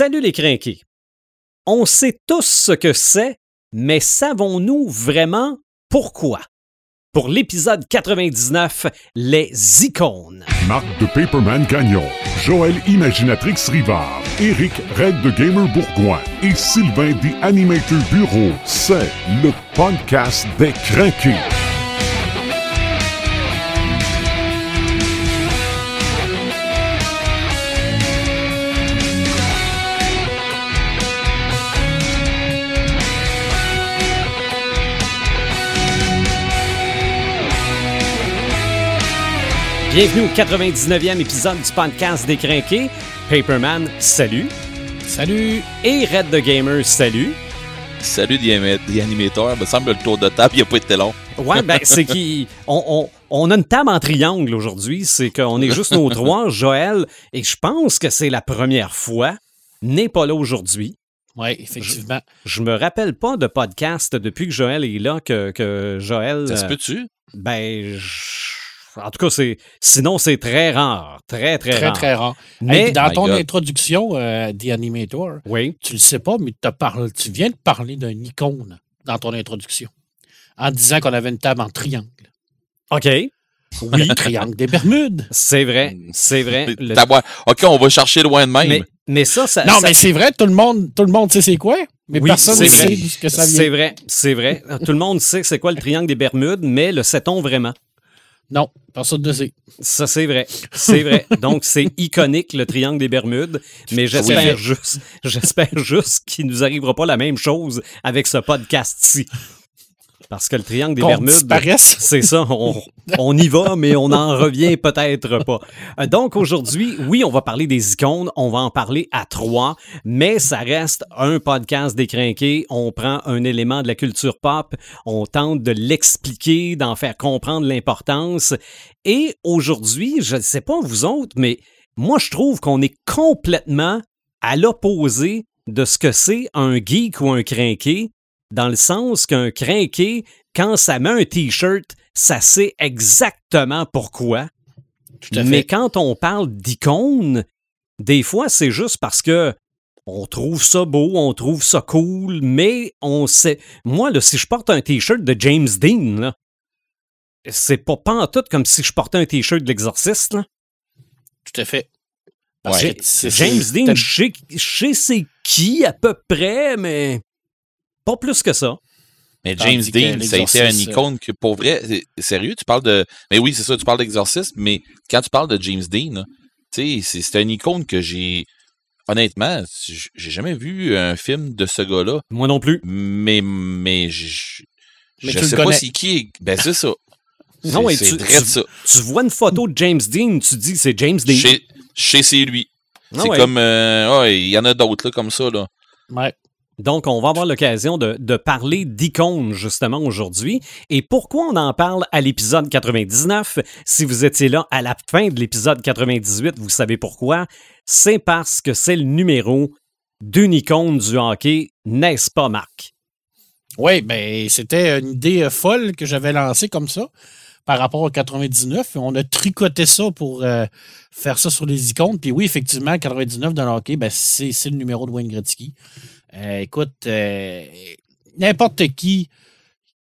Salut les crinqués. On sait tous ce que c'est, mais savons-nous vraiment pourquoi? Pour l'épisode 99, les icônes. Marc de Paperman Gagnon, Joël Imaginatrix Rivard, Eric Red de Gamer Bourgoin et Sylvain des Animator Bureau, c'est le podcast des crinqués. Bienvenue au 99e épisode du podcast des crinqués. Paperman, salut. Salut! Et Red the Gamer, salut. Salut The Animator. Me semble le tour de table, il a pas été long. Ouais, ben c'est qui on, on, on a une table en triangle aujourd'hui, c'est qu'on est juste nos trois, Joël, et je pense que c'est la première fois. N'est pas là aujourd'hui. Oui, effectivement. Je me rappelle pas de podcast depuis que Joël est là que, que Joël. Ça se euh, peut-tu? ben, je- en tout cas, c'est sinon c'est très rare, très très, Très, rare. très rare. Mais- Hey, dans ton God. introduction, euh, The Animator, Oui. tu le sais pas, mais tu viens de parler d'un icône dans ton introduction. En disant qu'on avait une table en triangle. Ok. Oui, triangle des Bermudes. C'est vrai, c'est vrai. Le-. Ok, on va chercher loin de même. Mais, mais ça, ça. Non, ça- mais c'est vrai, tout le monde, tout le monde sait c'est quoi, mais Oui, personne c'est ne sait d'où ce que ça C'est vient. vrai, c'est vrai. Tout le monde sait c'est quoi le triangle des Bermudes, mais le sait-on vraiment? Non, personne ne sait. Ça, c'est vrai. C'est vrai. Donc, c'est iconique, le triangle des Bermudes. Mais j'espère Oui. juste, j'espère juste qu'il nous arrivera pas la même chose avec ce podcast-ci. Parce que le triangle des Bermudes. C'est ça, on, on y va, mais on n'en revient peut-être pas. Euh, Donc aujourd'hui, oui, on va parler des icônes, on va en parler à trois, mais ça reste un podcast décrinqué. On prend un élément de la culture pop, on tente de l'expliquer, d'en faire comprendre l'importance. Et aujourd'hui, je ne sais pas vous autres, mais moi je trouve qu'on est complètement à l'opposé de ce que c'est un geek ou un crinqué, dans le sens qu'un crinqué, quand ça met un t-shirt, ça sait exactement pourquoi. Tout à Mais quand on parle d'icône, des fois, c'est juste parce que on trouve ça beau, on trouve ça cool, mais on sait. Moi, là, si je porte un t-shirt de James Dean, là, c'est pas tout comme si je portais un t-shirt de l'exorciste. là. Tout à fait. Ouais. James Dean, je sais, je sais c'est qui à peu près, mais pas plus que ça. Mais James Dean, ça a été un l'exorciste, icône que pour vrai, c'est- sérieux, tu parles de. Mais oui, c'est ça, tu parles d'exorcisme, mais quand tu parles de James Dean, là, tu sais, c'est c'est un icône que j'ai. Honnêtement, j'ai jamais vu un film de ce gars-là, Moi non plus. mais, mais je, Mais je sais pas c'est qui. est- Ben, c'est ça. Non, tu- c'est vrai tu- ça. Tu vois une photo de James Dean, tu dis c'est James Dean. Chez, chez c'est lui. Ah c'est ouais. comme. euh, ouais, il y en a d'autres, là, comme ça, là. Ouais. Donc, on va avoir l'occasion de, parler d'icônes justement aujourd'hui. Et pourquoi on en parle à l'épisode 99? Si vous étiez là à la fin de l'épisode 98, vous savez pourquoi? C'est parce que c'est le numéro d'une icône du hockey, n'est-ce pas, Marc? Oui, ben c'était une idée euh, folle que j'avais lancée comme ça par rapport au 99. On a tricoté ça pour euh, faire ça sur les icônes. Puis oui, effectivement, 99 dans le hockey, ben, c'est le numéro de Wayne Gretzky. Euh, écoute, euh, n'importe qui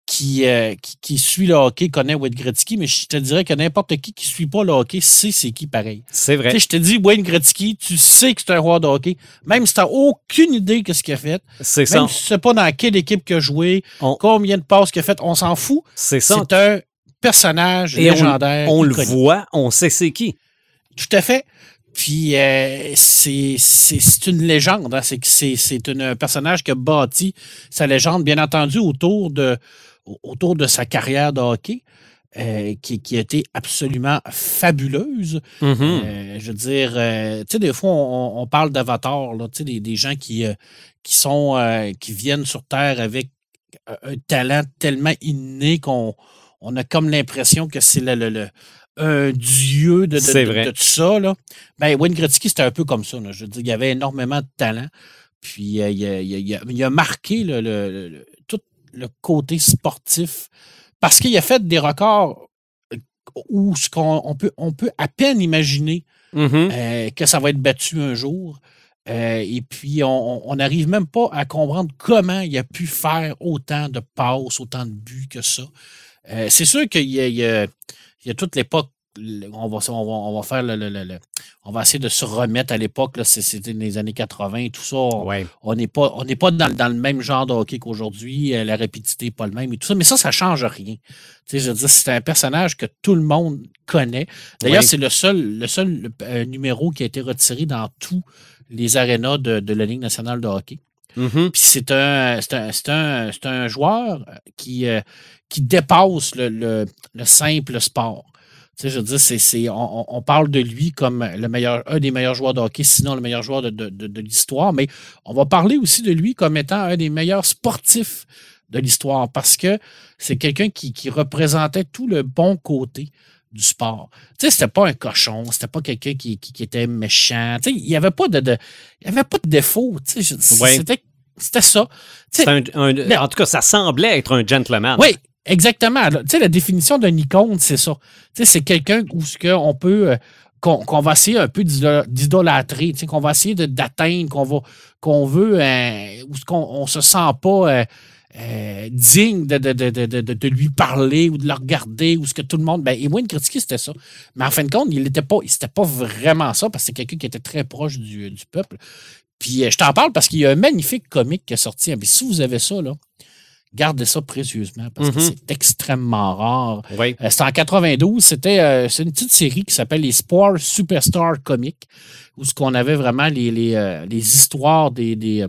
qui, euh, qui qui suit le hockey connaît Wayne Gretzky, mais je te dirais que n'importe qui qui suit pas le hockey sait c'est qui pareil. C'est Tu vrai. sais, je te dis Wayne Gretzky, tu sais que c'est un roi de hockey, même si tu n'as aucune idée de ce qu'il a fait. C'est ça. Même si tu sais pas dans quelle équipe qu'il a joué, On- combien de passes qu'il a fait, on s'en fout. C'est ça. C'est un personnage Et légendaire. On le voit, on sait c'est qui. Tout à fait. Puis euh, c'est c'est- c'est une légende. hein. C'est un personnage qui a bâti sa légende, bien entendu, autour de, autour de sa carrière de hockey. euh, qui, qui a été absolument fabuleuse. Mhm. Euh, je veux dire, euh, tu sais, des fois, on, on parle d'avatar, là, tu sais, des, des gens qui, euh, qui sont, euh, qui viennent sur Terre avec un un talent tellement inné qu'on on a comme l'impression que c'est le, le- le- un dieu de, de, C'est de- vrai. de tout ça. Là. Ben, Wayne Gretzky, c'était un peu comme ça. là. Je veux dire, il y avait énormément de talent. Puis, euh, il, a, il a- il a- il a marqué le, le- le- le- tout le côté sportif parce qu'il a fait des records euh, où ce qu'on on peut, on peut à peine imaginer Mhm. euh, que ça va être battu un jour. Euh, et puis, on n'arrive même pas à comprendre comment il a pu faire autant de passes, autant de buts que ça. C'est sûr qu'il y, y, a toute l'époque on va, on va, faire le, On va essayer de se remettre à l'époque, c'était les années 80 et tout ça. On n'est pas, on pas dans, le même genre de hockey qu'aujourd'hui. Euh, la rapidité n'est pas le même et tout ça. Mais ça, ça ne change rien. je veux c'est un personnage que tout le monde connaît. D'ailleurs, c'est le seul, le seul euh, numéro qui a été retiré dans tous les arénas de, la Ligue nationale de hockey. Mm-hmm. Puis c'est un, un, un, joueur qui, euh, qui dépasse le, simple sport. Tu sais, je veux dire, c'est, on, parle de lui comme le meilleur, un des meilleurs joueurs de hockey, sinon le meilleur joueur de, l'histoire, mais on va parler aussi de lui comme étant un des meilleurs sportifs de l'histoire parce que c'est quelqu'un qui, représentait tout le bon côté du sport. Tu sais, c'était pas un cochon, c'était pas quelqu'un qui, était méchant. Tu sais, il n'y avait pas de, il y avait pas de défaut. Tu sais, c'était c'était ça. en tout cas, ça semblait être un gentleman. Oui, Exactement. Tu sais, la définition d'un icône, c'est ça. Tu sais, c'est quelqu'un où ce qu'on peut. Euh, qu'on va essayer un peu d'idolâtrer, tu sais, qu'on va essayer d'atteindre, qu'on va qu'on veut, euh, où qu'on on se sent pas euh, digne de, de, lui parler ou de le regarder ou ce que tout le monde. Ben, et Wayne Gretzky, c'était ça. Mais en fin de compte, il n'était pas, pas vraiment ça parce que c'est quelqu'un qui était très proche du, du peuple. Puis je t'en parle parce qu'il y a un magnifique comique qui est sorti. Mais si vous avez ça, là, gardez ça précieusement parce que mhm. c'est extrêmement rare. Oui. Euh, c'était en 92. C'était euh, c'est une petite série qui s'appelle les Sports Superstar Comics où ce qu'on avait vraiment les, les, euh, histoires des, des,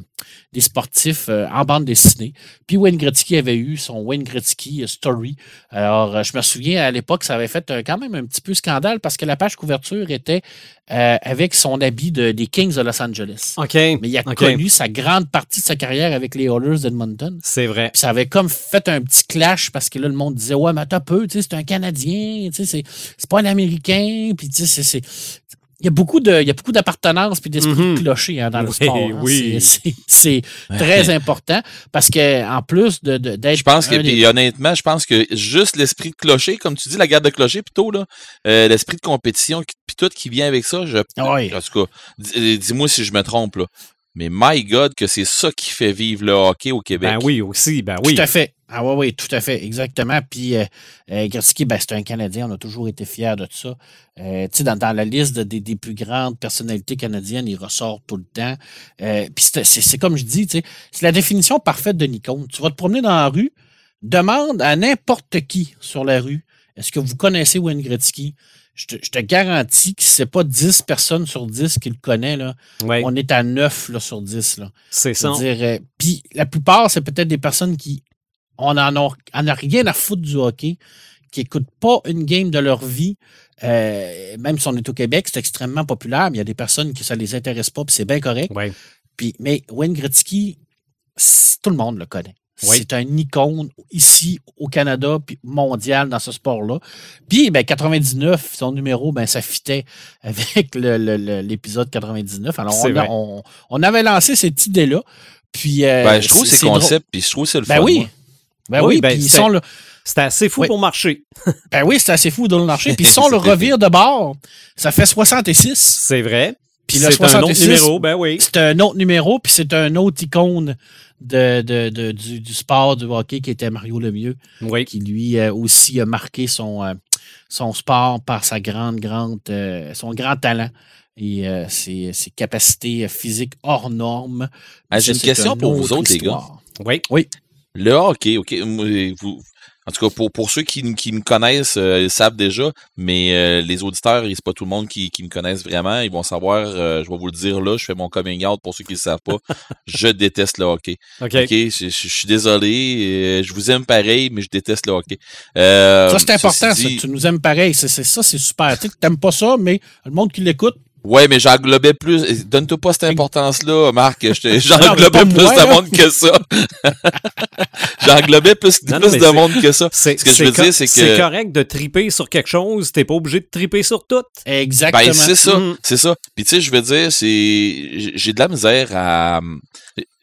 sportifs en bande dessinée. Puis Wayne Gretzky avait eu son Wayne Gretzky Story. Alors, je me souviens, à l'époque, ça avait fait quand même un petit peu scandale parce que la page couverture était avec son habit de, des Kings de Los Angeles. OK. Mais il a connu sa grande partie de sa carrière avec les Oilers d'Edmonton. C'est vrai ça avait comme fait un petit clash parce que là, le monde disait Ouais, mais t'as peu, c'est un Canadien, c'est pas un Américain, puis tu sais, c'est. Il y a beaucoup de, il y a beaucoup d'appartenance puis d'esprit de mhm. clocher hein, dans le sport. Hein. Oui. C'est très important parce que en plus de d'être. Je pense que honnêtement, je pense que juste l'esprit de clocher, comme tu dis, la garde de clocher plutôt là, euh, l'esprit de compétition puis tout qui vient avec ça, je. Oui. En tout cas, dis-moi si je me trompe là. Mais my God, que c'est ça qui fait vivre le hockey au Québec. Ben oui, aussi, ben oui. Tout à fait. Ah oui, oui, tout à fait, exactement. Puis euh, euh Gretzky, ben, c'est un Canadien, on a toujours été fiers de ça. Euh, tu sais, dans, la liste des, plus grandes personnalités canadiennes, il ressort tout le temps. Euh, puis c'est comme je dis, tu sais, c'est la définition parfaite de Nikon. Tu vas te promener dans la rue, demande à n'importe qui sur la rue, est-ce que vous connaissez Wayne Gretzky? Je te, garantis que c'est pas 10 personnes sur 10 qui le connaissent. Là. On est à 9 là, sur 10. C'est ça. Euh, puis la plupart, c'est peut-être des personnes qui on en a, rien à foutre du hockey, qui n'écoutent pas une game de leur vie. Euh, même si on est au Québec, c'est extrêmement populaire, mais il y a des personnes qui ça les intéresse pas, puis c'est bien correct. Puis, mais Wayne Gretzky, tout le monde le connaît. C'est un icône ici au Canada puis mondial dans ce sport-là. Puis ben 99, son numéro, ben ça fitait avec l'épisode 99. Alors on, on, avait lancé cette idée-là. Puis euh, ben, je trouve c'est concept puis je trouve c'est le ben Oui. Ben oui, ben ils sont C'était assez fou pour marcher. ben oui, c'était assez fou de le marcher. Puis si on le revire de bord, ça fait 66. C'est vrai. Puis le 66, un autre numéro, ben oui. C'est un autre numéro, puis c'est un autre icône de, de, de du, du, sport, du hockey, qui était Mario Lemieux. Oui. Qui lui euh, aussi a marqué son, euh, son sport par sa grande, grande, euh, son grand talent et ses, ses, capacités physiques hors normes. Ah, j'ai une question pour vous autres, les gars. Oui. Oui. Le hockey, OK. Vous, en tout cas, pour, pour ceux qui, qui me connaissent, euh, ils savent déjà, mais euh, les auditeurs, c'est pas tout le monde qui, qui me connaissent vraiment. Ils vont savoir, euh, je vais vous le dire là, je fais mon coming out pour ceux qui ne le savent pas. je déteste le hockey. OK. je, suis désolé. je vous aime pareil, mais je déteste le hockey. ça, c'est important. Ça, tu nous aimes pareil. C'est ça, c'est super. Tu n'aimes pas ça, mais le monde qui l'écoute, Ouais, mais j'englobais plus. Donne-toi pas cette importance-là, Marc. J'englobais plus de monde que ça. j'englobais plus, plus de monde que ça. Ce que je veux dire, c'est que. C'est correct de triper sur quelque chose. T'es pas obligé de triper sur tout. Exactement. Ben, c'est ça. Mm. C'est ça. Puis, tu sais, je veux dire, c'est. J'ai de la misère à.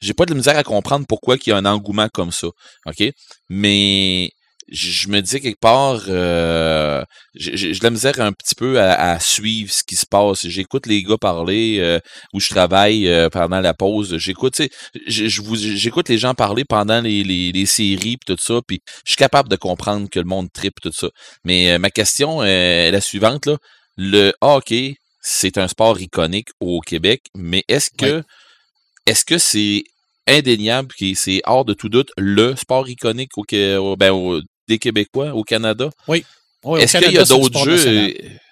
J'ai pas de la misère à comprendre pourquoi il y a un engouement comme ça. OK? Mais je me dis quelque part, euh, j'ai de la misère un petit peu à, à suivre ce qui se passe. J'écoute les gars parler euh, où je travaille euh, pendant la pause. J'écoute, j'écoute les gens parler pendant les, les, les séries pis tout ça, puis je suis capable de comprendre que le monde tripe tout ça. Mais euh, ma question euh, est la suivante là. Le hockey, c'est un sport iconique au Québec, mais est-ce que est-ce que c'est indéniable c'est hors de tout doute le sport iconique au- ben, au- des Québécois au Canada? Oui, Est-ce qu'il y a d'autres jeux? euh,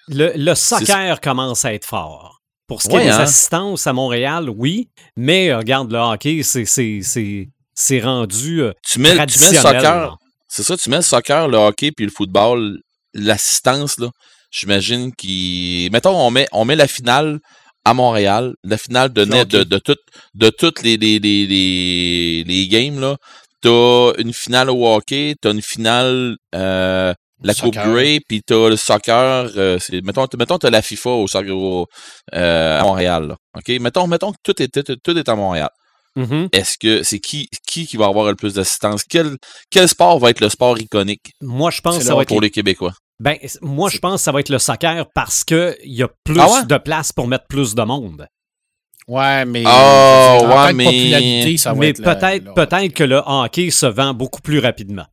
Le, le soccer commence à être fort. Pour ce qui Ouais, est des hein? assistances à Montréal, oui, mais euh, regarde, le hockey, c'est- rendu euh, Tu mets, tu mets le traditionnel. soccer, c'est ça, tu mets le soccer, le hockey puis le football, l'assistance, là, j'imagine qu'il. Mettons, on met, on met la finale à Montréal, la finale de, net, de, de, tout- de toutes les, les, les, les, les games, là. T'as une finale au hockey, t'as une finale euh, la Coupe. Grey, puis t'as le soccer. euh, mettons, mettons, t'as la FIFA au soccer au, euh, à Montréal. Là, OK? Mettons, mettons que tout est, tout, tout est à Montréal. Mhm. Est-ce que c'est qui, qui qui va avoir le plus d'assistance? Quel, quel sport va être le sport iconique? Moi, je pense que ça va être pour les Québécois? Ben, moi, je pense que ça va être le soccer parce qu'il y a plus Ah ouais? de place pour mettre plus de monde. Ouais, mais. Ah, en ouais, mais- popularité, ça va Mais peut-être peut-être que le hockey se vend beaucoup plus rapidement.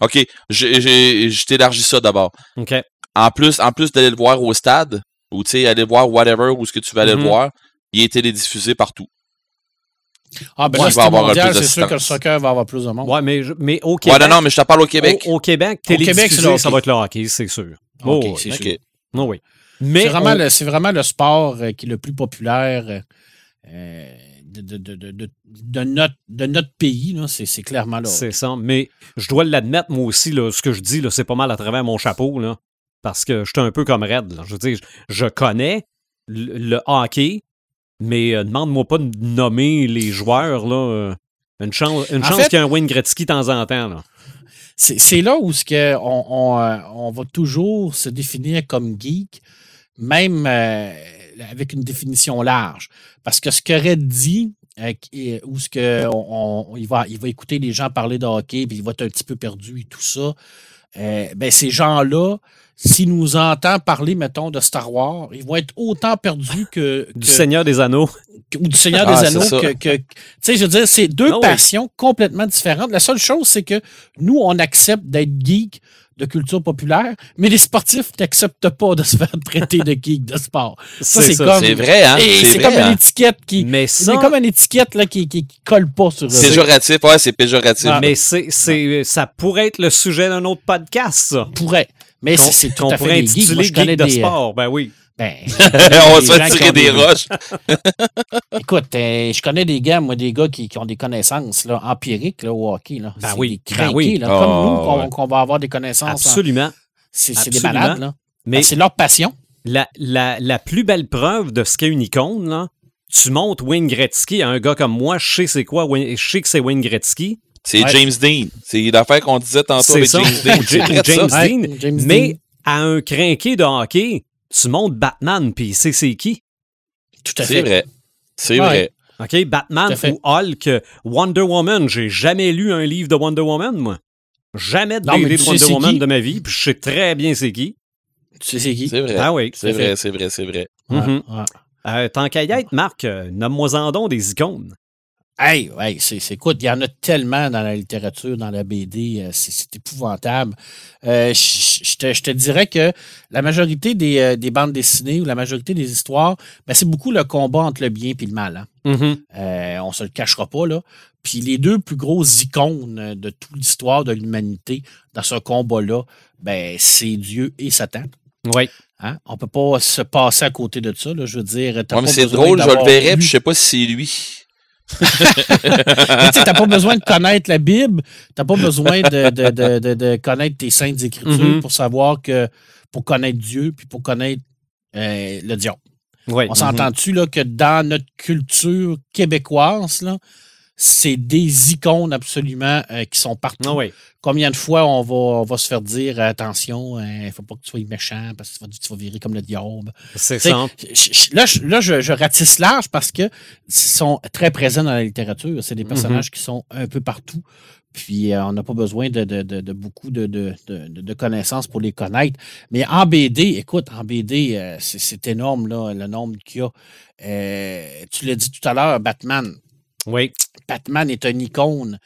OK, j'ai- j'ai- je t'élargis ça d'abord. OK? En plus, en plus d'aller le voir au stade, ou tu sais, aller le voir whatever, où ce que tu vas aller Mhm. le voir, il est télédiffusé partout. Ah, ben Ouais, là, c'est sûr que le soccer va avoir plus de monde. Ouais, mais, mais au Ouais, Québec. non, non, mais je te parle au Québec. Au, au Québec, Au Québec, télédiffusé, c'est le hockey. ça va être le hockey, c'est sûr. Ok, Oh, c'est OK. sûr. oh oui. Mais C'est vraiment, on- le, c'est vraiment le sport euh, qui est le plus populaire euh, de, de, de, de, notre, de notre pays. là. C'est, c'est clairement là. C'est ça. Mais je dois l'admettre, moi aussi, là, ce que je dis, là, c'est pas mal à travers mon chapeau, là, parce que je suis un peu comme Red. là. Je veux dire, je, connais le, le hockey, mais euh, demande-moi pas de nommer les joueurs. Là, une chance, une En chance fait- qu'il y ait un Wayne Gretzky de temps en temps. Là. C'est, c'est là où ce que on, on, on va toujours se définir comme geek, même euh, avec une définition large. Parce que ce qu'aurait dit, euh, ou ce que on, on- il, va, il va écouter les gens parler de hockey, puis il va être un petit peu perdu et tout ça, euh, ben ces gens-là, s'ils nous entendent parler, mettons, de Star Wars, ils vont être autant perdus que, Du Seigneur des Anneaux. ou du Seigneur Ah, des c'est Anneaux que, que- tu sais je veux dire c'est deux Ah oui. passions complètement différentes la seule chose c'est que nous on accepte d'être geek de culture populaire mais les sportifs n'acceptent pas de se faire traiter de geek de sport Ça, c'est comme- C'est vrai, hein? c'est comme une hein? étiquette qui Mais c'est comme une étiquette là, qui, qui, qui colle pas sur eux. Péjoratif, ouais, c'est péjoratif. Ah. mais c'est, c'est, ça pourrait être le sujet d'un autre podcast, ça. pourrait mais c'est c'est tout à pourrait fait des geeks. Moi, intituler je connais geek de des, sport. Ben oui. Ben, On va se gens faire qui tirer des roches. Écoute, euh, je connais des gars, moi, des gars qui, qui ont des connaissances là, empiriques là, au hockey. Là. Ben C'est oui, des ben crinqués, oui. là, comme nous, qu'on ouais. qu'on va avoir des connaissances. en- Absolument. C'est c'est des malades, là. Mais Ben, c'est leur passion. la, la, la plus belle preuve de ce qu'est une icône, là, tu montres Wayne Gretzky à un gars comme moi, je sais c'est quoi, Wayne- je sais que c'est Wayne Gretzky. C'est Ouais. James Dean. C'est l'affaire qu'on disait tantôt avec ça. James Dean. James. Ouais, Dean, James mais Dean. à un crinqué de hockey, tu montres Batman, puis c'est c'est qui? Tout à C'est fait. vrai. C'est Ouais. vrai. OK, Batman ou Hulk, Wonder Woman, j'ai jamais lu un livre de Wonder Woman, moi. Jamais de BD de Wonder c'est Woman qui? de ma vie, puis je sais très bien c'est qui. Tu sais c'est qui? C'est vrai. Ah oui. C'est vrai, c'est vrai, c'est vrai. Ouais, ouais. Euh, tant qu'à y être, Marc, euh, nomme-moi-en donc des icônes. Hey, hey, c'est, c'est- écoute, il y en a tellement dans la littérature, dans la BD, euh, c'est, c'est épouvantable. Euh, je je te, je te dirais que la majorité des, euh, des bandes dessinées ou la majorité des histoires, ben, c'est beaucoup le combat entre le bien et le mal. hein. Euh, on se le cachera pas, là. Puis les deux plus grosses icônes de toute l'histoire de l'humanité dans ce combat-là, ben, c'est Dieu et Satan. Oui. Hein? On peut pas se passer à côté de ça, là, je veux dire. t'as Ouais, c'est drôle, je le puis je sais pas si c'est lui. Tu sais, t'as pas besoin de connaître la Bible, t'as pas besoin de, de, de, connaître tes saintes écritures Mhm. pour savoir que pour connaître Dieu puis pour connaître euh, le diable. On s'entend-tu là que dans notre culture québécoise, là, c'est des icônes absolument euh, qui sont partout. Ah oui. Combien de fois on va, on va se faire dire attention, il ne faut pas que tu sois méchant parce que tu vas, tu vas virer comme le diable. C'est ça. Là, je, là je, je ratisse large parce que ils sont très présents dans la littérature. C'est des Mhm. personnages qui sont un peu partout. Puis euh, on n'a pas besoin de, de- de- de beaucoup de, de- de- de connaissances pour les connaître. Mais en BD, écoute, en BD, euh, c'est c'est énorme là, le nombre qu'il y a. Euh, tu l'as dit tout à l'heure, Batman. Oui. Batman est une icône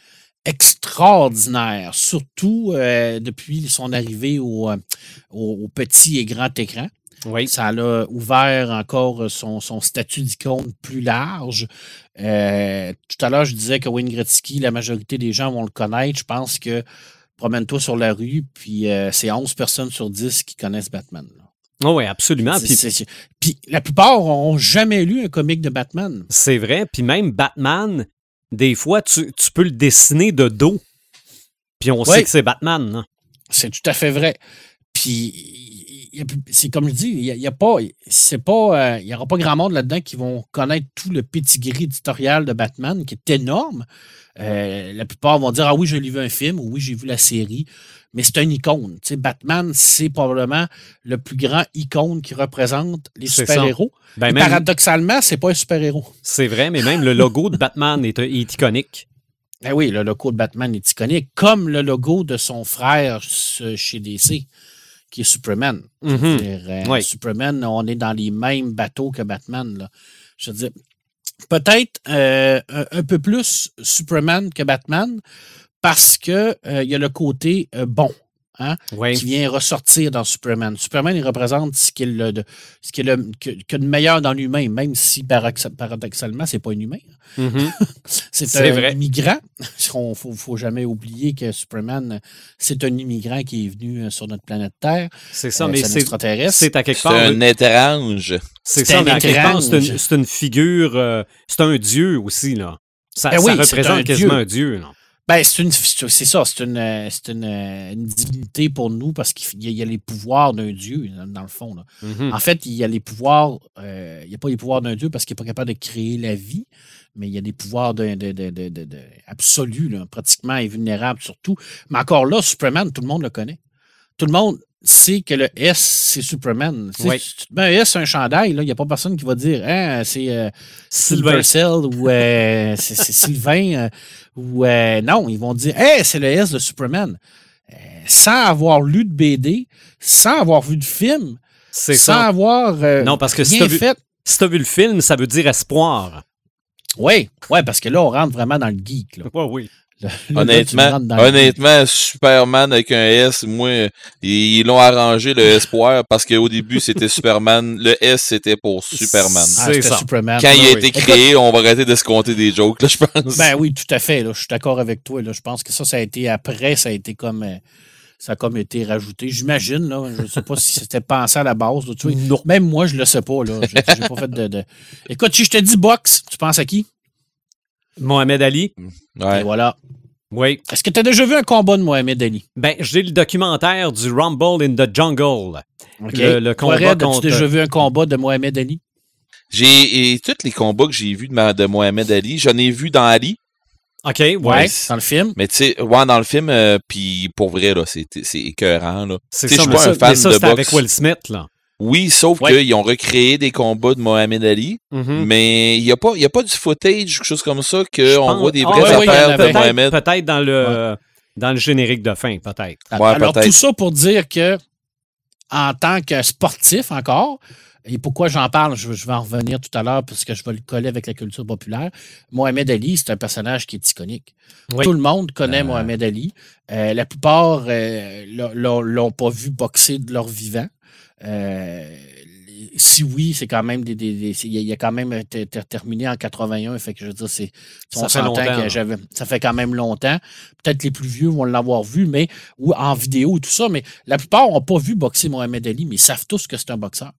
extraordinaire, surtout euh, depuis son arrivée au, euh, au- au petit et grand écran. Oui. Ça a ouvert encore son, son statut d'icône plus large. Euh, tout à l'heure, je disais que Wayne Gretzky, la majorité des gens vont le connaître. Je pense que promène-toi sur la rue, puis euh, c'est 11 personnes sur 10 qui connaissent Batman. là. Oh, oui, absolument. Puis la plupart n'ont jamais lu un comic de Batman. c'est vrai. Puis même Batman, des fois, tu, tu peux le dessiner de dos. Puis on sait que c'est Batman. hein. C'est tout à fait vrai. Puis, c'est comme je dis, il n'y a, pas, c'est pas, euh, il y aura pas grand monde là-dedans qui vont connaître tout le pedigree éditorial de Batman, qui est énorme. Euh, la plupart vont dire, ah oui, j'ai vu un film, ou oui, j'ai vu la série. Mais c'est une icône. Tu sais, Batman, c'est probablement le plus grand icône qui représente les super-héros. Ben, même- Paradoxalement, c'est pas un super-héros. C'est vrai, mais même le logo de Batman est, est iconique. Ben oui, le logo de Batman est iconique, comme le logo de son frère chez DC, qui est Superman. Mhm. euh, Oui. Superman, on est dans les mêmes bateaux que Batman. Là. Je veux dire, peut-être euh, un, un peu plus Superman que Batman, parce que euh, il y a le côté euh, bon. Hein, Oui. qui vient ressortir dans Superman. Superman, il représente ce qu'il a de, ce qu'il a que, que de meilleur dans l'humain, même si paradoxa- paradoxalement, c'est pas un humain. Mhm. C'est C'est un vrai. immigrant. Il ne faut, faut jamais oublier que Superman, c'est un immigrant qui est venu euh, sur notre planète Terre. C'est ça, Euh, mais c'est un c'est extraterrestre. c'est à quelque C'est part. un étrange. C'est c'est ça, un mais à quelque part, c'est une, étrange. c'est une figure. euh, c'est un dieu aussi, là. Ça, Ben ça oui, c'est représente un quasiment dieu. un dieu, là. Ben, c'est ça, c'est une, euh, une, euh, une divinité pour nous parce qu'il y a- il y a les pouvoirs d'un dieu, dans, le fond. là. Mhm. En fait, il y a les pouvoirs, euh, il n'y a pas les pouvoirs d'un dieu parce qu'il n'est pas capable de créer la vie, mais il y a des pouvoirs de, de, de, de- de- absolus, là, pratiquement invulnérables surtout. Mais encore là, Superman, tout le monde le connaît. Tout le monde sait que le S, c'est Superman. Tu sais, Oui. si tu te mets un S sur un chandail, là, il n'y a pas personne qui va dire hein, c'est euh, Sylvain. Ou euh, c'est c'est Sylvain euh, ou euh, non, ils vont dire hey, c'est le S de Superman. Euh, sans avoir lu de BD, sans avoir vu de film, C'est sans ça. avoir euh, Non, parce que si rien t'as vu-. Si le film, ça veut dire espoir. Oui, ouais, parce que là, on rentre vraiment dans le geek. Là. Oui. Honnêtement, Superman avec un S, moi, ils ils l'ont arrangé le espoir parce qu'au début c'était Superman, le S c'était pour Superman. Ah, c'est c'était ça. Superman. Quand il a été créé, on va arrêter de se compter des jokes, là, je pense. Ben oui, tout à fait. Là, je suis d'accord avec toi. Là. Je pense que ça, ça a été après, ça a été comme. euh, ça a comme été rajouté. J'imagine, là. Je ne sais pas si c'était pensé à la base. là, tu vois. Non. Même moi, je le sais pas, là. J'ai pas fait de, de- Écoute, si je te dis boxe, tu penses à qui? Mohamed Ali. Ouais. Et voilà. Oui. Est-ce que tu as déjà vu un combat de Mohamed Ali? Ben, j'ai le documentaire du Rumble in the Jungle. OK. Le- le combat as-tu contre- déjà vu un combat de Mohamed Ali? J'ai et tous les combats que j'ai vus de, ma- de Mohamed Ali, j'en ai vu dans Ali, OK, ouais. Ouais. Dans le film? mais tu sais, ouais, dans le film, euh, puis pour vrai là, c'est c'est écœurant là. C'est Tu sais, ça, je suis mais pas ça, un fan mais ça, de c'était boxe. avec Will Smith, là. Oui, sauf Ouais. qu'ils ont recréé des combats de Mohamed Ali, Mhm. mais il y a pas, y a pas du footage, quelque chose comme ça, qu'on voit des Ah, vraies ouais, en affaires de. Mohamed. Peut-être peut-être dans le dans le générique de fin, peut-être. Ouais, Alors, tout ça pour dire que, en tant que sportif encore, et pourquoi j'en parle, je, je vais en revenir tout à l'heure parce que je vais le coller avec la culture populaire. Mohamed Ali, c'est un personnage qui est iconique. Oui. Tout le monde connaît Euh. Mohamed Ali. Euh, la plupart euh, l'ont pas vu boxer de leur vivant. Euh, si oui, c'est quand même des. des- des- c'est- il, a, il a quand même été ter- terminé en 81. Fait que je veux dire, c'est. Ça fait longtemps, que Ça fait quand même longtemps. Peut-être les plus vieux vont l'avoir vu, mais ou en vidéo, tout ça, mais la plupart n'ont pas vu boxer Mohamed Ali, mais ils savent tous que c'est un boxeur.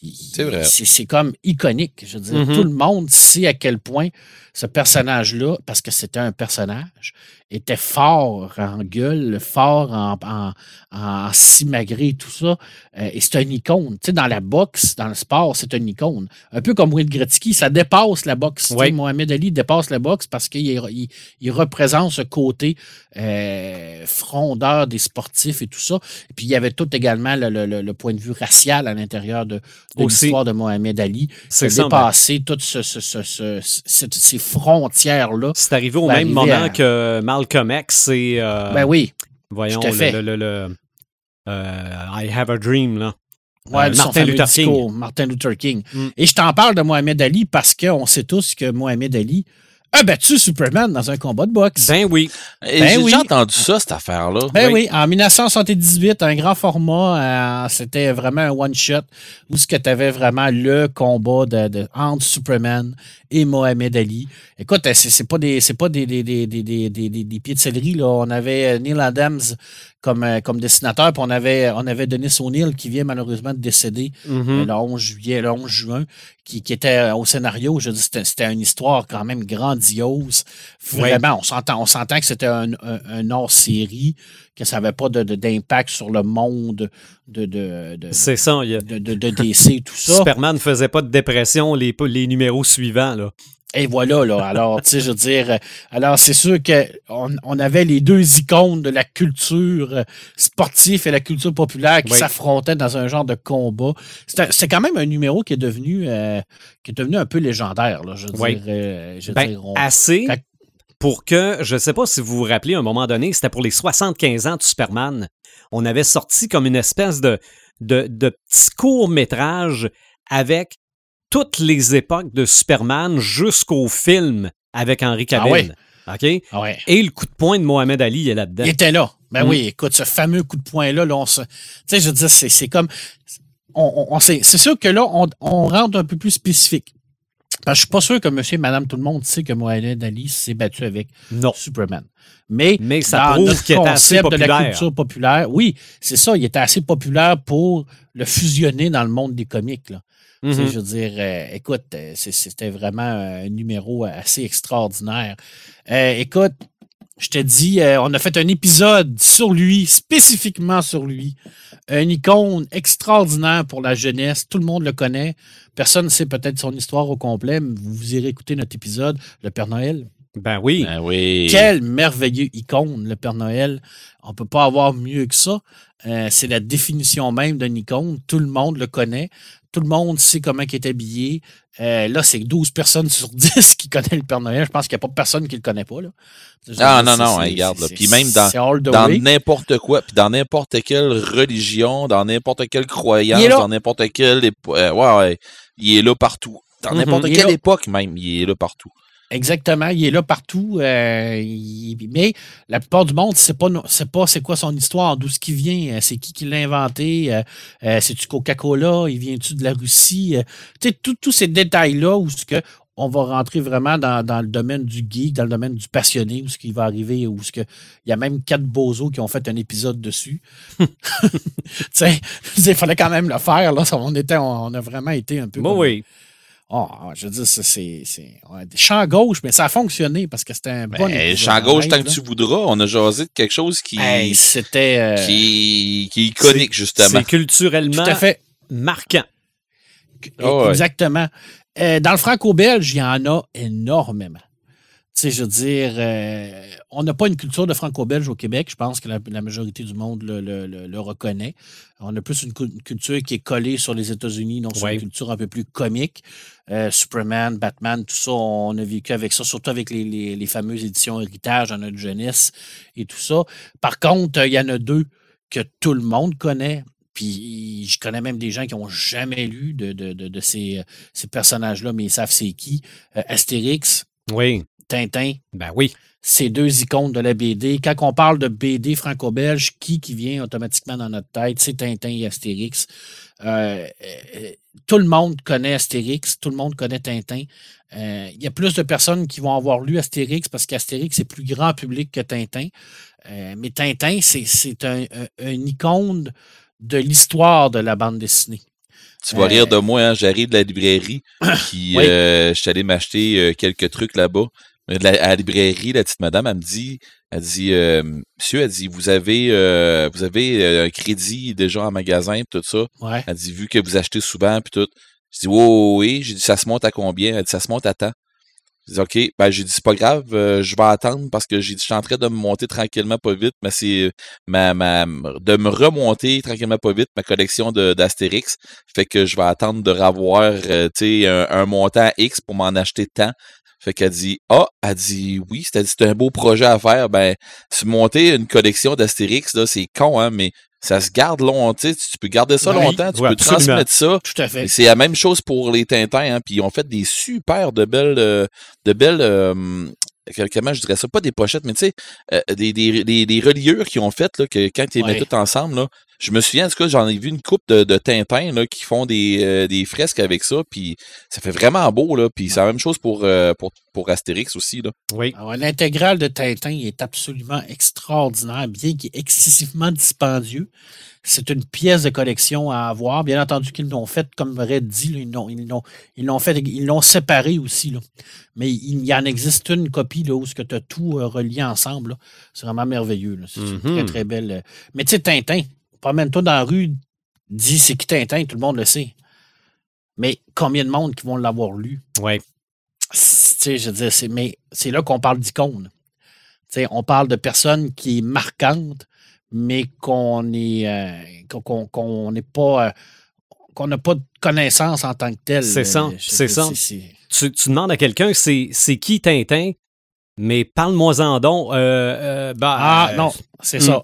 C'est vrai. C'est comme iconique. Je veux dire, Mhm. tout le monde sait à quel point ce personnage-là, parce que c'était un personnage, était fort en gueule, fort en, en, en simagré, tout ça. Euh, et c'est une icône. Tu sais, dans la boxe, dans le sport, c'est une icône. Un peu comme Wayne Gretzky, ça dépasse la boxe. Oui. Mohamed Ali dépasse la boxe parce qu'il est- il, il représente ce côté euh, frondeur des sportifs et tout ça. Et puis, il y avait tout également le, le- le- le point de vue racial à l'intérieur de, l'histoire de Mohamed Ali. C'est ben, dépassé toutes ce, ce- ce- ce- ce- ces frontières-là. C'est arrivé au va même moment à- que Malcolm X et. euh, Ben oui. Voyons, le, le, I Have a Dream, là. Ouais, Euh, son Martin Luther discours, Martin Luther King. Mm. Et je t'en parle de Mohamed Ali parce qu'on sait tous que Mohamed Ali a battu Superman dans un combat de boxe. Ben oui. Ben J'ai oui. déjà entendu ça, cette affaire-là. Ben oui, en 1978, un grand format, euh, c'était vraiment un one-shot où ce que tu avais vraiment le combat de, de- entre Superman et Mohamed Ali. Écoute, euh, c'est pas des c'est pas des, des, des, des, des, pieds de céleri. Là. On avait euh, Neil Adams comme, comme dessinateur, puis on avait, on avait Denis O'Neill qui vient malheureusement de décéder Mhm. euh, le 11 juillet, le 11 juin, qui, qui était au scénario. Je dis, c'était, c'était une histoire quand même grandiose. Vraiment, on s'entend, on s'entend que c'était un, un, un hors-série, que ça n'avait pas de, de- d'impact sur le monde de, de, de, C'est ça. il y a- de, de- de DC et tout ça. Superman ne faisait pas de dépression les, les numéros suivants. Là. Et voilà, là. Alors, tu sais, je veux dire, euh, alors c'est sûr qu'on on avait les deux icônes de la culture euh, sportive et la culture populaire qui Oui. s'affrontaient dans un genre de combat. C'était quand même un numéro qui est devenu, euh, qui est devenu un peu légendaire, là. Je veux Oui. dire, euh, je veux Ben, dire, on- assez pour que, je ne sais pas si vous vous rappelez, à un moment donné, c'était pour les 75 ans de Superman. On avait sorti comme une espèce de, de, de petit court-métrage avec toutes les époques de Superman jusqu'au film avec Henry Cavill. OK? Ah ouais. Et le coup de poing de Mohamed Ali est là-dedans. Il était là. Ben Mm. oui, écoute, ce fameux coup de poing-là, là, on se. Tu sais, je veux dire, c'est, comme. On, on- on sait- c'est sûr que là, on, on rentre un peu plus spécifique. Parce que je suis pas sûr que monsieur et madame tout le monde sait que Mohamed Ali s'est battu avec Non. Superman. Mais, Mais ça dans prouve notre qu'il était assez concept de la culture populaire, oui, c'est ça, il était assez populaire pour le fusionner dans le monde des comics. Là. Tu sais, Mhm. Je veux dire, euh, écoute, euh, c'était vraiment un numéro assez extraordinaire. Euh, écoute, je te dis, euh, on a fait un épisode sur lui, spécifiquement sur lui. Une icône extraordinaire pour la jeunesse. Tout le monde le connaît. Personne ne sait peut-être son histoire au complet, mais vous irez écouter notre épisode, Le Père Noël. Ben oui. Ben oui. Quel merveilleux icône, le Père Noël. On peut pas avoir mieux que ça. Euh, c'est la définition même d'un icône. Tout le monde le connaît. Tout le monde sait comment il est habillé. Euh, là, c'est 12 personnes sur 10 qui connaissent le Père Noël. Je pense qu'il n'y a pas personne qui le connaît pas. Là. Ah, non, non, regarde, là. Puis même dans- n'importe quoi, puis dans n'importe quelle religion, dans n'importe quelle croyance, dans n'importe quelle euh, ouais, ouais, il est là partout. Dans Mhm. n'importe quelle époque même, il est là partout. Exactement, il est là partout. euh, il- mais la plupart du monde ne sait pas, sait pas c'est quoi son histoire, d'où ce qui vient, euh, c'est qui qui l'a inventé, euh, euh, c'est-tu Coca-Cola, il vient-tu de la Russie. tu sais, tous ces détails-là où ce que on va rentrer vraiment dans, dans le domaine du geek, dans le domaine du passionné, où ce qui va arriver, où ce que il y a même quatre bozos qui ont fait un épisode dessus. tu sais, il fallait quand même le faire. Là, on, était, on a vraiment été un peu. Bon, comme- oui. Oh, je veux dire, ça, c'est. c'est- ouais, champ gauche, mais ça a fonctionné parce que c'était un bon. Ben, épisode champ gauche, tant que tu voudras, on a jasé de quelque chose qui, Hey, c'était. euh, qui, qui est iconique, justement. C'est culturellement tout à fait. marquant. Ah ouais. Exactement. Euh, dans le franco-belge, il y en a énormément. Sais, je veux dire, euh, on n'a pas une culture de franco-belge au Québec. Je pense que la, la majorité du monde le, le- le- le reconnaît. On a plus une, cul- une culture qui est collée sur les États-Unis, donc sur Ouais. une culture un peu plus comique. Euh, Superman, Batman, tout ça, on a vécu avec ça, surtout avec les, les- les fameuses éditions Héritage dans notre jeunesse et tout ça. Par contre, il y en a deux que tout le monde connaît. Puis je connais même des gens qui n'ont jamais lu de, de- de- de ces, ces personnages-là, mais ils savent c'est qui. Euh, Astérix, Oui. Tintin, Ben oui. ces deux icônes de la BD. Quand on parle de BD franco-belge, qui qui vient automatiquement dans notre tête, c'est Tintin et Astérix. Euh, euh, tout le monde connaît Astérix, tout le monde connaît Tintin. Euh, Il y a plus de personnes qui vont avoir lu Astérix parce qu'Astérix est plus grand public que Tintin. Mais Tintin, c'est c'est un, un- une icône de l'histoire de la bande dessinée. Tu vas rire de moi, hein, j'arrive de la librairie, puis Oui. je suis allé m'acheter quelques trucs là-bas. De la- à la librairie, la petite madame, elle me dit, elle dit, euh, monsieur, elle dit, vous avez, euh, vous avez euh, un crédit déjà en magasin, tout ça. Ouais. Elle dit, vu que vous achetez souvent, puis tout. Je dis, oui, oui, oui. J'ai dit, ça se monte à combien? Elle dit, ça se monte à temps. J'ai dit, OK. Ben, j'ai dit, c'est pas grave, euh, je vais attendre parce que j'ai dit, je suis en train de me monter tranquillement pas vite, mais c'est ma, ma, de me remonter tranquillement pas vite ma collection d'Astérix. Fait que je vais attendre de revoir, euh, tu sais, un, un montant X pour m'en acheter tant. Fait qu'elle dit, ah, elle dit, oui, c'est c'est un beau projet à faire. Ben, se monter une collection d'Astérix, là, c'est con, hein, mais ça se garde longtemps. Tu peux garder ça Oui, longtemps, tu oui, peux absolument. transmettre ça. Tout à fait. C'est la même chose pour les Tintins, hein, puis ils ont fait des super de belles, euh, de belles, euh, comment je dirais ça, pas des pochettes, mais tu sais, euh, des, des, des, des reliures qu'ils ont faites, là, que quand ils les Ouais. mettent toutes ensemble, là, je me souviens, en tout cas, j'en ai vu une coupe de, de Tintins, là, qui font des, euh, des fresques avec ça, puis ça fait vraiment beau, là, puis c'est la même chose pour, euh, pour, pour Astérix aussi, là. Oui. Alors, L'intégrale de Tintin est absolument extraordinaire, bien qu'il est excessivement dispendieux. C'est une pièce de collection à avoir. Bien entendu qu'ils l'ont fait, comme Red dit, là, ils l'ont, ils l'ont, ils l'ont fait, ils l'ont séparé aussi. Là. Mais il y en existe une copie là, où tu as tout euh, relié ensemble. là. C'est vraiment merveilleux. là. C'est une Mhm. très, très belle. euh, Mais tu sais, Tintin, promène-toi dans la rue, dis c'est qui Tintin, tout le monde le sait. Mais combien de monde qui vont l'avoir lu? Oui. Tu sais, je veux c'est, mais c'est là qu'on parle d'icône. Tu sais, on parle de personnes qui est marquantes, mais qu'on est euh, qu'on- qu'on qu'on n'est pas euh, qu'on n'a pas de connaissance en tant que telle. C'est ça, Euh, c'est ça. Tu, tu demandes à quelqu'un, c'est c'est qui Tintin, mais parle-moi-en donc. Euh, bah, Ah non, c'est hmm. ça.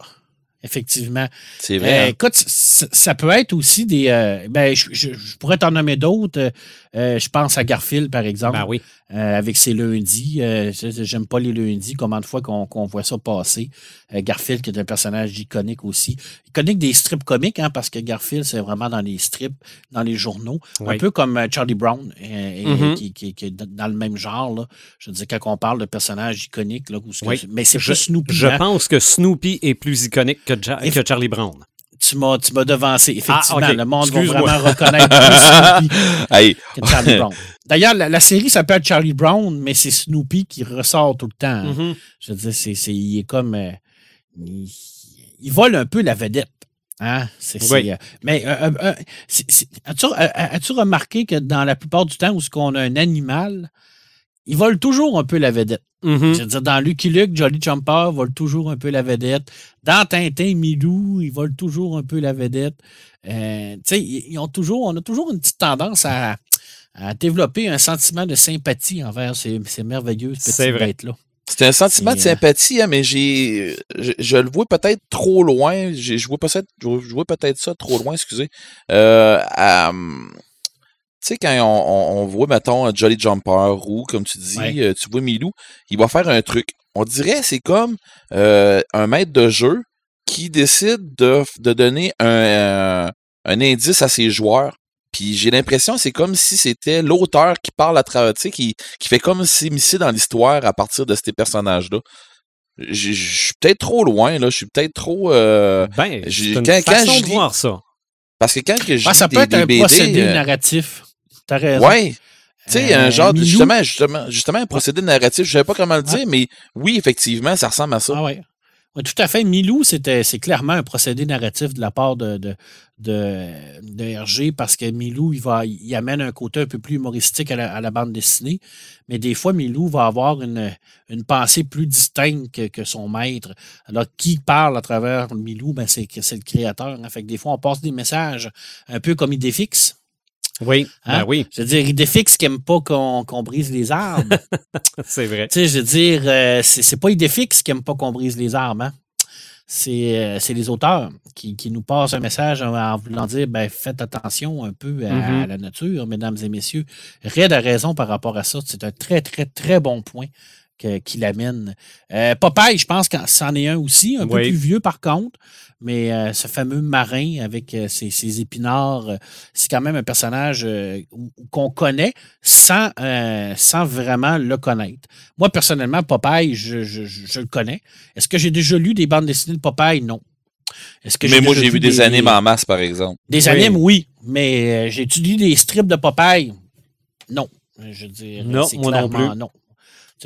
Effectivement. C'est Euh, vrai. hein? écoute, ça peut être aussi des. euh, ben, je, je- je pourrais t'en nommer d'autres. Euh, euh, je pense à Garfield, par exemple. Ben oui. euh, avec ses lundis. Euh, J'aime pas les lundis, combien de fois qu'on voit ça passer. Euh, Garfield, qui est un personnage iconique aussi. Iconique des strips comiques, hein, parce que Garfield, c'est vraiment dans les strips, dans les journaux. Oui. Un peu comme euh, Charlie Brown, euh, Mhm. qui, qui- qui est dans le même genre. Là. Je veux dire, quand on parle de personnages iconiques, là, où Oui. mais c'est plus Snoopy. Je hein. pense que Snoopy est plus iconique que, Ja- Eff- que Charlie Brown. Tu m'as tu m'as devancé. Effectivement, Ah, ok. le monde va vraiment reconnaître plus Snoopy que Charlie Brown. D'ailleurs, la, la série s'appelle Charlie Brown, mais c'est Snoopy qui ressort tout le temps. hein. Mhm. Je veux dire, c'est, c'est- il est comme. euh, il, il vole un peu la vedette. Hein? Oui. euh, mais euh, as-tu, as-tu remarqué que dans la plupart du temps où on a un animal, il vole toujours un peu la vedette. Mhm. Je veux dire, dans Lucky Luke, Jolly Jumper vole toujours un peu la vedette. Dans Tintin, Milou, il vole toujours un peu la vedette. Euh, tu sais, ils ils ont toujours, on a toujours une petite tendance à, à développer un sentiment de sympathie envers ces, ces merveilleuses C'est petites vrai. bêtes-là. C'est un sentiment de euh, sympathie, hein, mais j'ai, je, je le vois peut-être trop loin. Je vois peut-être, je vois- je vois peut-être ça trop loin, excusez. Euh, à, hum, sais, quand on, on- on voit, mettons, un Jolly Jumper ou, comme tu dis, Ouais. euh, tu vois Milou, il va faire un truc. On dirait c'est comme euh, un maître de jeu qui décide de, de donner un, euh, un indice à ses joueurs. Puis j'ai l'impression c'est comme si c'était l'auteur qui parle à travers, tu sais, qui, qui fait comme s'immiscer dans l'histoire à partir de ces personnages-là. Je suis peut-être trop loin, là. Je suis peut-être trop. euh, Ben, j'ai- c'est une quand- quand je de lis- voir ça. parce que quand que je Ah, lis ça des, peut être des un BD, procédé euh, narratif. T'as raison. Ouais. Tu sais, un Euh, genre de, justement, justement, justement, un procédé narratif, je savais pas comment le dire, mais oui, effectivement, ça ressemble à ça. Ah ouais. Ouais, tout à fait. Milou, c'était, c'est clairement un procédé narratif de la part de, de, de, de Hergé parce que Milou, il, va, il amène un côté un peu plus humoristique à la, à la bande dessinée. Mais des fois, Milou va avoir une, une pensée plus distincte que, que son maître. Alors, qui parle à travers Milou, ben, c'est, que c'est le créateur. hein. Fait que des fois, on passe des messages un peu comme Idéfix. Oui, Hein? ben oui, Je veux dire, Idéfix qui n'aime pas qu'on, brise les arbres. c'est vrai. Tu sais, je veux dire, euh, c'est pas Idéfix qui aime pas qu'on brise les armes. hein. C'est euh, c'est les auteurs qui, qui nous passent un message en, en voulant dire ben, faites attention un peu à, Mhm. à la nature, mesdames et messieurs. Red a raison par rapport à ça. C'est un très, très, très bon point qu'il amène. Euh, Popeye, je pense que c'en est un aussi, un peu plus vieux par contre. Mais euh, ce fameux marin avec euh, ses, ses épinards, euh, c'est quand même un personnage euh, qu'on connaît sans, euh, sans vraiment le connaître. Moi, personnellement, Popeye, je, je- je- je le connais. Est-ce que j'ai déjà lu des bandes dessinées de Popeye? Non. Est-ce que Mais moi, j'ai vu des animes en masse, par exemple. Des Oui. animes, oui, mais euh, j'ai étudié des strips de Popeye? Non. Je veux dire, Non, c'est moi non clairement plus. non.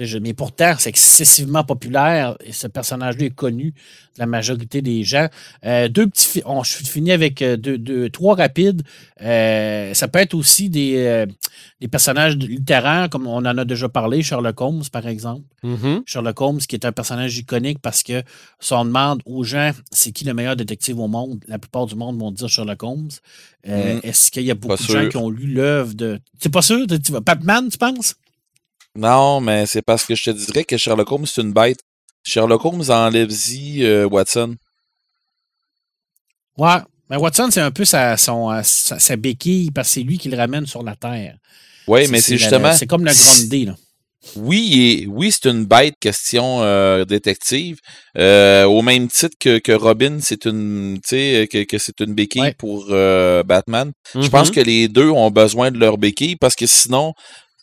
Je- mais pourtant, c'est excessivement populaire et ce personnage-là est connu de la majorité des gens. Euh, deux petits, on, je finis avec euh, deux, deux- trois rapides. Euh, ça peut être aussi des, euh, des personnages littéraires, comme on en a déjà parlé, Sherlock Holmes, par exemple. Mhm. Sherlock Holmes, qui est un personnage iconique parce que si on demande aux gens c'est qui le meilleur détective au monde, la plupart du monde vont dire Sherlock Holmes. Euh, Mm. Est-ce qu'il y a beaucoup Pas de gens qui ont lu l'œuvre de. C'est pas sûr? Batman, tu penses? Non, mais c'est parce que je te dirais que Sherlock Holmes, c'est une bête. Sherlock Holmes enlève-y euh, Watson. Ouais. Mais Watson, c'est un peu sa, son, euh, sa, sa béquille parce que c'est lui qui le ramène sur la Terre. Oui, mais c'est la- justement. C'est comme le Grundy, là. Oui, et, oui, c'est une bête question euh, détective. Euh, au même titre que, que Robin, c'est une, tu sais, que, que c'est une béquille Ouais. pour euh, Batman. Je Mhm. pense que les deux ont besoin de leur béquille parce que sinon,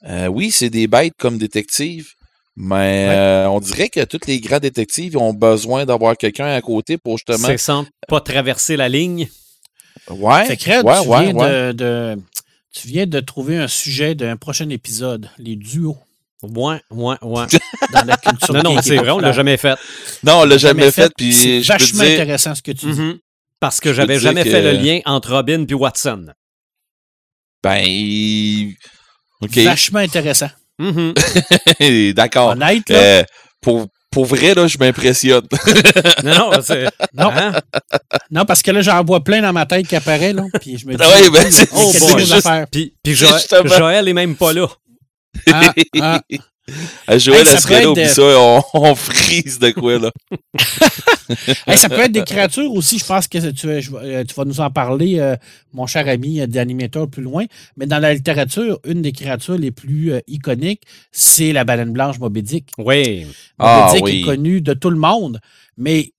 euh, oui, c'est des bêtes comme détectives, mais Ouais. euh, on dirait que tous les grands détectives ont besoin d'avoir quelqu'un à côté pour justement. C'est sans pas traverser la ligne. Ouais, Fait que Red, ouais, tu, ouais, viens ouais. De, de- tu viens de trouver un sujet d'un prochain épisode, les duos Ouais, ouais, ouais. dans la culture. non, non, et c'est vrai, on l'a jamais fait. Non, on l'a jamais fait, puis C'est vachement dire, intéressant ce que tu dis. Mhm. Parce que j'avais jamais que- fait le lien entre Robin puis Watson. ben, il- ok, Vachement intéressant. Mhm. d'accord. Honnête, là. Euh, pour, pour vrai, là, je m'impressionne. non, non, c'est. Non. Hein? Non, parce que là, j'en vois plein dans ma tête qui apparaît, là. Puis je me dis, Ah oui, ben, chose à juste-. Puis, puis Joël est même pas là. Ah, ah. À Joël, Hey, serait là, de- ça, on, on frise de quoi, là? Hey, ça peut être des créatures aussi. Je pense que tu, euh, je- euh, tu vas nous en parler, euh, mon cher ami euh, d'animateur plus loin. Mais dans la littérature, une des créatures les plus euh, iconiques, c'est la baleine blanche Moby Dick. Oui. Moby Ah, Dick oui. est connu de tout le monde. Mais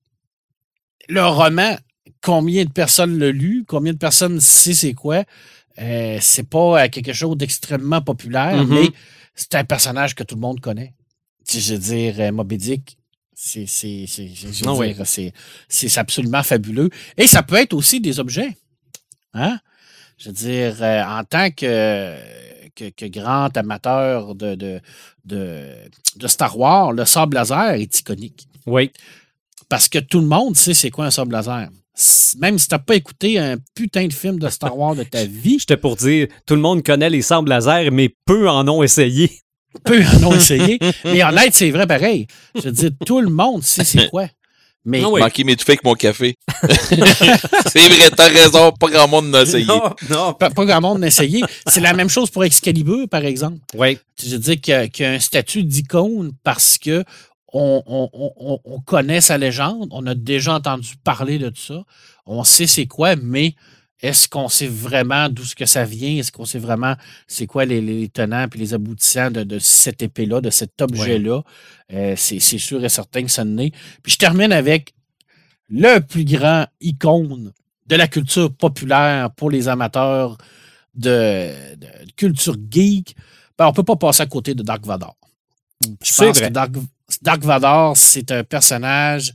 le roman, combien de personnes l'ont lu? Combien de personnes sait c'est quoi? Euh, c'est pas euh, quelque chose d'extrêmement populaire, Mhm. mais c'est un personnage que tout le monde connaît. Tu sais, Je veux dire, euh, Moby Dick, c'est oui. dire, c'est- c'est absolument fabuleux. Et ça peut être aussi des objets. Hein? Je veux dire, euh, en tant que, que, que grand amateur de, de, de, de Star Wars, le sable laser est iconique. Oui. Parce que tout le monde sait c'est quoi un sable laser. Même si tu n'as pas écouté un putain de film de Star Wars de ta vie, J'étais pour dire, tout le monde connaît les sables laser, mais peu en ont essayé. peu en ont essayé. Mais honnête, c'est vrai pareil. Je veux dire, tout le monde sait c'est quoi. Mais Ah oui. Manqué m'étouffer avec mon café. c'est vrai, t'as raison, pas grand monde n'a essayé. Non, non. pas, pas grand monde n'a essayé. C'est la même chose pour Excalibur, par exemple. Oui. Je veux dire qu'il y a, qu'il y a un statut d'icône parce que on, on- on- on- on connaît sa légende, on a déjà entendu parler de tout ça, on sait c'est quoi, mais est-ce qu'on sait vraiment d'où ce que ça vient? Est-ce qu'on sait vraiment c'est quoi les, les tenants et les aboutissants de, de cette épée-là, de cet objet-là? Euh, c'est c'est sûr et certain que ça en est. Puis je termine avec le plus grand icône de la culture populaire pour les amateurs de, de culture geek. Ben, on ne peut pas passer à côté de Dark Vador. Je pense vrai. que Dark, Dark Vador, c'est un personnage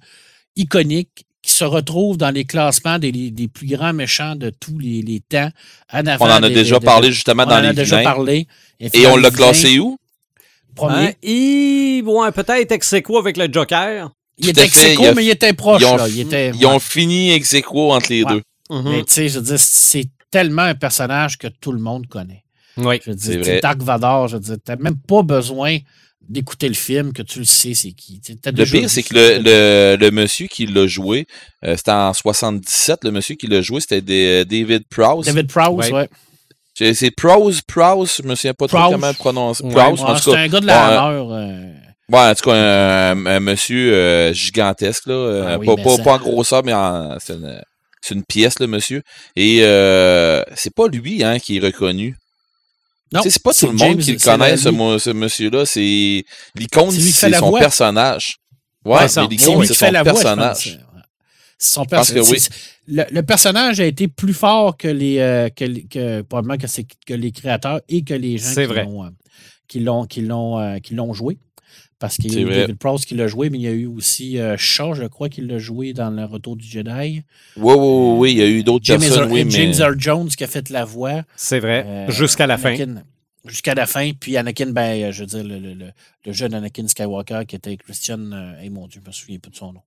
iconique qui se retrouve dans les classements des, des plus grands méchants de tous les, les temps. En avant On en a des- déjà des- parlé justement on dans en a les déjà vilains. parlé. Et on l'a classé où? Premier. Hein? Et, ouais, peut-être ex avec le Joker. il était ex a- mais il était proche. Ils ont, là. Il était, ils ont fini ex entre les Ouais. deux. Mais tu sais, je veux dire, c'est tellement un personnage que tout le monde connaît. Oui. Je veux C'est dire, vrai. Dark Vador, je veux dire, t'as même pas besoin d'écouter le film que tu le sais c'est qui. Le déjà pire, c'est ce que le, le, le monsieur qui l'a joué, euh, c'était en 77, le monsieur qui l'a joué, c'était des- David Prowse. David Prowse, Ouais. ouais. C'est c'est Prowse, Prowse, je me souviens pas trop comment le prononcer. Ouais. Prowse, Ouais, en c'est tout cas. un gars de la euh, Ouais, en tout cas, un, un monsieur euh, gigantesque, là. euh, Ah oui, pas, pas, ça- pas en grosseur, mais en, c'est une, c'est une pièce, le monsieur. Et euh, c'est pas lui hein, qui est reconnu. C'est pas tout le monde James- qui le connaît, ce, mo- ce monsieur-là. C'est l'icône, C'est son voix. personnage. Ouais, C'est l'icône, c'est son personnage. son que oui. Le, le personnage a été plus fort que les euh, que, les- que- probablement que, les créateurs et que les gens qui l'ont euh, qui l'ont euh, qui l'ont joué. Parce qu'il y a eu. David Prowse qui l'a joué, mais il y a eu aussi euh, Shaw, je crois, qui l'a joué dans Le Retour du Jedi. Oui, oui, oui, oui, il y a eu d'autres James, personnes, oui, mais. James Earl Jones qui a fait la voix. C'est vrai. Euh, Jusqu'à la fin. Anakin- Jusqu'à la fin. Puis Anakin, ben, euh, je veux dire, le, le- le- le jeune Anakin Skywalker qui était Christian. euh, hey, mon Dieu, je me souviens pas de son nom.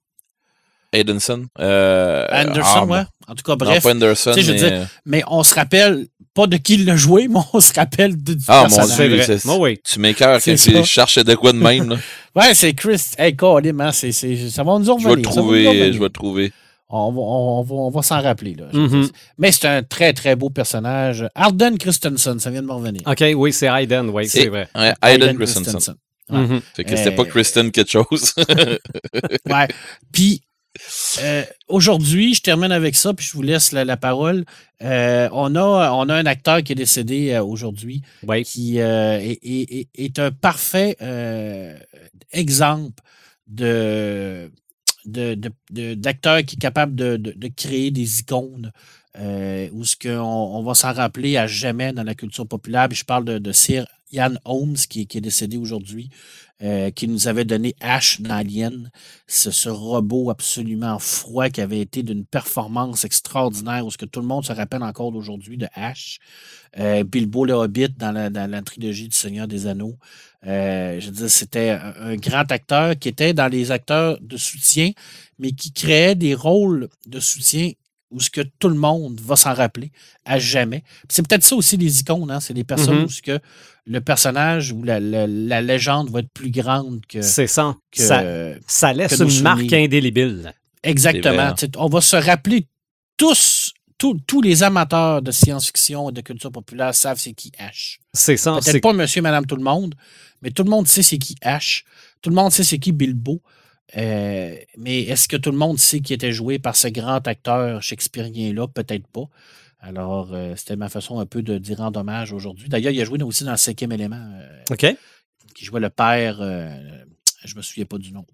Aidenson. Euh, Anderson, ah, ouais. En tout cas, Non, bref. pas Anderson, Tu sais, je mais... veux dire, Mais on se rappelle pas de qui il l'a joué, mais on se rappelle de, du Ah, mon personnage. C'est Dieu, vrai. Oh oui. Tu m'écœures tu cherches de quoi de même. Là. Ouais, c'est Chris. Hey, Colin, hein, c'est, c'est- ça va nous en Je vais le revenir, trouver. revenir. Je vais le trouver. On va, on va, on va s'en rappeler. Là, je Mhm. Mais c'est un très, très beau personnage. Arden Christensen, ça vient de me revenir. OK, oui, c'est Hayden, oui, c'est vrai. Ouais, Aiden Christensen. Ouais. Mhm. Fait que c'était pas Euh, Kristen quelque chose. Ouais. Puis, euh, aujourd'hui, je termine avec ça, puis je vous laisse la, la parole. Euh, on, a, on a un acteur qui est décédé euh, aujourd'hui qui est, est- est- est un parfait exemple de d'acteur qui est capable de, de- de créer des icônes où ce qu'on on va s'en rappeler à jamais dans la culture populaire. Puis je parle de, de Sir Ian Holmes qui est décédé aujourd'hui, euh, qui nous avait donné Ash dans Alien, ce, ce robot absolument froid qui avait été d'une performance extraordinaire, où ce que tout le monde se rappelle encore d'aujourd'hui de Ash. Euh, Bilbo le Hobbit dans la, dans la trilogie du Seigneur des Anneaux. Euh, je veux dire, c'était un, un grand acteur qui était dans les acteurs de soutien, mais qui créait des rôles de soutien où ce que tout le monde va s'en rappeler à jamais. C'est peut-être ça aussi les icônes, hein? c'est les personnes Mhm. où ce que le personnage ou la, la- la légende va être plus grande que, C'est ça. que, ça. Ça laisse une marque indélébile. Exactement. On va se rappeler tous, tous, tous les amateurs de science-fiction et de culture populaire savent c'est qui H. C'est ça. Peut-être C'est pas monsieur, madame, tout le monde, mais tout le monde sait c'est qui H. Tout le monde sait c'est qui Bilbo. Euh, mais est-ce que tout le monde sait qui était joué par ce grand acteur shakespearien-là? Peut-être pas. Alors, euh, c'était ma façon un peu de dire rendre hommage aujourd'hui. D'ailleurs, il a joué aussi dans le cinquième élément, euh, OK. qui jouait le père. euh, je me souviens pas du nom.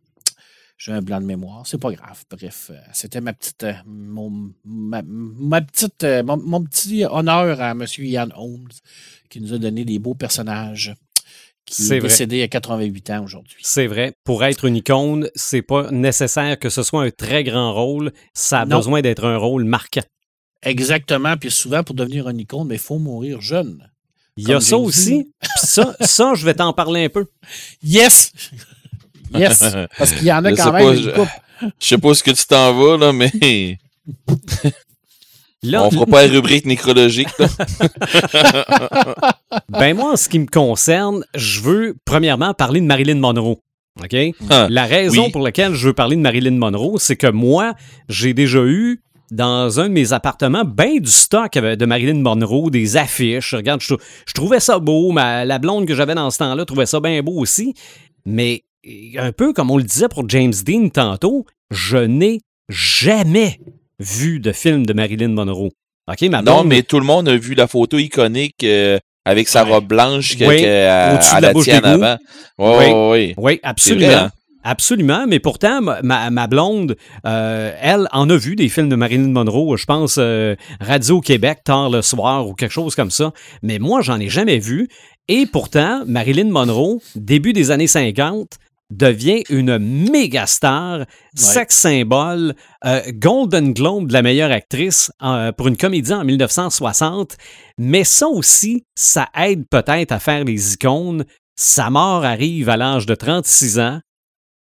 J'ai un blanc de mémoire. C'est pas grave. Bref, euh, c'était ma petite, mon, ma, ma petite, mon, mon petit honneur à M. Ian Holmes, qui nous a donné des beaux personnages, qui est vrai. décédé à 88 ans aujourd'hui. C'est vrai. Pour être une icône, c'est pas nécessaire que ce soit un très grand rôle. Ça a Non. besoin d'être un rôle marquant. Exactement. Puis souvent, pour devenir une icône, mais il faut mourir jeune. Il y a ça aussi. Puis ça, ça, je vais t'en parler un peu. Yes! Yes! Parce qu'il y en a Je quand même pas, une je- coupe. Je sais pas ce que tu t'en vas, là, mais Là, on fera pas la rubrique nécrologique. là. ben moi, en ce qui me concerne, je veux premièrement parler de Marilyn Monroe. OK? Ah, La raison oui. pour laquelle je veux parler de Marilyn Monroe, c'est que moi, j'ai déjà eu dans un de mes appartements ben du stock de Marilyn Monroe, des affiches. Regarde, je, je trouvais ça beau. Ma, la blonde que j'avais dans ce temps-là trouvait ça bien beau aussi. Mais un peu comme on le disait pour James Dean tantôt, je n'ai jamais vu de film de Marilyn Monroe. OK, ma Non, mais tout le monde a vu la photo iconique euh, avec sa robe blanche que, Oui, que, euh, au-dessus de elle la la d'égout. avant. Ouais, Oui. Oui, C'est absolument. Absolument, mais pourtant, ma- blonde, euh, elle en a vu des films de Marilyn Monroe, je pense euh, Radio-Québec, tard le soir ou quelque chose comme ça, mais moi, j'en ai jamais vu. Et pourtant, Marilyn Monroe, début des années 50, devient une méga star, sex symbole, euh, Golden Globe de la meilleure actrice euh, pour une comédie en 1960. Mais ça aussi, ça aide peut-être à faire les icônes. Sa mort arrive à l'âge de 36 ans.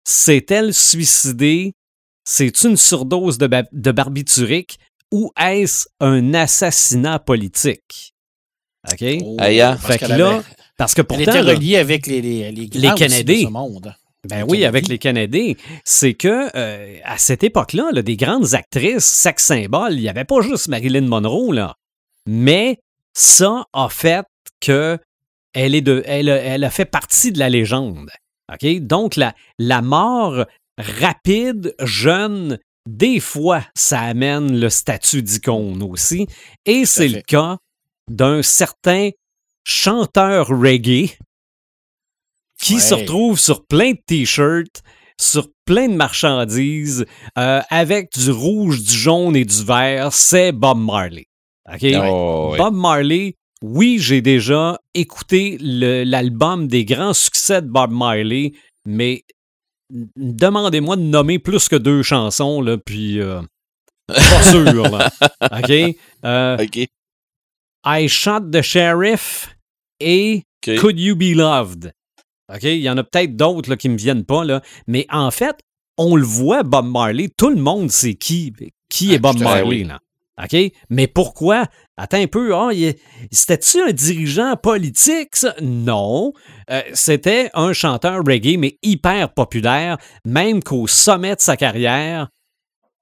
S'est-elle suicidée? C'est une surdose de, ba- de barbiturique ou est-ce un assassinat politique? OK? Oh, Aïe, hein? parce Fait que là, avait- parce que elle pourtant, était là, reliée avec les, les, les, monde. ben les oui, avec les Canadiens, c'est que euh, à cette époque-là, là, des grandes actrices, sex symboles, il n'y avait pas juste Marilyn Monroe, là. Mais ça a fait que elle, est de, elle, a- elle a fait partie de la légende. Donc, la, la mort rapide, jeune, des fois, ça amène le statut d'icône aussi. Et c'est le cas d'un certain chanteur reggae qui Ouais. se retrouve sur plein de t-shirts, sur plein de marchandises, euh, avec du rouge, du jaune et du vert, c'est Bob Marley. Oh, ouais. Bob Marley, oui, j'ai déjà écouté l'album des grands succès de Bob Marley. mais demandez-moi de nommer plus que deux chansons, là, puis euh, pas sûr, là. OK? Euh, OK. I Shot the Sheriff et. Could You Be Loved? OK? Il y en a peut-être d'autres qui ne me viennent pas, là. mais en fait, on le voit, Bob Marley. Tout le monde sait qui, qui est Ah, Bob Marley. oui. Là. OK? Mais pourquoi? Attends un peu. est- C'était-tu un dirigeant politique? Non. Euh, C'était un chanteur reggae, mais hyper populaire, même qu'au sommet de sa carrière.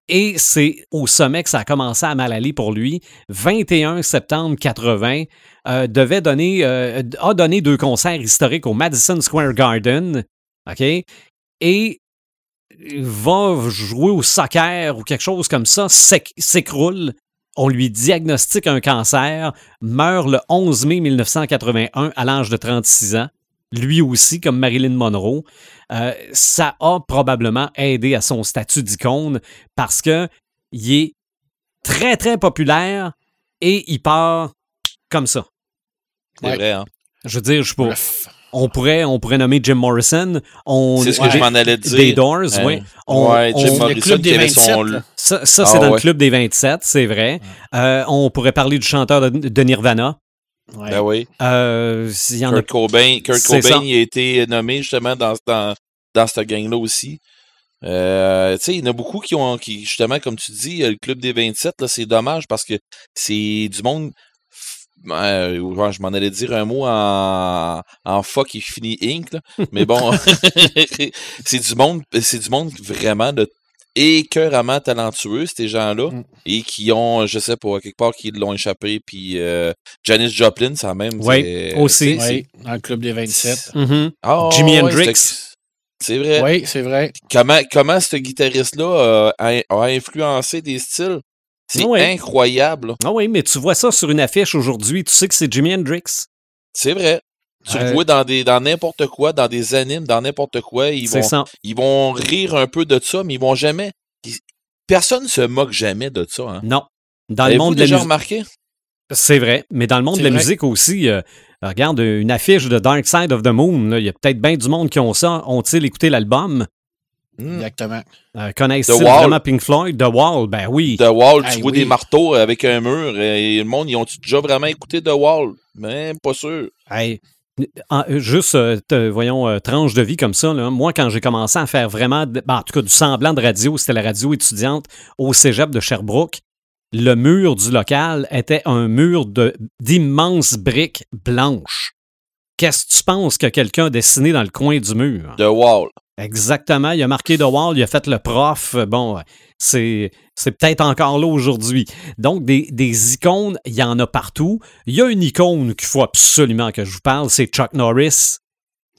Et c'est au sommet que ça a commencé à mal aller pour lui. 21 septembre 80, euh, devait donner, euh, a donné deux concerts historiques au Madison Square Garden. OK? Et va jouer au soccer ou quelque chose comme ça, s'éc- s'écroule. On lui diagnostique un cancer, meurt le 11 mai 1981 à l'âge de 36 ans. Lui aussi, comme Marilyn Monroe. Euh, ça a probablement aidé à son statut d'icône parce que il est très, très populaire et il part comme ça. C'est Ouais. vrai, hein. Je veux dire, je pour- Bref. On, pourrait, on pourrait nommer Jim Morrison. On, C'est ce que ouais, je m'en allais dire. Des Doors, oui. On- ouais, on- Jim Le Morrison club des avait son... 27, là. ça, ça, Ah c'est dans le club des 27, c'est vrai. Euh, on pourrait parler du chanteur de, de Nirvana. Ben oui. Euh, il y en a Kurt Cobain, Kurt Cobain il a été nommé justement dans, dans, dans cette gang-là aussi. Euh, tu sais, il y en a beaucoup qui ont, qui, justement, comme tu dis, le club des 27, là, c'est dommage parce que c'est du monde. Euh, ouais, je m'en allais dire un mot en, en fuck et fini Inc. là. Mais bon, c'est du monde, c'est du monde vraiment de écœuramment talentueux, ces gens-là, Mm. et qui ont, je sais pas, quelque part, qui l'ont échappé, puis euh, Janis Joplin, ça même. Oui, c'est- aussi. c'est- Oui, dans le club des 27. Mhm. ah, Jimi ouais, Hendrix. c'était- C'est vrai. Oui, c'est vrai. Comment, comment ce guitariste-là euh, a, a influencé des styles? C'est incroyable. Ah oui, mais tu vois ça sur une affiche aujourd'hui, tu sais que c'est Jimi Hendrix. C'est vrai. Tu Euh, le vois dans des dans n'importe quoi, dans des animes, dans n'importe quoi. Ils vont, ça. ils vont rire un peu de ça, mais ils vont jamais. ils- personne se moque jamais de ça. Hein. Non. Dans le monde de la déjà remarqué? C'est vrai, mais dans le monde de la vrai. musique aussi, euh, regarde une affiche de Dark Side of the Moon. Il y a peut-être bien du monde qui ont ça. Ont-ils écouté l'album? Hmm. Exactement. Euh, Wall. vraiment Pink Floyd? The Wall, ben oui. The Wall, tu Hey, vois oui. des marteaux avec un mur. Et le monde, ils ont déjà vraiment écouté The Wall? Même pas sûr. Hey, en- euh, juste, euh, voyons, euh, tranche de vie comme ça. là. Moi, quand j'ai commencé à faire vraiment, de- ben, en tout cas, du semblant de radio, c'était la radio étudiante au cégep de Sherbrooke. Le mur du local était un mur de- d'immenses briques blanches. Qu'est-ce que tu penses que quelqu'un a dessiné dans le coin du mur? The Wall. Exactement. Il a marqué The Wall, il a fait le prof. Bon, c'est, c'est peut-être encore là aujourd'hui. Donc, des, des icônes, il y en a partout. Il y a une icône qu'il faut absolument que je vous parle, c'est Chuck Norris.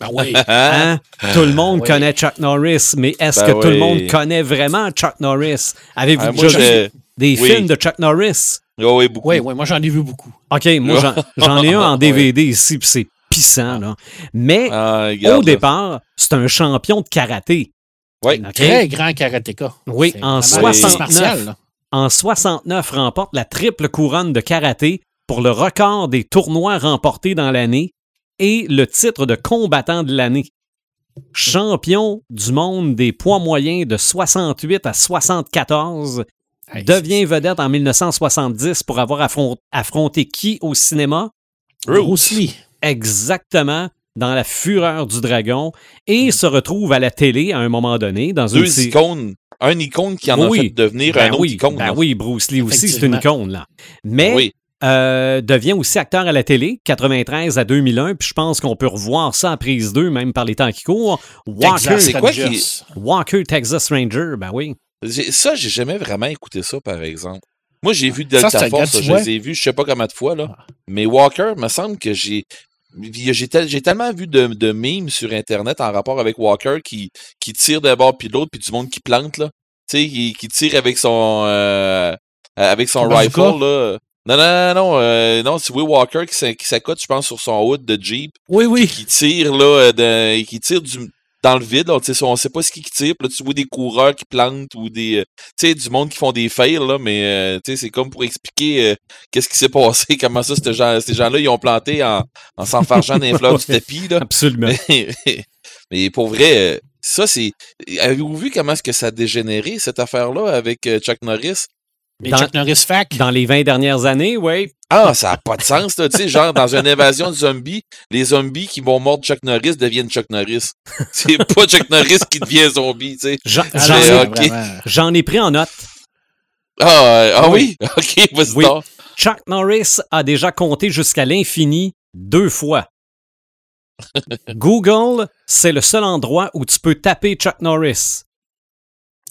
Ben oui. Hein? Tout le monde Oui. connaît Chuck Norris, mais est-ce Ben que tout le monde connaît vraiment Chuck Norris? Avez-vous Ah, déjà vu des oui. films de Chuck Norris? Ah oui, beaucoup. Oui, oui, moi j'en ai vu beaucoup. OK, moi, j'en, j'en ai un en DVD ici, puis c'est pissant, là. Mais Ah, au départ, c'est un champion de karaté. Oui. OK? Très grand karatéka. Oui, en vraiment un 69. martial, là. en 69 remporte la triple couronne de karaté pour le record des tournois remportés dans l'année et le titre de combattant de l'année. Champion du monde des poids moyens de 68 à 74, Hey, devient vedette en 1970 pour avoir affron- affronté qui au cinéma? Bruce Lee. Exactement dans la fureur du dragon et se retrouve à la télé à un moment donné dans une Deux série- icônes. Un icône qui en Oui. a fait devenir Ben un autre oui, icône. ben oui, Bruce Lee aussi, c'est une icône, là. Mais Oui. euh, devient aussi acteur à la télé, 93 à 2001, puis je pense qu'on peut revoir ça à prise 2, même par les temps qui courent. Walker, Texas c'est quoi qui- Walker Texas Ranger, ben oui. Ça, j'ai jamais vraiment écouté ça, par exemple. Moi, j'ai vu Delta Ça, Force, je les ai vus, je sais pas combien de fois, là. Mais Walker, me semble que j'ai. J'ai tel- j'ai tellement vu de, de memes sur Internet en rapport avec Walker qui, qui tire d'un bord puis de l'autre, puis du monde qui plante, là. Tu sais, qui, qui tire avec son. euh, avec son rifle, là. Non, non, non, non, euh, non, c'est Will Walker qui s'accote, je pense, sur son hood de Jeep, Oui, oui. qui tire, là, euh, de- qui tire du, dans le vide, là, tu sais, on sait pas ce qui qui tire, puis là, tu vois des coureurs qui plantent ou des, euh, tu sais, du monde qui font des fails, là, mais, euh, tu sais, c'est comme pour expliquer euh, qu'est-ce qui s'est passé, comment ça, ces gens- ces gens-là, ils ont planté en, en s'enfargeant dans les fleurs du tapis, là. Absolument. Mais, Mais pour vrai, euh, ça, c'est. Avez-vous vu comment est-ce que ça a dégénéré, cette affaire-là, avec euh, Chuck Norris? Dans- Chuck Norris Fac. Dans les 20 dernières années, oui. Ah, ça n'a pas de sens. Tu sais, genre, dans une invasion de zombies, les zombies qui vont mordre Chuck Norris deviennent Chuck Norris. C'est pas Chuck Norris qui devient zombie, tu sais. J'en ai, pris en note. Ah, euh, ah Oui? oui? OK, vas-y Oui. Chuck Norris a déjà compté jusqu'à l'infini deux fois. Google, c'est le seul endroit où tu peux taper Chuck Norris.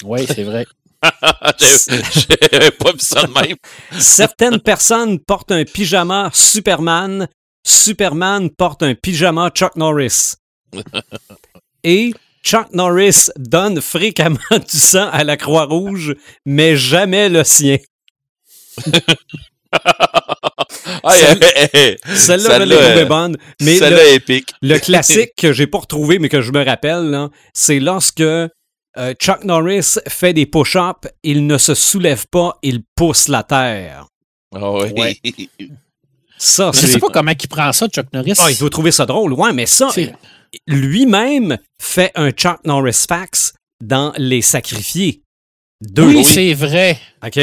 Oui, c'est vrai. J'avais pas vu ça de même. Certaines personnes portent un pyjama Superman. Superman porte un pyjama Chuck Norris. Et Chuck Norris donne fréquemment du sang à la Croix-Rouge, mais jamais le sien. Ah, Celle-. Celle-là, trouvée euh, bonne. Mais Celle-là le, est épique. le classique que j'ai pas retrouvé, mais que je me rappelle, c'est lorsque euh, Chuck Norris fait des push-ups, il ne se soulève pas, il pousse la terre. Ah oui. Ouais. Ça, Je c'est... sais pas comment il prend ça, Chuck Norris. Ah, il doit trouver ça drôle, ouais, mais ça, C'est- lui-même fait un Chuck Norris fax dans Les Sacrifiés. Deux. Oui, Oui. c'est vrai. OK?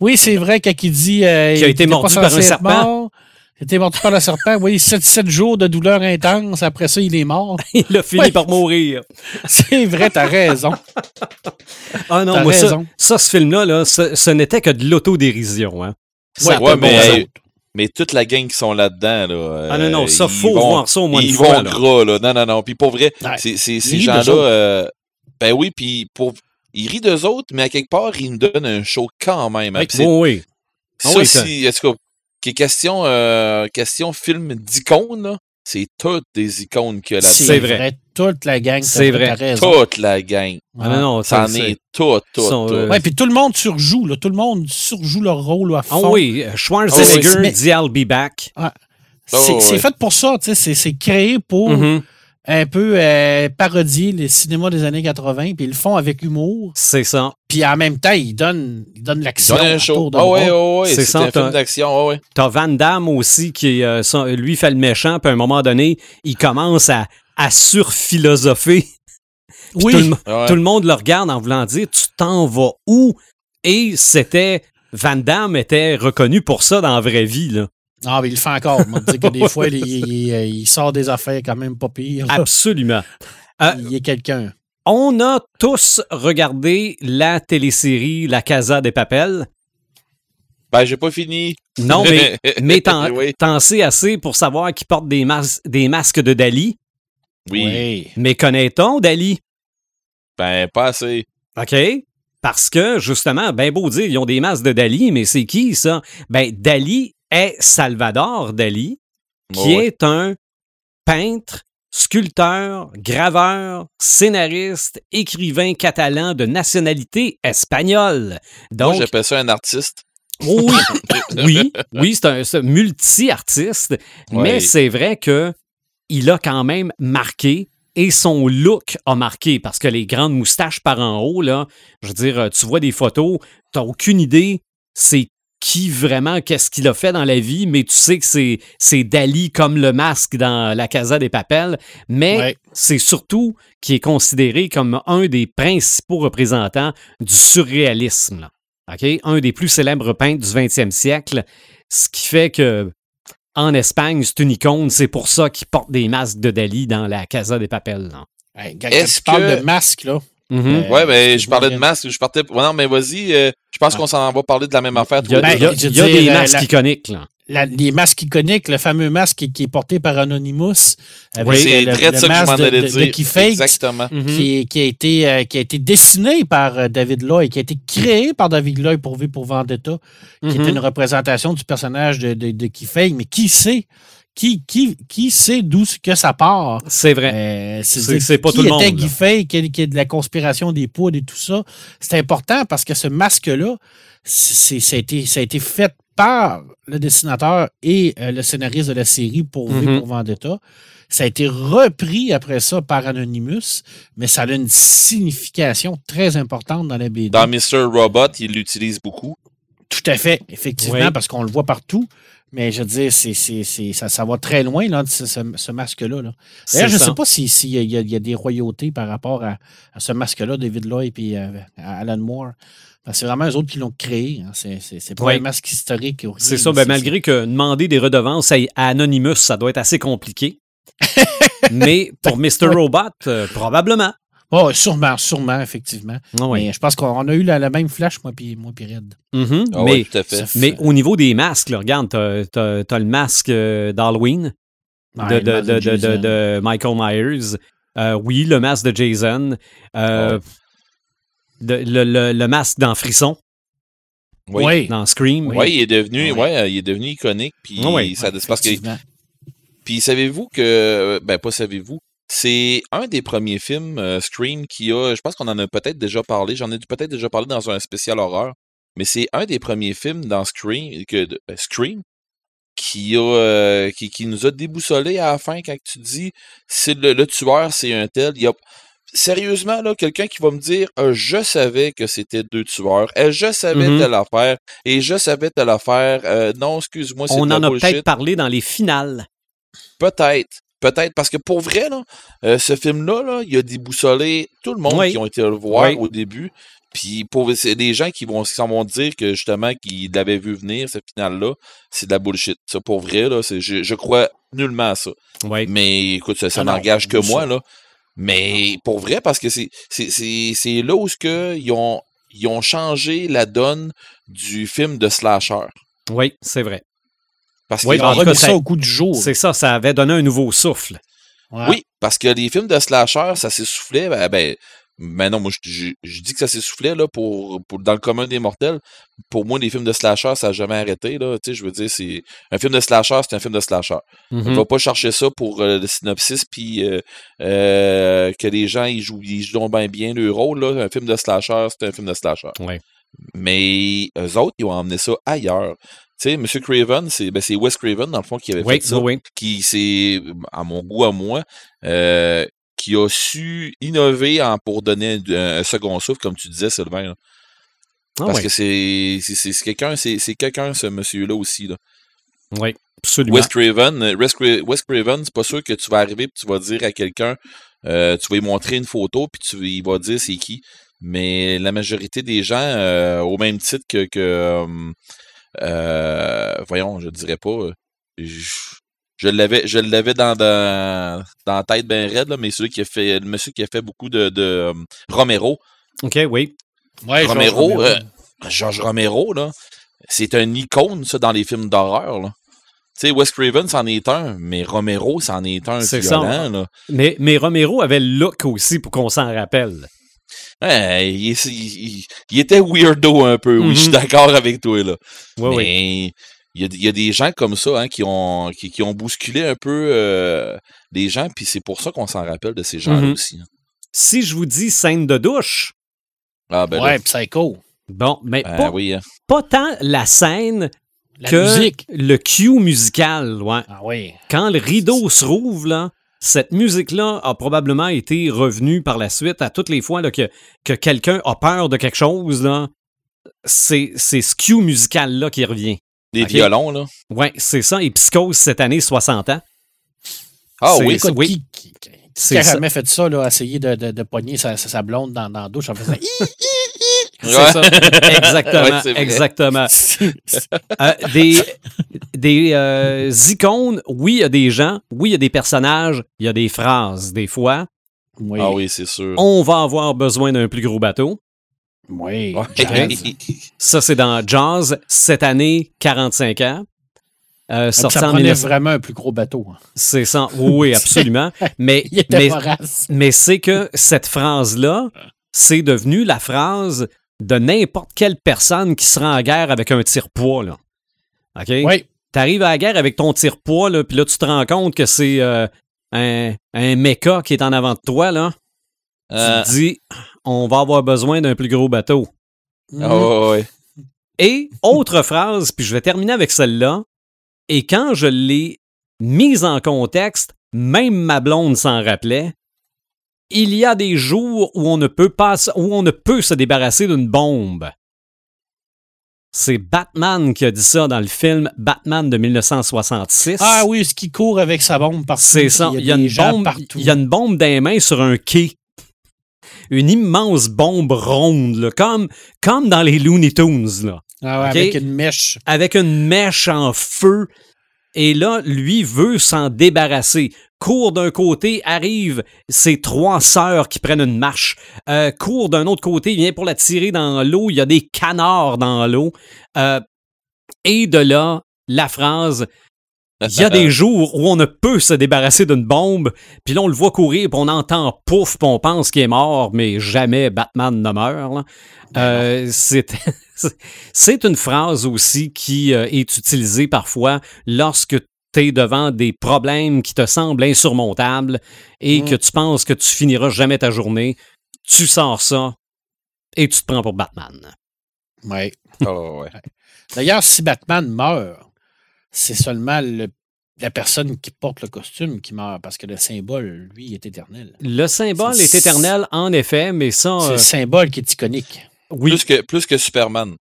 Oui, c'est vrai quand il dit. euh, Qui a été mordu par un serpent. mort. Il a été mordu par le serpent. Oui, 7, 7 jours de douleur intense. Après ça, il est mort. Il a fini Ouais. par mourir. C'est vrai, t'as raison. Ah non, moi, ça, raison. ça, ce film-là, là, ce, ce n'était que de l'autodérision. Hein. Ça Ouais, bon mais-. Mais toute la gang qui sont là-dedans, là. Ah non, non, euh, ça, ils faut vont- voir ça au moins Ils vont fois. là. gras, là. Non, non, non. Puis pour vrai, Ouais. c'est, c'est, Ils ces gens-là, euh, ben oui, puis pour, ils rient d'eux autres, mais à quelque part, ils nous donnent un show quand même. hein. Oui. Oh, oui. Ah ça, oui, ça- si, est-ce que, qui est question, euh, question film d'icônes, c'est toutes des icônes qu'il y a là-dedans. C'est vrai. Toute la gang. C'est vrai. Raison. Toute la gang. Ah non, non, ça, en c'est- est toute, toute, sont, toute. euh, Ouais, puis tout le monde surjoue, là. Tout le monde surjoue leur rôle à Ah fond. oui, euh, Schwarzenegger Ah oui. dit I'll be back. C'est Oh, c'est fait pour ça, tu sais. c'est- C'est créé pour Mhm. Un peu euh, parodier les cinémas des années 80, puis ils le font avec humour. C'est ça. Puis en même temps, ils donnent, ils donnent l'action. Donne un à show. Ah ouais, ouais, ouais. C'est un t'as- film d'action. Ah ouais. T'as Van Damme aussi qui, euh, lui, fait le méchant, puis à un moment donné, il commence à, à surphilosopher. Oui. Tout, le, Ah ouais. tout le monde le regarde en voulant dire Tu t'en vas où? Et c'était. Van Damme était reconnu pour ça dans la vraie vie. Là. Ah, mais il le fait encore. On dit que des fois, il, il- il- il sort des affaires quand même pas pires. là. Absolument. Ah, Il est quelqu'un. On a tous regardé la télésérie La Casa des Papels. Ben, j'ai pas fini. Non, mais, mais t'en, Oui. sais assez pour savoir qu'il porte des, mas- des masques de Dali. Oui. Mais connaît-on Dali? Ben, pas assez. OK? Parce que, justement, ben beau dire, ils ont des masques de Dali, mais c'est qui ça? Ben, Dali est Salvador Dali, qui ouais. est un peintre, sculpteur, graveur, scénariste, écrivain catalan de nationalité espagnole. Moi, Donc, j'appelle ça un artiste. oui, oui, oui, c'est un, multi-artiste, mais c'est vrai que il a quand même marqué et son look a marqué parce que les grandes moustaches par en haut, là, je veux dire, euh, tu vois des photos, t'as aucune idée c'est qui vraiment, qu'est-ce qu'il a fait dans la vie, mais tu sais que c'est, c'est Dali comme le masque dans La Casa des Papels, mais Ouais. c'est surtout qui est considéré comme un des principaux représentants du surréalisme. là. Un des plus célèbres peintres du 20e siècle, ce qui fait que en Espagne, c'est une icône, c'est pour ça qu'il porte des masques de Dali dans la Casa des Papels. là. Hey, quand Est-ce tu parles que- de masque, là. Mhm. Euh, Ouais, mais je parlais de masque. Je partais. Ouais, non, mais vas-y. euh, je pense Ah. qu'on s'en va parler de la même affaire. Il y a, y je y des masques la- iconiques. Là. La- les masques iconiques, le fameux masque qui, qui est porté par Anonymous. Avec Oui, c'est le, très le ça que je masque m'en de, allais de- de dire. Fakes, Exactement. Mhm. qui, qui a été, euh, qui a été dessiné par euh, David Lloyd, qui a été créé par David Lloyd pour V pour Vendetta, qui Mhm. était une représentation du personnage de, de, de. Mais qui sait? Qui, qui, qui sait d'où ce que ça part? C'est vrai. Euh, C'est- pas tout le était monde, là. Fay, qui est, qui est de la conspiration des poudres et tout ça. C'est important parce que ce masque-là, c'est, ça, a été, ça a été fait par le dessinateur et euh, le scénariste de la série pour V Mhm. pour Vendetta. Ça a été repris après ça par Anonymous, mais ça a une signification très importante dans la BD. Dans Mr. Robot, il l'utilise beaucoup. Tout à fait, effectivement, Oui. parce qu'on le voit partout. Mais je veux dire, c'est, c'est, c'est- ça, ça va très loin, là, ce, ce- masque-là. Là. D'ailleurs, je ne sais pas s'il si, y, a, il y a- y a des royautés par rapport à, à ce masque-là, David Lloyd et Alan Moore. C'est vraiment eux autres qui l'ont créé. hein. C'est, c'est, c'est pas un masque historique. C'est ça, ben, malgré que demander des redevances à à Anonymous, ça doit être assez compliqué. Mais pour Mr. Robot, euh, probablement. Oh, sûrement, sûrement, effectivement. Ah oui. Mais je pense qu'on a eu la, la même flash, moi puis moi puis Red. Mhm. Ah mais, ouais, tout à fait. Ça fait- mais au niveau des masques, là, regarde, t'as, t'as- t'as le masque euh, d'Halloween de, Ouais, de- le de- de- de- Jason. de Michael Myers. Euh, oui, le masque de Jason. Euh, de- le, le- le masque dans Frisson, Oui. Oui. dans Scream. Ouais, il est devenu, Oui. ouais, il est devenu iconique. Puis oui. ça, parce que, Effectivement. puis savez-vous que, ben pas savez-vous, c'est un des premiers films euh, Scream qui a, je pense qu'on en a peut-être déjà parlé. J'en ai peut-être déjà parlé dans un spécial horreur, mais c'est un des premiers films dans Scream que euh, Scream qui a, euh, qui, qui nous a déboussolé à la fin quand tu dis c'est le, le tueur, c'est un tel. Il y a sérieusement, là, quelqu'un qui va me dire euh, Je savais que c'était deux tueurs, euh, je savais Mhm. telle affaire, et je savais telle affaire. Euh, non, excuse-moi, c'est On en a peut-être parlé dans les finales. Peut-être. Peut-être. Parce que pour vrai, là, euh, ce film-là, là, il a déboussolé tout le monde Oui. qui ont été le voir Oui. au début. Puis pour c'est des gens qui vont s'en vont dire que justement qu'ils l'avaient vu venir, ce final-là, c'est de la bullshit. Ça, pour vrai, là, c'est, je, je crois nullement à ça. Oui. Mais écoute, ça, ça Ah n'engage que moi, ça. là. Mais pour vrai, parce que c'est, c'est, c'est, c'est là où que ils ont, ils ont changé la donne du film de slasher. Oui, c'est vrai. Parce Oui, qu'ils ont remis ça au coup du jour. C'est ça, ça avait donné un nouveau souffle. Ouais. Oui, parce que les films de slasher, ça s'essoufflait. Ben, ben, ben non, moi, je, je- je dis que ça s'essoufflait là, pour, pour, dans le commun des mortels. Pour moi, les films de slasher, ça n'a jamais arrêté. Là. Tu sais, je veux dire, c'est un film de slasher, c'est un film de slasher. On Mhm. va pas chercher ça pour euh, le synopsis, puis euh, euh, que les gens ils jouent, ils jouent bien bien le rôle. Là. Un film de slasher, c'est un film de slasher. Ouais. Mais eux autres, ils ont emmené ça ailleurs. Tu sais, M. Craven, c'est ben, c'est Wes Craven, dans le fond, qui avait Oui, fait ça oui, qui c'est à mon goût à moi euh, qui a su innover en, pour donner un, un second souffle comme tu disais Sylvain là. Ah parce que c'est c'est- c'est c'est quelqu'un c'est quelqu'un ce monsieur là aussi là. oui, absolument. Wes Craven Wes, Cra- Wes Craven c'est pas sûr que tu vas arriver et tu vas dire à quelqu'un euh, tu vas lui montrer une photo puis tu il va dire c'est qui mais la majorité des gens euh, au même titre que, que euh, voyons je dirais pas euh, je, je l'avais je l'avais dans, dans dans la tête bien raide là, mais celui qui a fait le monsieur qui a fait beaucoup de, de euh, Romero OK, oui. Ouais, George Romero, euh, George Romero, là, c'est un icône, ça, dans les films d'horreur, là. Tu sais, Wes Craven, c'en est un, mais Romero, c'en est un C'est ça. violent, là. Mais, mais Romero avait le look aussi pour qu'on s'en rappelle. Ouais, il, était weirdo un peu, oui, je suis Mhm. d'accord avec toi, là. Oui. mais il y, a, il y a des gens comme ça hein, qui, ont, qui, qui ont bousculé un peu euh, les gens, puis c'est pour ça qu'on s'en rappelle de ces gens-là Mhm. aussi. hein. Si je vous dis scène de douche, Ah, ben Ouais, là, Psycho. bon, mais ben pas, oui, hein. pas tant la scène La que musique. le cue musical. Ouais. Ah oui. Quand le rideau se rouvre, là, cette musique-là a probablement été revenue par la suite à toutes les fois là, que, que quelqu'un a peur de quelque chose. là. C'est c'est ce cue musical-là qui revient. Les Ok? violons, là. Ouais, c'est ça. Et Psychose, cette année, 60 ans. Ah C'est- oui, Écoute, oui. qui, qui, qui- C'est qui a ça. jamais fait ça, là, essayer de, de, de pogner sa, sa, sa blonde dans, dans la douche en faisant C'est ça. Exactement. Ouais, exactement. Euh, des des euh, icônes, oui, il y a des gens, oui, il y a des personnages, il y a des phrases, des fois. Oui. Ah oui, c'est sûr. On va avoir besoin d'un plus gros bateau. Oui. Ouais. Jazz. Ça, c'est dans Jazz, cette année, 45 ans. Euh, Ah, sorti ça en prenait 19... vraiment un plus gros bateau. hein. C'est ça. Oui, absolument. Mais, mais c'est que cette phrase-là, c'est devenu la phrase de n'importe quelle personne qui se rend en guerre avec un tire-poids. Là. OK? Oui. T'arrives à la guerre avec ton tire-poids, là, puis là, tu te rends compte que c'est euh, un, un mecha qui est en avant de toi, là. Euh, Tu te dis, on va avoir besoin d'un plus gros bateau. ah ouais. Et autre phrase, puis je vais terminer avec celle-là. Et quand je l'ai mise en contexte, même ma blonde s'en rappelait. Il y a des jours où on ne peut pas, où on ne peut se débarrasser d'une bombe. C'est Batman qui a dit ça dans le film Batman de 1966. Ah oui, ce qui court avec sa bombe partout. C'est ça. Il y, a une bombe, il y a une bombe dans les mains sur un quai. Une immense bombe ronde, là, comme, comme dans les Looney Tunes. Là. Ah ouais, avec une mèche. avec une mèche en feu. Et là, lui veut s'en débarrasser. Court d'un côté, arrive ses trois sœurs qui prennent une marche. Euh, court d'un autre côté, vient pour la tirer dans l'eau. Il y a des canards dans l'eau. Euh, et de là, la phrase il y a des jours où on ne peut se débarrasser d'une bombe, puis là on le voit courir, puis on entend pouf, puis on pense qu'il est mort, mais jamais Batman ne meurt. là. Euh, c'est c'est une phrase aussi qui euh, est utilisée parfois lorsque tu es devant des problèmes qui te semblent insurmontables et Mm. que tu penses que tu finiras jamais ta journée. Tu sors ça et tu te prends pour Batman. Ouais. Oh, ouais. D'ailleurs, si Batman meurt, c'est seulement le- la personne qui porte le costume qui meurt parce que le symbole, lui, est éternel. Le symbole est éternel, en effet, mais ça, C'est euh, le symbole qui est iconique. oui, Plus, que, plus que Superman.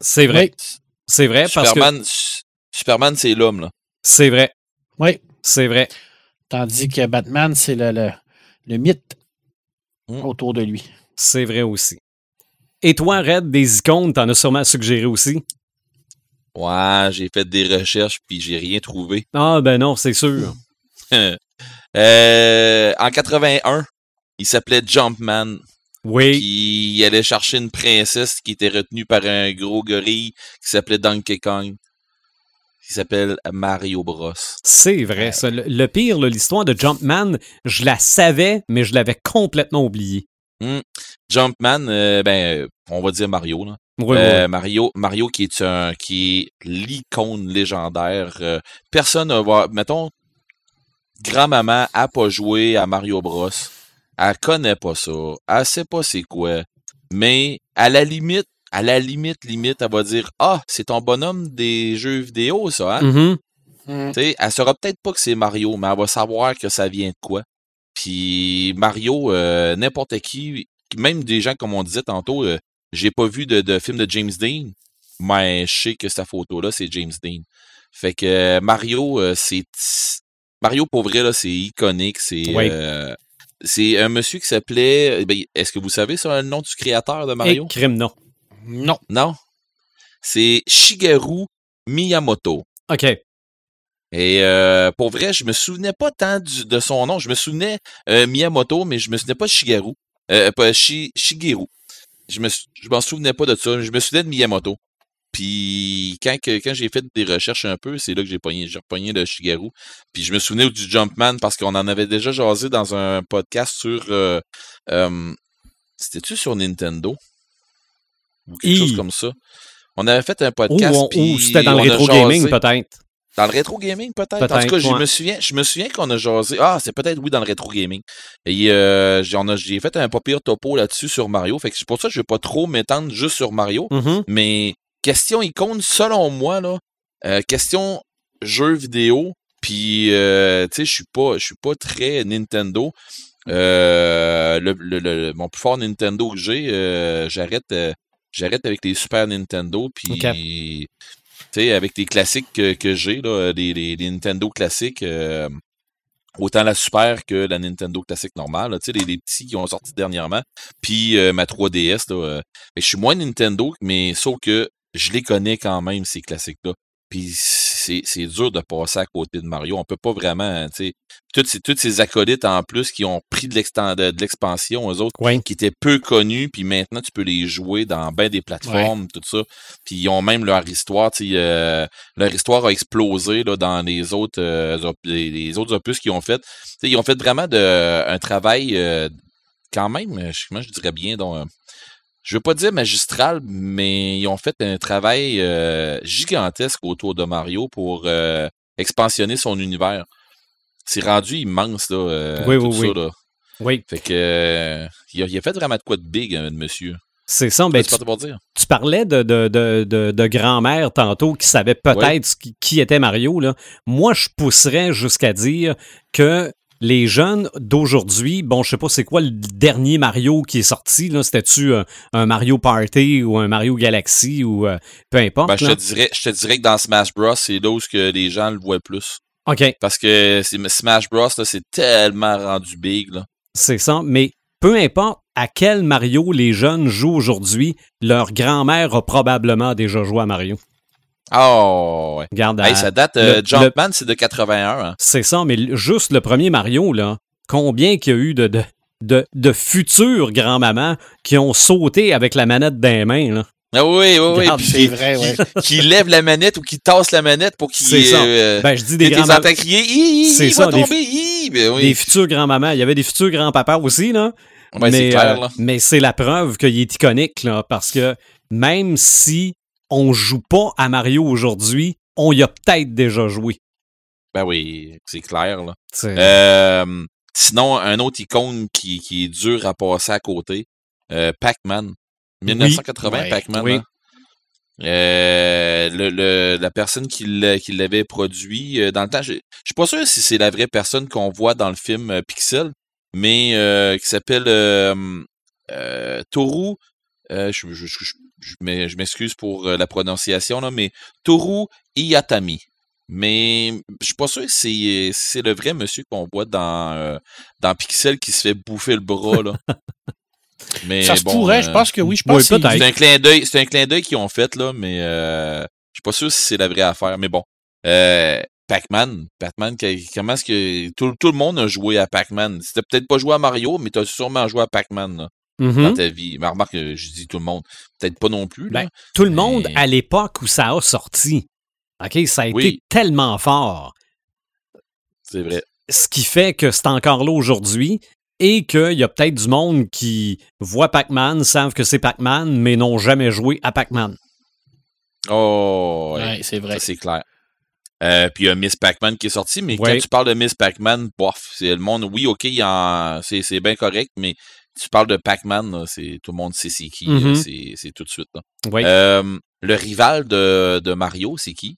c'est vrai. Oui. C'est vrai parce que Superman, Su- Superman c'est l'homme, là. C'est vrai. Oui. C'est vrai. Tandis que Batman, c'est le, le, le mythe Mm. autour de lui. C'est vrai aussi. Et toi, Red, des icônes, t'en as sûrement suggéré aussi? Ouais, j'ai fait des recherches puis j'ai rien trouvé. Ah, ben non, c'est sûr. Euh, en 81, il s'appelait Jumpman. Oui. Puis il allait chercher une princesse qui était retenue par un gros gorille qui s'appelait Donkey Kong. Qui s'appelle Mario Bros. C'est vrai. ça. Le, le pire, l'histoire de Jumpman, je la savais, mais je l'avais complètement oubliée. Jumpman, euh, ben, euh, on va dire Mario, là. Oui, Euh, oui. Mario, Mario qui est un, qui est l'icône légendaire. Euh, personne ne va, mettons, grand-maman a pas joué à Mario Bros. Elle connaît pas ça. Elle sait pas c'est quoi. Mais, à la limite, à la limite, limite, elle va dire, ah, c'est ton bonhomme des jeux vidéo, ça, hein? Mhm. Mm. Tu sais, elle saura peut-être pas que c'est Mario, mais elle va savoir que ça vient de quoi. Puis Mario, euh, n'importe qui, même des gens comme on disait tantôt, euh, j'ai pas vu de, de film de James Dean, mais je sais que cette photo-là, c'est James Dean. Fait que euh, Mario, euh, c'est Mario pour vrai, là, c'est iconique. C'est Oui. euh, c'est un monsieur qui s'appelait. eh ben, Est-ce que vous savez ça, le nom du créateur de Mario? Et crime, non. Non. Non? C'est Shigeru Miyamoto. OK. Et euh, pour vrai, je me souvenais pas tant du- de son nom. Je me souvenais euh, Miyamoto, mais je me souvenais pas de Shigeru. Euh, pas Shi- Shigeru. Je me je m'en souvenais pas de ça. Je me souvenais de Miyamoto. Puis quand, que- quand j'ai fait des recherches un peu, c'est là que j'ai pogné, j'ai repogné le Shigeru. Puis je me souvenais du Jumpman parce qu'on en avait déjà jasé dans un podcast sur euh, c'était-tu sur Nintendo? Ou quelque chose comme ça. On avait fait un Ou, podcast. on- ou puis c'était dans le rétro gaming, peut-être. Dans le rétro gaming, peut-être. En tout cas, je me souviens, je me souviens qu'on a jasé. Ah, c'est peut-être oui dans le rétro gaming. Et euh, j'ai fait un pas pire topo là-dessus sur Mario. Fait que c'est pour ça que je vais pas trop m'étendre juste sur Mario. Mhm. Mais question icône, selon moi, là, euh, question jeu vidéo. Puis euh, tu sais, je suis pas, je suis pas très Nintendo. Le, le- le- mon plus fort Nintendo que j'ai, j'arrête, j'arrête avec les Super Nintendo. Puis Ok. tu sais, avec les classiques que, que j'ai, là, les, les- les Nintendo classiques, euh, autant la Super que la Nintendo classique normale, tu sais, les, les petits qui ont sorti dernièrement, puis euh, ma 3DS, là, euh, je suis moins Nintendo, mais sauf que je les connais quand même, ces classiques-là. Puis c'est c'est dur de passer à côté de Mario. On peut pas vraiment, tu sais, toutes ces, toutes ces acolytes en plus qui ont pris de l'expansion, eux autres, Oui. qui étaient peu connus, puis maintenant tu peux les jouer dans bien des plateformes, tout ça. Puis ils ont même leur histoire, tu sais, euh, leur histoire a explosé là, dans les autres, euh, les, les autres opus qu'ils ont fait. Tu sais, ils ont fait vraiment de, un travail euh, quand même, euh, je- dirais bien, donc, euh, je veux pas dire magistral, mais ils ont fait un travail euh, gigantesque autour de Mario pour euh, expansionner son univers. C'est rendu immense, là, euh, Oui, tout oui, ça, oui. là. Oui, Fait que il, a, il a fait vraiment de quoi de big, hein, monsieur. c'est ça. Ben, tu, dire. tu parlais de, de, de, de, de grand-mère tantôt qui savait peut-être qui, qui était Mario. Là. Moi, je pousserais jusqu'à dire que les jeunes d'aujourd'hui, bon, je sais pas c'est quoi le dernier Mario qui est sorti, là. C'était-tu un, un Mario Party ou un Mario Galaxy ou euh, peu importe. Ben, je, te dirais, je te dirais que dans Smash Bros, c'est là où que les gens le voient plus. OK, Parce que Smash Bros, là, c'est tellement rendu big. Là. c'est ça. Mais peu importe à quel Mario les jeunes jouent aujourd'hui, leur grand-mère a probablement déjà joué à Mario. Oh, ouais. Hey, à- ça date, euh, le- Jumpman, c'est de 81. Hein. c'est ça, mais juste le premier Mario, là, combien qu'il y a eu de, de, de, de futures grands-mamans qui ont sauté avec la manette dans les mains, là? Ah oui, oui, oui. C'est vrai, ouais. Qui, lève la manette ou qui tasse la manette pour qu'il. C'est ça. euh, Ben, je dis des grands-mamans. entends crier, Hi, hi, C'est il ça, va des- tomber, hi. Ben oui. Des futures grands-mamans. Il y avait des futurs grands-papas aussi, là. Ouais, c'est mais clair, euh, là. mais c'est la preuve qu'il est iconique, là, parce que même si on joue pas à Mario aujourd'hui, on y a peut-être déjà joué. Ben oui, c'est clair, là. Euh, sinon, un autre icône qui, qui est dur à passer à côté, euh, Pac-Man. 1980, Ouais, Pac-Man. oui. hein. Euh, le, le- la personne qui l'a- qui l'avait produit, dans le temps, je je suis pas sûr si c'est la vraie personne qu'on voit dans le film Pixel, mais qui s'appelle Toru. je je- je- je- je m'ex- je m'excuse pour euh, la prononciation, là, mais Toru Iyatami. Mais je suis pas sûr que c'est c'est le vrai monsieur qu'on voit dans, euh, dans Pixel qui se fait bouffer le bras. Là. Mais Ça se bon, pourrait, euh, je pense que oui. Je oui, pense que peut-être. c'est- un clin d'œil, c'est un clin d'œil qu'ils ont fait là, mais euh, je suis pas sûr si c'est la vraie affaire. Mais bon, euh, Pac-Man, Pac-Man, comment est-ce que tout, tout le monde a joué à Pac-Man? Si t'as peut-être pas joué à Mario, mais t'as sûrement joué à Pac-Man Mhm. dans ta vie. Mais remarque, euh, je dis tout le monde, peut-être pas non plus. là. Ben, tout le monde à l'époque où ça a sorti. OK, ça a été Oui. tellement fort. c'est vrai. Ce qui fait que c'est encore là aujourd'hui et qu'il y a peut-être du monde qui voit Pac-Man, savent que c'est Pac-Man, mais n'ont jamais joué à Pac-Man. Oh, ouais. Ouais, c'est vrai. C'est clair. Euh, puis il y a Miss Pac-Man qui est sorti, mais Ouais. quand tu parles de Miss Pac-Man, bof, c'est le monde, oui, ok, c'est bien correct, mais tu parles de Pac-Man, c'est, tout le monde sait c'est qui, Mhm. c'est, c'est tout de suite. là. Oui. Euh, le rival de, de Mario, c'est qui?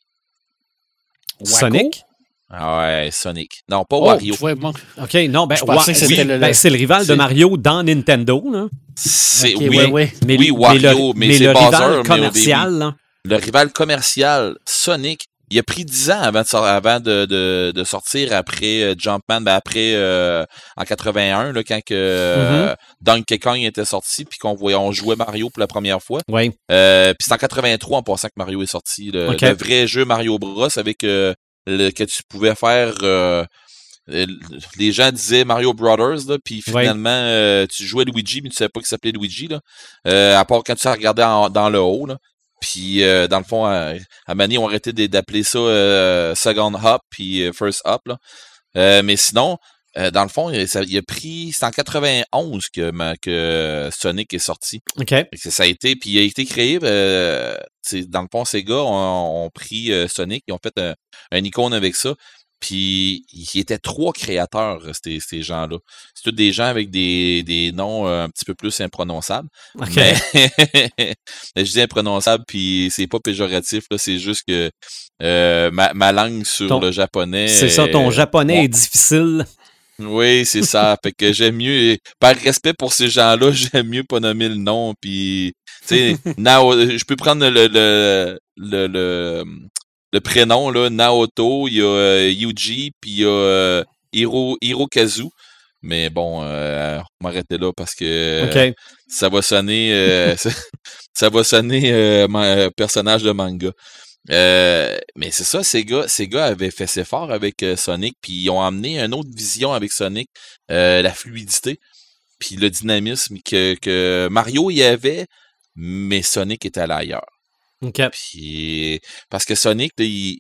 Sonic? Ah ouais, Sonic. Non, pas Oh, Wario. vois, moi, OK, non, ben, c'était oui, le- ben, c'est le rival de c'est- Mario dans Nintendo. Là. C'est, ok, oui, ouais, ouais. Mais, Oui, mais Wario, le, mais mais c'est le Bowser, rival mais au commercial, là, le rival commercial Sonic, il a pris 10 ans avant de, sor- avant de, de, de sortir après euh, Jumpman, ben après euh, en 81, là, quand que, euh, Mm-hmm. Donkey Kong était sorti, puis qu'on voyait, on jouait Mario pour la première fois. oui. Euh, puis c'est en 83 en passant que Mario est sorti. Le, Ok. le vrai jeu Mario Bros avec euh, le, que tu pouvais faire. euh, euh, les gens disaient Mario Brothers, là, puis Ouais. finalement, euh, tu jouais Luigi, mais tu savais pas qu'il s'appelait Luigi, là. Euh, à part quand tu regardais en- dans le haut, là. Puis, euh, dans le fond, à, à Mani, on arrêté de- d'appeler ça euh, Second Hop, puis euh, First Hop, là. Mais sinon, dans le fond, il, ça- il a pris... C'est en 91 que, que Sonic est sorti. OK. Ça a été, puis il a été créé, c'est- dans le fond, ces gars ont, ont pris Sonic, ils ont fait un, un icône avec ça, puis il était trois créateurs, euh, ces, ces gens-là. C'est tous des gens avec des, des noms euh, un petit peu plus imprononçables. Mais, je dis imprononçable, puis c'est pas péjoratif, c'est juste que euh, ma, ma langue sur Ton- le japonais... C'est ça, ton japonais est difficile. oui, c'est ça. fait que j'aime mieux, par respect pour ces gens-là, j'aime mieux pas nommer le nom. Puis, tu sais, je peux prendre le, le, le, le, le prénom, là, Naoto, il y a euh, Yuji, puis il y a euh, Hiro, Hirokazu. Mais bon, euh, on va m'arrêter là parce que OK. ça va sonner, euh, ça, ça va sonner euh, euh, personnage de manga. Euh, mais c'est ça, ces gars, ces gars avaient fait ses forts avec euh, Sonic, puis ils ont amené une autre vision avec Sonic, euh, la fluidité, puis le dynamisme que, que Mario y avait, mais Sonic était allé ailleurs. Puis parce que Sonic, il-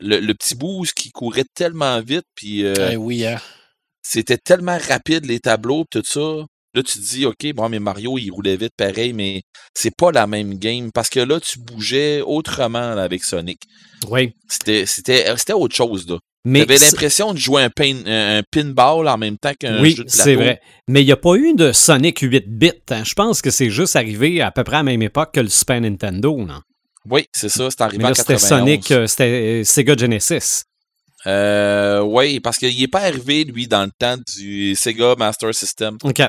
le, le petit boost qui courait tellement vite, puis euh, Eh oui, hein. c'était tellement rapide les tableaux tout ça. Là, tu te dis, OK, bon, mais Mario, il roulait vite pareil, mais c'est pas la même game. Parce que là, tu bougeais autrement là, avec Sonic. Oui. C'était, c'était autre chose, là. C'est- l'impression de jouer un, pain- un un pinball en même temps qu'un oui, jeu de plateau. c'est vrai. Mais il n'y a pas eu de Sonic 8 bits. hein. Je pense que c'est juste arrivé à peu près à la même époque que le Super Nintendo. Non? Oui, c'est ça, c'est Mais arrivé là, en c'était 91. Sonic, euh, c'était euh, Sega Genesis. Euh, oui, parce qu'il n'est pas arrivé, lui, dans le temps du Sega Master System. OK.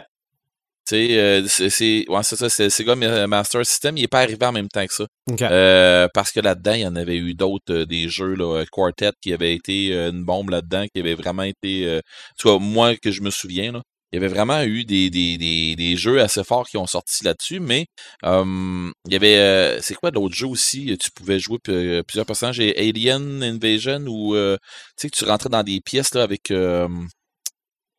Tu sais, euh, c'est ouais, c'est ça, c'est Sega Ma- Master System, il n'est pas arrivé en même temps que ça. OK. Euh, parce que là-dedans, il y en avait eu d'autres, euh, des jeux, là, euh, Quartet, qui avait été euh, une bombe là-dedans, qui avait vraiment été, euh, tout cas, moi, que je me souviens, là, il y avait vraiment eu des, des, des, des jeux assez forts qui ont sorti là-dessus, mais euh, il y avait, euh, c'est quoi d'autres jeux aussi? Tu pouvais jouer p- plusieurs personnages, Alien Invasion, où, euh, tu sais, que tu rentrais dans des pièces, là, avec, euh,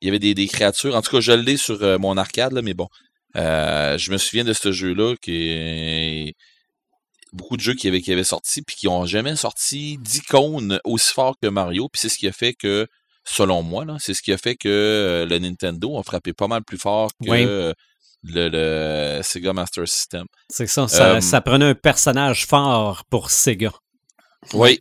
il y avait des, des créatures, en tout cas, je l'ai sur euh, mon arcade, là, mais bon, euh, je me souviens de ce jeu-là, qui beaucoup de jeux qui avaient, qui avaient sorti, puis qui ont jamais sorti d'icônes aussi fort que Mario, puis c'est ce qui a fait que, selon moi, c'est ce qui a fait que euh, le Nintendo a frappé pas mal plus fort que Oui. le, le Sega Master System. C'est ça. Ça, Euh, ça prenait un personnage fort pour Sega. Oui.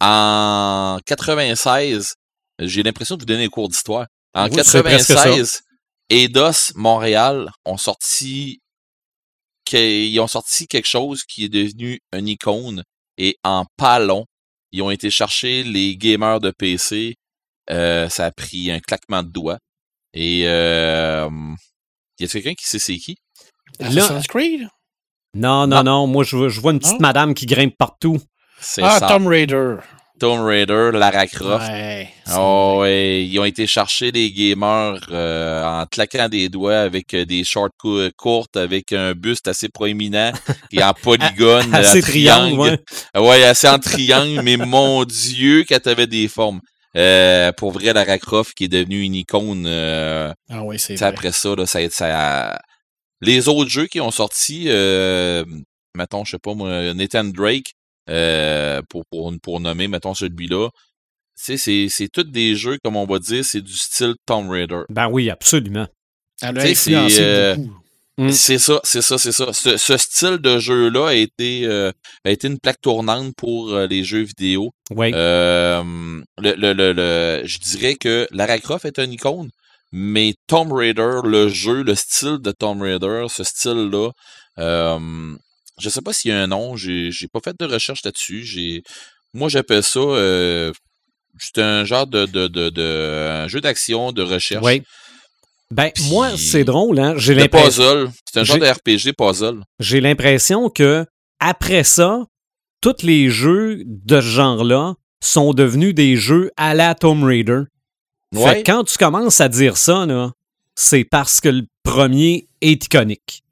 En 96, j'ai l'impression de vous donner un cours d'histoire. En Oui, c'est presque ça. 96, Eidos Montréal ont sorti ils ont sorti quelque chose qui est devenu une icône et en pas long, ils ont été chercher les gamers de PC. Euh, ça a pris un claquement de doigts. Et euh, y a quelqu'un qui sait c'est qui? Assassin's Creed? Non, non, non. Moi, je, vois- je vois une petite Non? madame qui grimpe partout. C'est Ah, ça. Tomb Raider. Tomb Raider, Lara Croft. Ouais. Oh, ouais, ils ont été chercher les gamers euh, en claquant des doigts avec euh, des shorts cou- courtes, avec un buste assez proéminent et en polygone, Assez triangle, ouais. Ouais, assez en triangle, mais mon Dieu, qu'elle avait des formes. Euh, pour vrai, Lara Croft qui est devenue une icône. euh, Ah oui, c'est après ça, là, ça, ça- les autres jeux qui ont sorti, euh, mettons, je sais pas moi, Nathan Drake, euh, pour, pour, pour nommer, mettons celui-là, tu sais, c'est, c'est tous des jeux, comme on va dire, c'est du style Tomb Raider. Ben oui, absolument. Elle a influencé euh, beaucoup. Mm. C'est ça, c'est ça, c'est ça. Ce, ce style de jeu-là a été, euh, a été une plaque tournante pour euh, les jeux vidéo. Oui. Euh, le, le, le, le- je dirais que Lara Croft est une icône, mais Tomb Raider, le jeu, le style de Tomb Raider, ce style-là, euh, je sais pas s'il y a un nom, j'ai j'ai pas fait de recherche là-dessus. J'ai, moi j'appelle ça, euh, c'est un genre de, de, de, de un jeu d'action, de recherche, Oui. Ben, Puis- moi, c'est drôle, hein. J'ai l'impression. puzzle. C'est un genre de RPG puzzle. j'ai l'impression que après ça, tous les jeux de ce genre-là sont devenus des jeux à la Tomb Raider. Fait Ouais. que quand tu commences à dire ça, là, c'est parce que le premier est iconique.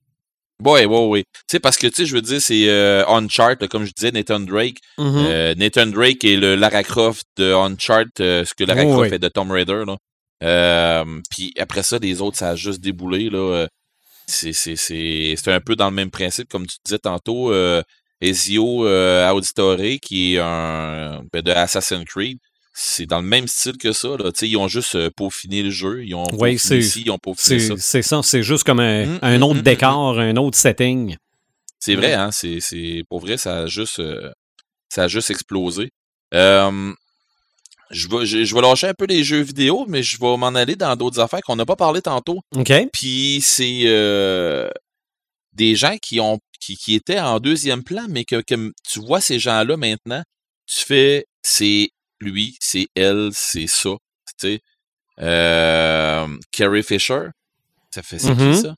Ouais, ouais, ouais. Tu sais, parce que, tu sais, je veux dire, c'est euh, là, comme je disais, Nathan Drake. Mhm. Euh, Nathan Drake est le Lara Croft de Uncharted, euh, ce que Lara Croft oui. est de Tomb Raider. Là. Euh, puis après ça, les autres, ça a juste déboulé. Là. Euh, C'est, c'est, c'est, c'est un peu dans le même principe, comme tu disais tantôt. Euh, Ezio euh, Auditore, qui est un ben, de Assassin's Creed, c'est dans le même style que ça. Là. Ils ont juste peaufiné le jeu. Ils ont Oui, peaufiné c'est- ici, ils ont peaufiné ça. C'est ça, c'est juste comme un, Mm, un mm, autre mm, décor, un autre setting. C'est vrai, hein? C'est, c'est, pour vrai, ça a juste, ça a juste explosé. Euh, je, vais, je, je vais lâcher un peu les jeux vidéo, mais je vais m'en aller dans d'autres affaires qu'on n'a pas parlé tantôt. OK? Puis c'est euh, des gens qui ont qui, qui étaient en deuxième plan, mais que, que tu vois ces gens-là maintenant, tu fais c'est lui, c'est elle, c'est ça. Tu sais. Euh, Carrie Fisher, ça fait c'est qui ça?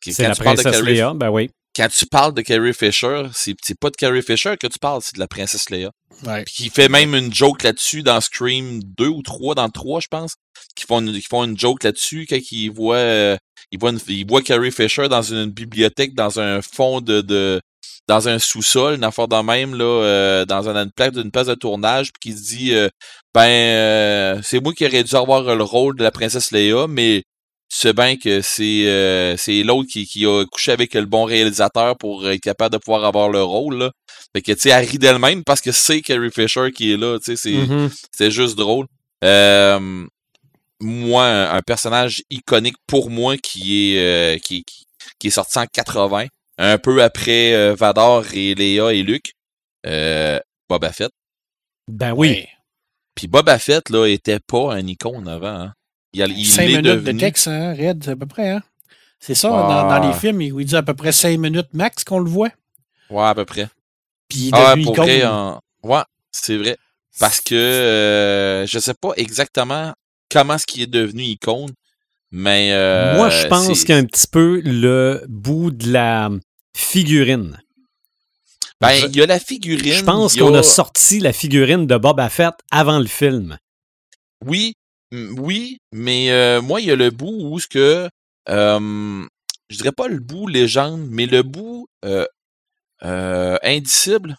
Qui- C'est la princesse Léa, ben oui. Quand tu parles de Carrie Fisher, c'est pas de Carrie Fisher que tu parles, c'est de la princesse Leia. Ouais. Qui fait même une joke là-dessus dans Scream 2 ou 3, dans le 3, je pense. Qui font une, qui font une joke là-dessus quand ils voient, euh, ils voient, une- ils voient Carrie Fisher dans une, bibliothèque, dans un fond de, de dans un sous-sol, une affaire de même, là, euh, dans une, une plaque d'une place de tournage, puis qui se dit euh, Ben euh, c'est moi qui aurais dû avoir le rôle de la princesse Leia, mais tu sais bien que c'est euh, c'est l'autre qui, qui a couché avec le bon réalisateur pour être capable de pouvoir avoir le rôle. Là. Fait que tu sais, elle rit d'elle-même parce que c'est Carrie Fisher qui est là. Tu sais, c'est c'est juste drôle. Euh, moi, un, personnage iconique pour moi qui est euh, qui, qui, qui est sorti en 80, un peu après euh, Vador et Léa et Luke, euh, Boba Fett. Ben oui. Ouais. Puis Boba Fett là était pas un icône avant. Hein. Il, a- il Cinq minutes de texte, hein, Red, à peu près, hein? C'est ça, Ah. dans, dans les films, il il dit à peu près cinq minutes max qu'on le voit. Ouais, à peu près. Puis il est Ah, devenu pour icône. vrai, en- ouais, c'est vrai. parce que euh, je sais pas exactement comment ce qui est devenu icône, mais euh, Moi, je pense c'est- qu'il y a un petit peu le bout de la figurine. ben il y a la figurine. Je pense qu'on a sorti la figurine de Boba Fett avant le film. Oui, oui, mais euh, moi, il y a le bout où ce que euh, je dirais pas le bout légende, mais le bout euh, euh, indicible.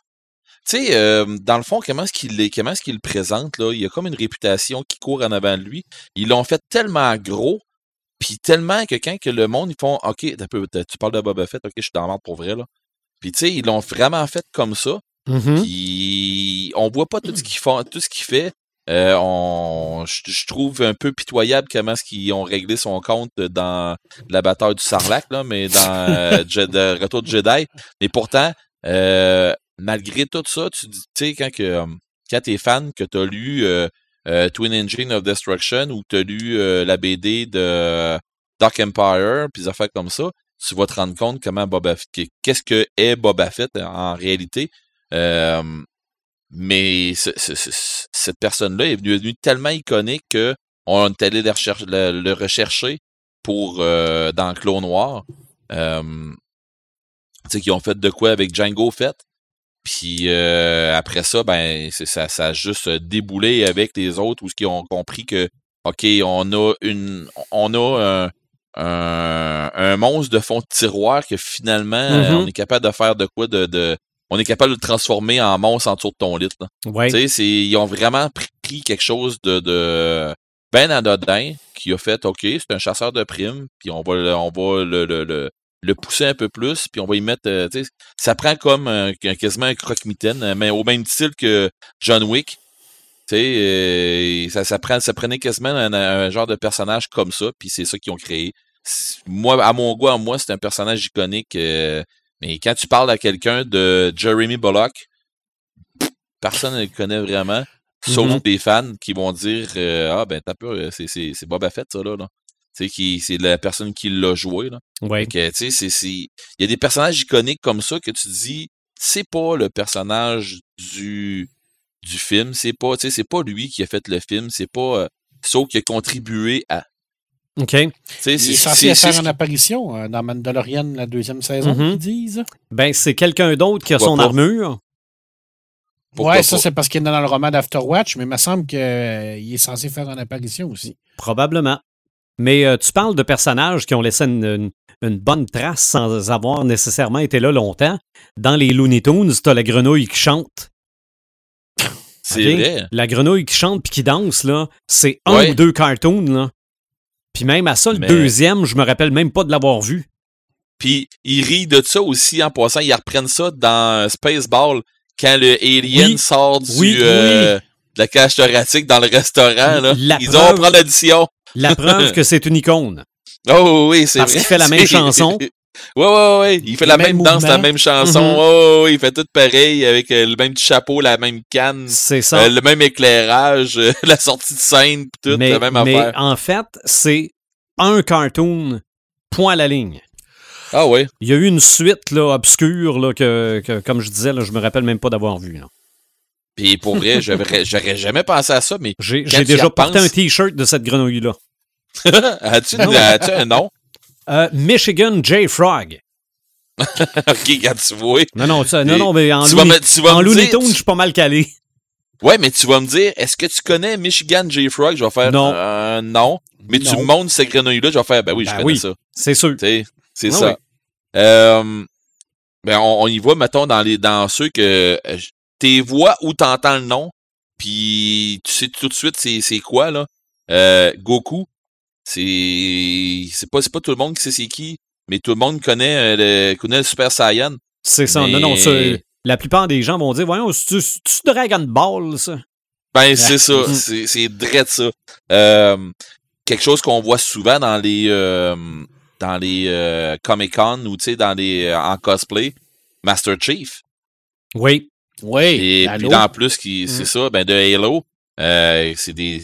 Tu sais, euh, dans le fond, comment est-ce qu'il est, comment est-ce qu'il le présente là? Il y a comme une réputation qui court en avant de lui. Ils l'ont fait tellement gros, puis tellement que quand que le monde ils font, ok, tu parles de Boba Fett, ok, je suis dans pour vrai là. Puis tu sais, ils l'ont vraiment fait comme ça. Mhm. Puis on voit pas tout ce qu'il fait, tout ce qu'il fait. Euh, on, je, je trouve un peu pitoyable comment est-ce qu'ils ont réglé son compte dans la bataille du Sarlac, là, mais dans euh, Retour de Jedi. Mais pourtant, euh, malgré tout ça, tu sais, quand que euh, quand t'es fan, que t'as lu euh, euh, Twin Engine of Destruction ou t'as lu euh, la BD de Dark Empire, puis des affaires comme ça, tu vas te rendre compte comment Boba Fett, qu'est-ce que est Boba Fett en réalité. Euh, mais ce- ce- ce- cette personne-là est devenue tellement iconique que on est allé le, rechercher, le, le rechercher pour euh, dans Clone Noir. Euh, tu sais, qui ont fait de quoi avec Django Fett. Puis euh, après ça, ben ça, ça a juste déboulé avec les autres où qui ont compris que OK, on a une on a un, un, un monstre de fond de tiroir que finalement Mhm. on est capable de faire de quoi de, de on est capable de le transformer en monstre en dessous de ton lit. Là. Ouais. Tu sais, ils ont vraiment pris, quelque chose de, de ben anodin qui a fait OK, c'est un chasseur de primes, puis on va le, on va le, le, le, le pousser un peu plus, puis on va y mettre. euh, tu sais, ça prend comme un- un- quasiment un croque-mitaine, euh, mais au même style que John Wick. Tu sais, euh, ça, ça, prend, ça prenait quasiment un, un genre de personnage comme ça, puis c'est ça qu'ils ont créé. Moi, à mon goût, à moi, c'est un personnage iconique. Mais quand tu parles à quelqu'un de Jeremy Bullock, personne ne le connaît vraiment, sauf Mhm. des fans qui vont dire euh, Ah, ben, t'as peur, euh, c'est- Boba Fett, ça, là. là. C'est la personne qui l'a joué, là. Ouais. Fait que, tu sais, c'est- c'est- il y a des personnages iconiques comme ça que tu dis, c'est pas le personnage du, du film, c'est pas, tu sais, c'est pas lui qui a fait le film, c'est pas, euh, sauf qui a contribué à. OK. Il est c'est- censé faire une apparition euh, dans Mandalorian, la deuxième saison, Mhm. ils disent. Ben, c'est quelqu'un d'autre qui a Pourquoi son pas? armure. Pourquoi ouais, ça, c'est parce qu'il est dans le roman d'Afterwatch, mais il me semble qu'il est censé faire une apparition aussi. Probablement. Mais euh, tu parles de personnages qui ont laissé une, une- une bonne trace sans avoir nécessairement été là longtemps. Dans les Looney Tunes, t'as la grenouille qui chante. C'est vrai. La grenouille qui chante puis qui danse, là, c'est un Ouais. ou deux cartoons, là. Puis même à ça, le Mais- deuxième, je me rappelle même pas de l'avoir vu. Puis ils rient de ça aussi en passant. Ils reprennent ça dans Spaceball quand le alien Oui. sort du, Oui, euh, de la cage thoracique dans le restaurant. Là. La Ils preuve- ont prendre l'addition. La preuve que c'est une icône. Oh oui, c'est Parce qu'il fait la même chanson. Ouais, ouais, ouais. Il fait la même danse, la même chanson. Oh, il fait tout pareil avec euh, le même petit chapeau, la même canne, C'est ça. euh, le même éclairage, euh, la sortie de scène, pis tout, mais la même mais affaire. en fait, c'est un cartoon, point à la ligne. Ah ouais. Il y a eu une suite là, obscure là, que, que, comme je disais, là, je me rappelle même pas d'avoir vu. là. Puis pour vrai, j'aurais jamais pensé à ça, mais J'ai déjà porté un t-shirt de cette grenouille-là. as-tu as-tu un nom? Euh, Michigan J. Frog. ok, quand tu vois. Non, non, ça- non, non, mais en tu vas Looney, me, tu vas en me Looney dire, Tunes, je suis pas mal calé. Ouais, mais tu vas me dire, est-ce que tu connais Michigan J. Frog? Je vais faire Non. euh, non. Mais tu Non. me montres cette grenouille-là, je vais faire ben oui, je Ben connais oui. ça. C'est sûr. C'est Ah ça. oui. Euh, ben on, on y voit, mettons, dans les dans ceux que euh, tes voix ou t'entends le nom, puis tu sais tout de suite c'est c'est quoi là? Euh, Goku, c'est c'est pas c'est pas tout le monde qui sait c'est qui, mais tout le monde connaît euh, le connaît le Super Saiyan. C'est ça. Mais- Non, non, ça, la plupart des gens vont dire Voyons, c'est-tu c'est-tu Dragon Ball, ça? Ben, c'est ça. Mhm. C'est, c'est drôle ça. Euh, quelque chose qu'on voit souvent dans les, euh, dans les euh, Comic-Con ou, tu sais, dans les, en cosplay. Master Chief. Oui. Oui. Et puis, en plus, qui, c'est Mhm. ça, ben, de Halo. Euh, c'est des,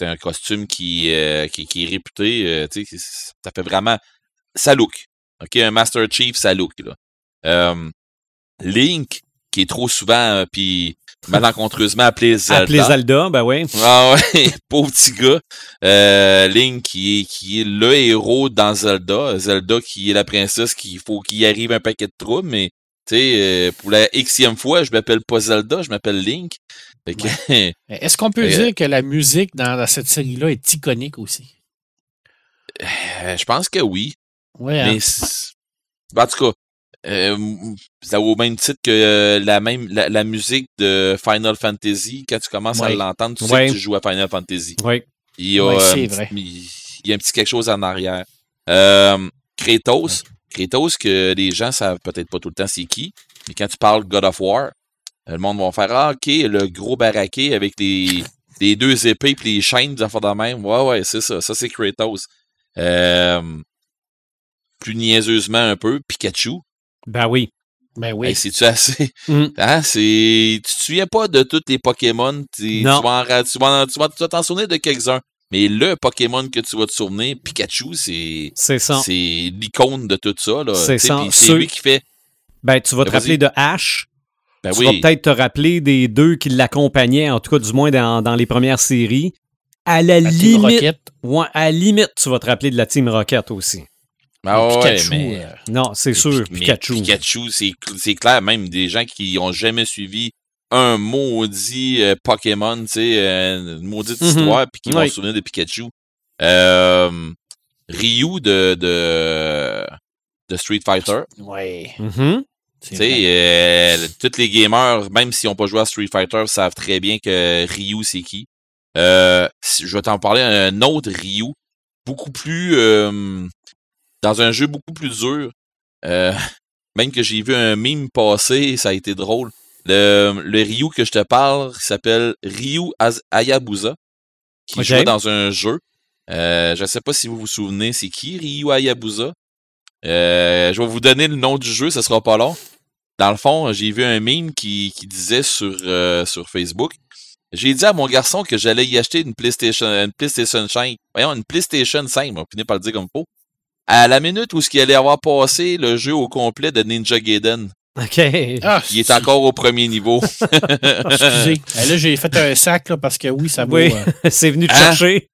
un costume qui, euh, qui, qui est réputé, euh, tu sais, ça fait vraiment, ça look. OK, un Master Chief, ça look, là. Euh, Link, qui est trop souvent, euh, puis malencontreusement appelé Zelda. Appelé Zelda, ben oui. Ah ouais, pauvre petit gars. Euh, Link qui est, qui est le héros dans Zelda. Zelda qui est la princesse qu'il faut qu'il arrive un paquet de troubles, mais tu sais, euh, pour la xème fois, je m'appelle pas Zelda, je m'appelle Link. Est-ce qu'on peut dire que la musique dans, cette série-là est iconique aussi? euh, je pense que oui. Ouais, hein? Mais c'est- en tout cas, euh, ça vaut au même titre que euh, la même la, la musique de Final Fantasy. Quand tu commences à Ouais. l'entendre, tu sais Ouais. que tu joues à Final Fantasy. Oui. Il y a, Ouais, euh, c'est un vrai. petit- il y a un petit quelque chose en arrière. Euh, Kratos, Kratos que les gens savent peut-être pas tout le temps c'est qui, mais quand tu parles God of War, le monde va faire ah ok le gros baraqué avec les, les deux épées puis les chaînes des affaires de même. Ouais ouais c'est ça, ça c'est Kratos. Euh, plus niaiseusement un peu Pikachu. Ben oui. Ben oui. Hey, c'est-tu assez? Mm. Hein, c'est... Tu te souviens pas de tous les Pokémon? Tu vas en tu vas en- tu vas tu vas t'en souvenir de quelques-uns. Mais le Pokémon que tu vas te souvenir, Pikachu, c'est... C'est ça. C'est l'icône de tout ça. là. C'est ça. C'est lui qui fait... Ben, tu vas te Ben, rappeler de Ash. Ben tu vas oui, peut-être te rappeler des deux qui l'accompagnaient, en tout cas, du moins dans, dans les premières séries. À la, La Team limite, Rocket, ouais, à la limite, tu vas te rappeler de la Team Rocket aussi. Ah ouais, Pikachu, mais- euh, Non, c'est sûr, mais Pikachu. Pikachu, c'est c'est clair, même des gens qui ont jamais suivi un maudit euh, Pokémon, tu sais, euh, une maudite Mhm. histoire, puis qui vont Oui. se souvenir de Pikachu. Euh, Ryu de, de, de Street Fighter. ouais. Mhm. c'est Tu sais, euh, tous les gamers, même s'ils n'ont pas joué à Street Fighter, savent très bien que Ryu, c'est qui. Euh, je vais t'en parler un autre Ryu, beaucoup plus... euh, dans un jeu beaucoup plus dur. Euh, même que j'ai vu un meme passer, ça a été drôle. Le, le Ryu que je te parle, s'appelle Ryu Hayabusa, qui Ok. joue dans un jeu. Euh, je ne sais pas si vous vous souvenez, c'est qui Ryu Hayabusa? Euh, je vais vous donner le nom du jeu, ce sera pas long. Dans le fond, j'ai vu un meme qui, qui disait sur, euh, sur Facebook. J'ai dit à mon garçon que j'allais y acheter une PlayStation, une PlayStation 5. Voyons, une PlayStation 5, on va finir par le dire comme faut. À la minute où ce qu'il allait avoir passé le jeu au complet de Ninja Gaiden. OK. Ah, Il est encore au premier niveau. Excusez. Eh, là, j'ai fait un sac là, parce que oui, ça vaut. Oui. euh, c'est venu te Hein? chercher.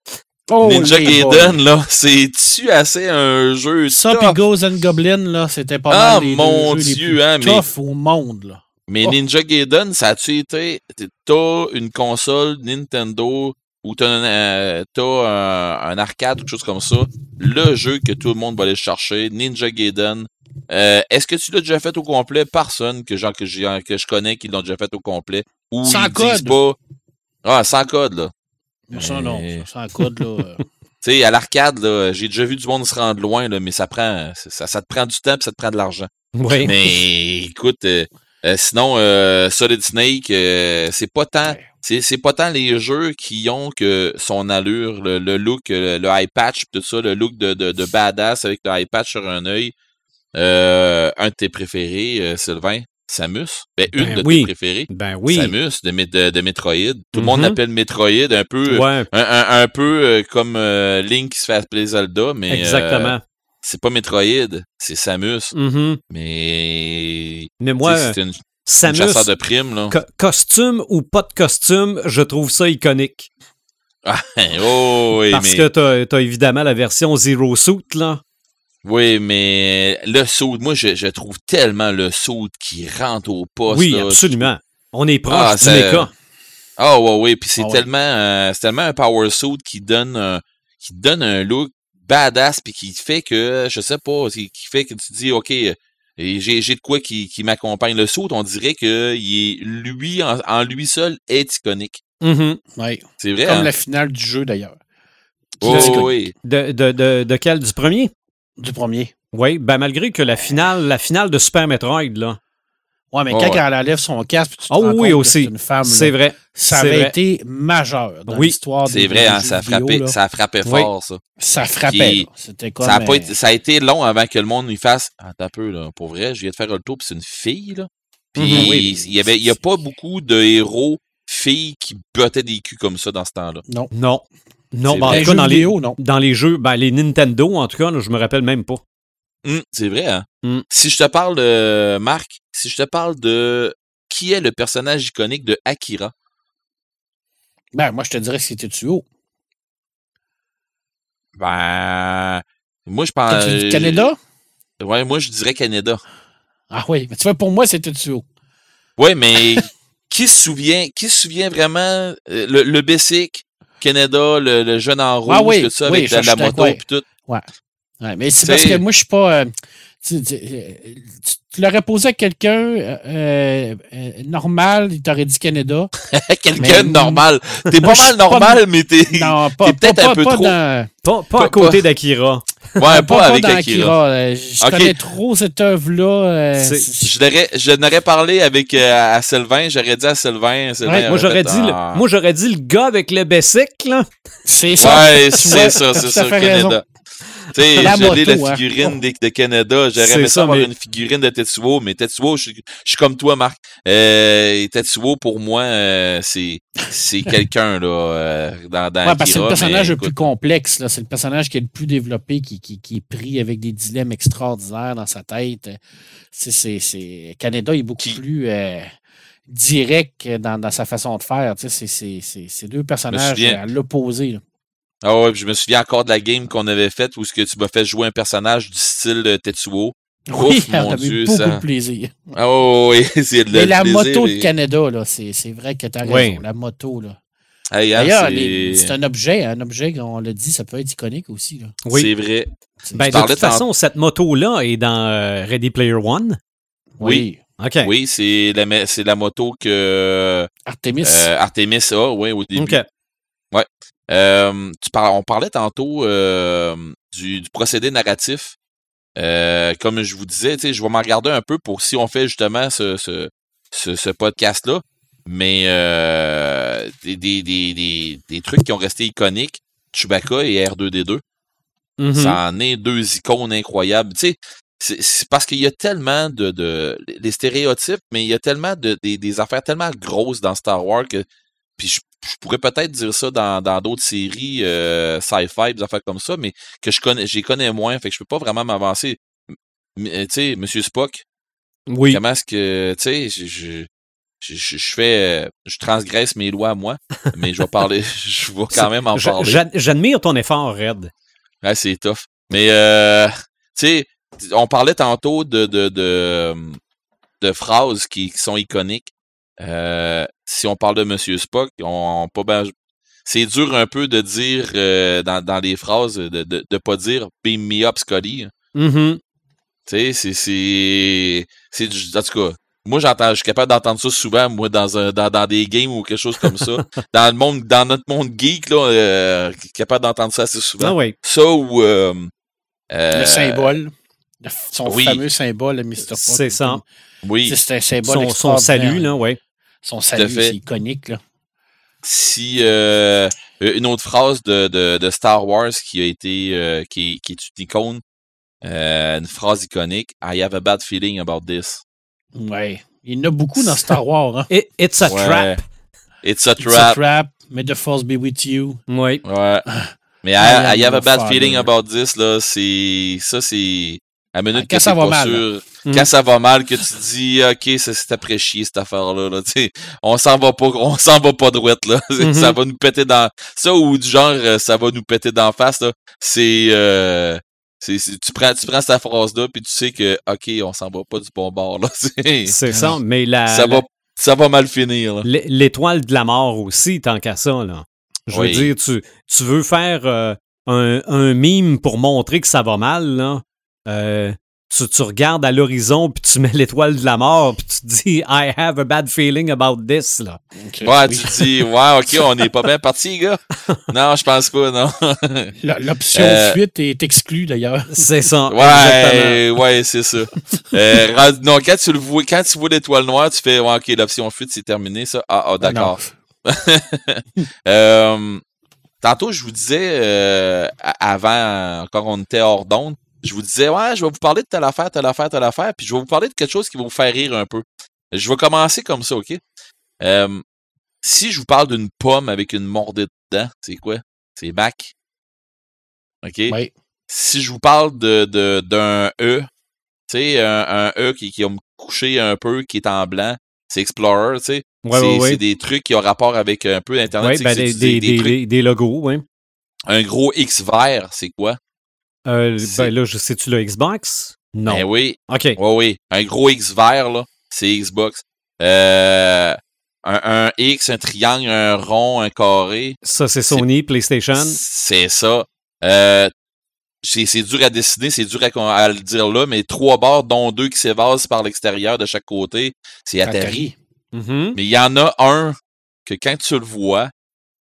Oh, Ninja. Gaiden, là, c'est-tu assez un jeu Ça, puis Ghost and Goblin, là, c'était pas Ah, mal les mon deux jeux les Dieu, plus hein, mais- au monde, là. Mais Oh. Ninja Gaiden, ça a-tu été. T'as une console Nintendo ou t'as un, euh, t'as un, un arcade ou quelque chose comme ça. Le jeu que tout le monde va aller chercher, Ninja Gaiden. Euh, Est-ce que tu l'as déjà fait au complet? Personne que, genre, que, j'ai- que je connais qui l'ont déjà fait au complet. Ou Sans ils disent code. pas. Ah, sans code, là. Mais ça, non. Ça, sans code, là. euh, Tu sais, à l'arcade, là, j'ai déjà vu du monde se rendre loin, là, mais ça prend. Ça, ça te prend du temps et ça te prend de l'argent. Oui. Mais écoute, euh, euh, sinon, euh, Solid Snake, euh, c'est pas tant. Ouais. C'est, c'est pas tant les jeux qui ont que son allure, le, le look, euh, le, eye patch, tout ça, le look de, de, de badass avec le eye patch sur un œil. Euh, un de tes préférés, euh, Sylvain, Samus. Ben, une Ben de oui. tes préférés. Ben oui. Samus de, de, de Metroid. Tout le monde Mhm. l'appelle Metroid, un peu, euh, Ouais, un, un- un peu euh, comme euh, Link qui se fait appeler Zelda, mais euh, exactement. c'est pas Metroid, c'est Samus. Mhm. Mais Mais moi, c'est une, une Samus, chasseur de primes, là. co- costume ou pas de costume, je trouve ça iconique. Ah, oh, oui, Parce mais, que t'as t'as évidemment la version Zero Suit, là. Oui, mais le saut, moi, je, je trouve tellement le saut qui rentre au poste. oui, là. absolument. On est proche Ah, du ça- méca. Ah, ouais, oui, puis c'est Ah ouais. tellement, euh, c'est tellement un power suit qui donne un, qui donne un look badass, puis qui fait que, je sais pas, qui fait que tu dis, OK, et j'ai j'ai de quoi qui, qui m'accompagne. Le saut, on dirait que il est, lui, en, en lui seul, est iconique. Ouais. C'est vrai, Comme hein? la finale du jeu, d'ailleurs. Oh, oui. De, de, de, de quel? Du premier? Du premier. Oui, ben malgré que la finale, la finale de Super Metroid, là. Ouais, mais Oh, quand ouais. elle enlève son casque, puis tu te Oh rends oui, compte que aussi. c'est une femme, C'est vrai. ça avait vrai. été majeur dans Oui. l'histoire C'est vrai, hein, ça a frappé, ça a frappé Oui. fort, ça. Ça frappait. C'était comme. Ça a, pas été, ça a été long avant que le monde y fasse. Attends un peu, là. Pour vrai, je viens de faire le tour, puis c'est une fille, là. Puis Mhm. Oui. il y avait, il y a pas beaucoup de héros filles qui bottaient des culs comme ça dans ce temps-là. Non. Non. Non, ben, en tout cas, dans les, vidéo, non. dans les jeux, ben, les Nintendo, en tout cas, là, je me rappelle même pas. Hum, c'est vrai, hein? Hum. Si je te parle de Marc, si je te parle de qui est le personnage iconique de Akira? Ben, moi, je te dirais que c'était Tetsuo. Ben, moi, je pense. T'as-tu dit Canada? Ouais, moi, je dirais Canada. Ah oui, mais tu vois, pour moi, c'était Tetsuo. Ouais, mais qui se souvient, qui se souvient vraiment euh, le, le Bessic, Canada, le, le jeune en rouge, Ah oui, tout ça, oui, avec ça, la, la moto d'accord. puis tout. Ouais, mais c'est parce que moi, je suis pas. euh, tu, tu- tu- tu l'aurais posé à quelqu'un euh, euh, normal, il t'aurait dit Canada. Quelqu'un de Mais- normal. T'es pas mal pas- normal, mais t'es. Non, pas, T'es peut-être pas- un peu pas trop. dans- Pas, pas Pas- à côté d'Akira. Ouais, pas, avec dans Akira. Euh, Je connais trop cette œuvre-là. Je n'aurais parlé avec euh, à Sylvain, j'aurais dit à Sylvain, Sylvain Ouais, aurait Moi, j'aurais dit, le- ah. moi, j'aurais dit le gars avec le Bessic, là. C'est ça. Ouais, c'est ça, c'est ça. Canada. Tu sais, La j'ai la hein. figurine de, de Canada. J'aurais aimé ça, ça avoir mais- une figurine de Tetsuo, mais Tetsuo, je, suis- comme toi, Marc. Euh, Tetsuo, pour moi, euh, c'est, c'est quelqu'un, là, euh, dans, dans Ouais, parce c'est le personnage mais le plus complexe. là. C'est le personnage qui est le plus développé, qui, qui, qui est pris avec des dilemmes extraordinaires dans sa tête. C'est. Canada est beaucoup Qui- plus euh, direct dans, dans sa façon de faire. Tu sais, C'est, c'est, c'est, c'est deux personnages à l'opposé. Ah ouais, puis je me souviens encore de la game qu'on avait faite où ce que tu m'as fait jouer un personnage du style Tetsuo. Oui, Ouf, mon Dieu, eu beaucoup ça- de plaisir. Ah ouais, ouais, c'est de Mais la plaisir, moto de Canada, là, c'est, c'est vrai que tu as raison. Oui. La moto, là. Hey, hein, D'ailleurs, c'est... les- c'est un objet, un objet, on l'a dit, ça peut être iconique aussi. Là. Oui. c'est vrai. Ben, de toute façon, cette moto-là est dans euh, Ready Player One. Oui. OK. Oui, c'est la, la moto que Artemis. euh, Artemis a, oui, au début. OK. Euh, tu on parlait tantôt euh, du, du procédé narratif. Euh, comme je vous disais, je vais m'en regarder un peu pour si on fait justement ce, ce, ce, ce podcast-là. Mais euh, des, des, des, des, des trucs qui ont resté iconiques, Chewbacca et R2D2, Mhm. ça en est deux icônes incroyables. Tu sais, c'est c'est parce qu'il y a tellement de, de les stéréotypes, mais il y a tellement de des, des affaires tellement grosses dans Star Wars que puis je, je pourrais peut-être dire ça dans dans d'autres séries euh, sci-fi, des affaires comme ça, mais que je connais, j'y connais moins, fait que je peux pas vraiment m'avancer. Tu sais, Monsieur Spock, Oui. comment est-ce que tu sais, je, je je, je- je fais, euh, je transgresse mes lois à moi, mais je vais parler, je vais quand même en parler. j'a- J'admire ton effort, Red. Ouais, c'est tough. Mais, euh, tu sais, on parlait tantôt de, de, de, de phrases qui, qui sont iconiques. Euh, si on parle de Monsieur Spock, on, on pas ben- c'est dur un peu de dire euh, dans, dans les phrases, de, de, de pas dire beam me up, Scotty. Mhm. Tu sais, c'est, c'est, c'est, en tout cas, moi, j'entends, je suis capable d'entendre ça souvent, moi, dans un, dans, dans des games ou quelque chose comme ça. dans le monde, dans notre monde geek, là, euh, capable d'entendre ça assez souvent. Ah oui. Ça ou, euh, euh, le symbole. le- son oui. fameux symbole, le Mr. Spock. C'est ça. Oui, C'est- un symbole Son, son salut, là, oui. Son salut, c'est iconique. Là. si euh, une autre phrase de, de, de Star Wars qui a été euh, qui, qui est une icône, euh, une phrase iconique. I have a bad feeling about this. Ouais. Il y en a beaucoup dans Star Wars. Hein. It- it's a Ouais. trap. It's a It's a trap. trap. May the force be with you. Oui. Ouais. Mais I, I have a bad feeling about this là, c'est ça c'est à minute Quand que ça t'es va pas mal, sûr, Mm. quand ça va mal que tu te dis OK, ça c'est après chier cette affaire là, là tu sais, on s'en va pas on s'en va pas droite là, Mhm. ça va nous péter dans ça ou du genre euh, ça va nous péter d'en face là, c'est euh, tu prends tu prends cette phrase là puis tu sais que OK, on s'en va pas du bon bord là, c'est C'est ça. Mais la, ça la- va ça va mal finir l'étoile de la mort aussi, tant qu'à ça, là. Je Oui. veux dire, tu, tu veux faire euh, un, un mime pour montrer que ça va mal, là. Euh, tu, tu regardes à l'horizon, puis tu mets l'étoile de la mort, puis tu te dis « I have a bad feeling about this », là. Ouais, Oui. tu te dis ouais, OK, on n'est pas bien parti gars. Non, je pense pas non. L'option Euh, fuite est exclue d'ailleurs. C'est ça. Ouais, ouais, c'est ça. Euh, non, quand tu le vois, quand tu vois l'étoile noire, tu fais, ouais, ok, l'option fuite, c'est terminé, ça. Ah, ah, d'accord. Euh, tantôt, je vous disais, euh, avant, encore on était hors d'onde, je vous disais, ouais, je vais vous parler de telle affaire, telle affaire, telle affaire, puis je vais vous parler de quelque chose qui va vous faire rire un peu. Je vais commencer comme ça, ok? Euh, si je vous parle d'une pomme avec une mordée dedans, c'est quoi? C'est Mac. OK? Oui. si je vous parle de de- d'un E, tu sais, un, un E qui, qui a me couché un peu, qui est en blanc, c'est Explorer, tu sais. Ouais, c'est ouais, ouais. c'est des trucs qui ont rapport avec un peu Internet. Ben, des, des, des- des logos, oui. Un gros X vert, c'est quoi? Euh, ben là, je sais-tu le Xbox? Non. Ben oui, OK. oui, oui. Un gros X vert, là, c'est Xbox. Euh, un, un X, un triangle, un rond, un carré. Ça, c'est Sony, PlayStation. C'est ça. Euh, c'est dur à dessiner, c'est dur à, à le dire là, mais trois barres, dont deux qui s'évasent par l'extérieur de chaque côté, c'est Atari. Mhm. Mais il y en a un que quand tu le vois,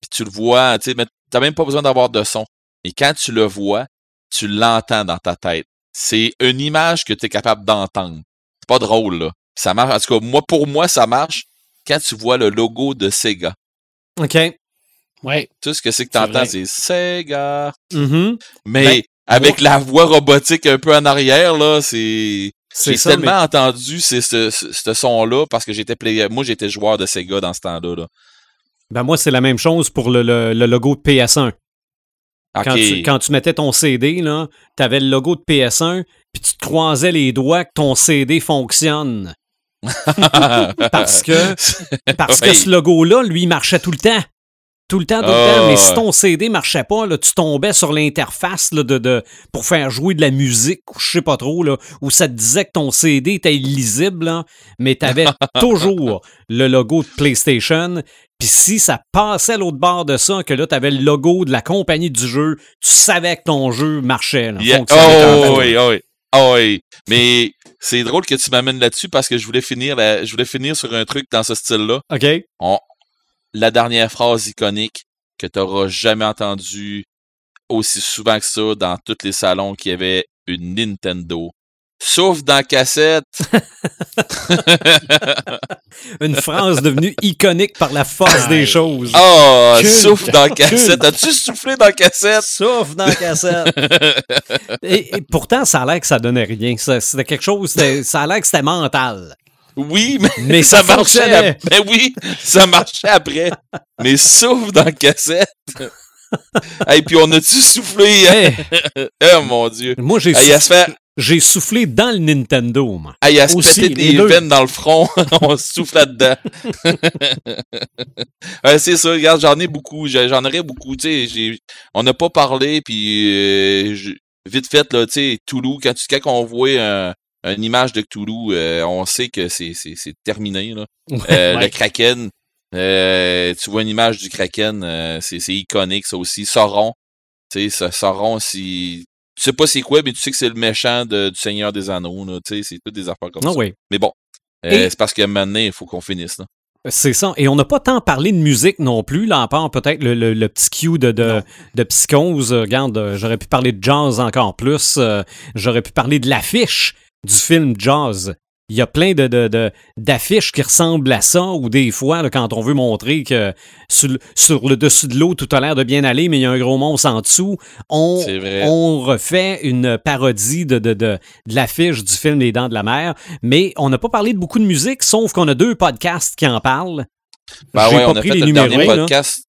puis tu le vois, tu sais, mais t'as même pas besoin d'avoir de son. Mais quand tu le vois, tu l'entends dans ta tête. C'est une image que tu es capable d'entendre. C'est pas drôle, là. Ça marche. En tout cas, moi, pour moi, ça marche quand tu vois le logo de Sega. OK. Ouais. Tout ce que c'est que C'est t'entends, vrai. c'est Sega. Mhm. Mais Ben, avec la voix robotique un peu en arrière, là, c'est. C'est J'ai tellement entendu c'est ce, ce, ce son-là parce que j'étais play- moi j'étais joueur de Sega dans ce temps-là. Là. Ben moi, c'est la même chose pour le, le- le logo de PS1. Quand, tu, quand tu mettais ton CD, là, t'avais le logo de PS1, puis tu te croisais les doigts que ton CD fonctionne. Parce que, parce que ce logo-là, lui, il marchait tout le temps. Tout le temps, tout le Ah, temps. Mais si ton CD marchait pas, là, tu tombais sur l'interface là, de, de, pour faire jouer de la musique, ou je sais pas trop, là, où ça te disait que ton CD était illisible, là, mais t'avais toujours le logo de PlayStation. Puis si ça passait à l'autre bord de ça, que là, t'avais le logo de la compagnie du jeu, tu savais que ton jeu marchait. Là, Yeah. Oh même. oui, oh oui. Oh oui. Mais c'est drôle que tu m'amènes là-dessus parce que je voulais finir la- je voulais finir sur un truc dans ce style-là. OK? La dernière phrase iconique que tu n'auras jamais entendue aussi souvent que ça dans tous les salons qu'il y avait une Nintendo. Sauf dans cassette. Une phrase devenue iconique par la force des choses. Oh, Culte. souffle dans cassette. As-tu soufflé dans cassette? Sauf dans la cassette. et, et pourtant, ça a l'air que ça donnait rien. C'était quelque chose, ça a l'air que c'était mental. Oui, mais, Mais ça, ça marchait. ap- Ben oui, ça marchait après. Mais souffle dans cassette. Et puis on a-tu soufflé? hein? Hey, Oh mon Dieu. moi, j'ai Hey, soufflé, j'ai soufflé dans le Nintendo. moi. hey, à se Aussi, des deux. veines dans le front, on souffle là-dedans. Ouais, c'est ça, regarde, j'en ai beaucoup, j'en aurais beaucoup, tu sais, on n'a pas parlé, puis euh, vite fait, là, tu sais, Toulouse, quand, tu, quand on voit un, une image de Toulouse, euh, on sait que c'est terminé, là. Euh, Ouais. Le Kraken, euh, tu vois une image du Kraken, c'est iconique, ça aussi. Sauron, tu sais, Sauron, si... Tu sais pas c'est quoi, mais tu sais que c'est le méchant de- du Seigneur des Anneaux, tu sais, c'est toutes des affaires comme Ah ça. oui, Mais bon, Et- c'est parce que maintenant, il faut qu'on finisse, là. c'est ça. Et on n'a pas tant parlé de musique non plus, là, à part peut-être le, le- le petit cue de, de, de psychose. Regarde, j'aurais pu parler de jazz encore plus. Euh, j'aurais pu parler de l'affiche du film Jazz. Il y a plein de, d'affiches qui ressemblent à ça, ou des fois, là, quand on veut montrer que sur, le- sur le dessus de l'eau, tout a l'air de bien aller, mais il y a un gros monstre en dessous, on, refait une parodie de, de, de, de l'affiche du film Les Dents de la Mer. Mais on n'a pas parlé de beaucoup de musique, sauf qu'on a deux podcasts qui en parlent. Ben ouais, pas on a pris fait les le numéros, dernier là. podcast.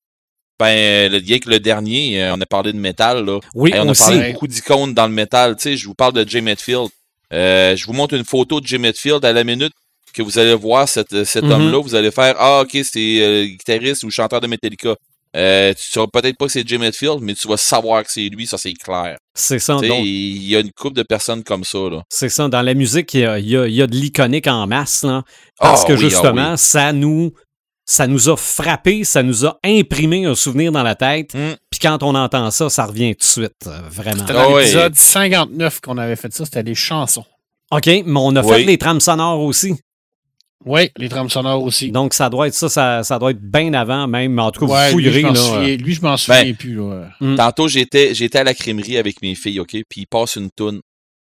Ben, le, dernier, euh, on a parlé de métal, là. Oui, Hey, on a parlé beaucoup d'icônes dans le métal. Tu sais, je vous parle de Jay Metfield. Euh, je vous montre une photo de Jay Metfield à la minute que vous allez voir cette, cet Mhm. homme-là. Vous allez faire Ah, ok, c'est euh, guitariste ou chanteur de Metallica. Euh, tu sauras peut-être pas que c'est Jay Metfield, mais tu vas savoir que c'est lui, ça c'est clair. C'est ça. Donc, il y a une couple de personnes comme ça. Là. C'est ça. Dans la musique, il y a, il y a- il y a de l'iconique en masse. Là, parce Ah que oui, ah justement, oui. ça nous. Ça nous a frappé, ça nous a imprimé un souvenir dans la tête. Mm. Puis quand on entend ça, ça revient tout de suite, euh, vraiment. C'était Ah dans l'épisode 59 qu'on avait fait ça, c'était les chansons. OK, mais on a Oui. fait les trames sonores aussi. Oui, les trames sonores aussi. Donc ça doit être ça, ça, ça doit être bien avant même. En tout cas, Ouais, vous lui, je fouillerez. m'en là. souviens, lui, je m'en souviens plus. Là. Mm. Tantôt, j'étais, j'étais à la crèmerie avec mes filles, OK? Puis il passe une toune.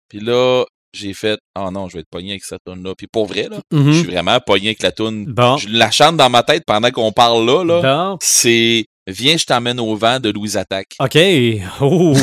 Puis là, j'ai fait Ah non, je vais être pogné avec cette toune-là. Puis pour vrai, là, Mhm. je suis vraiment pogné avec la toune. Bon. Je la chante dans ma tête pendant qu'on parle là, là. Bon. C'est Viens, je t'emmène au vent de Louise Attack. OK. Oh.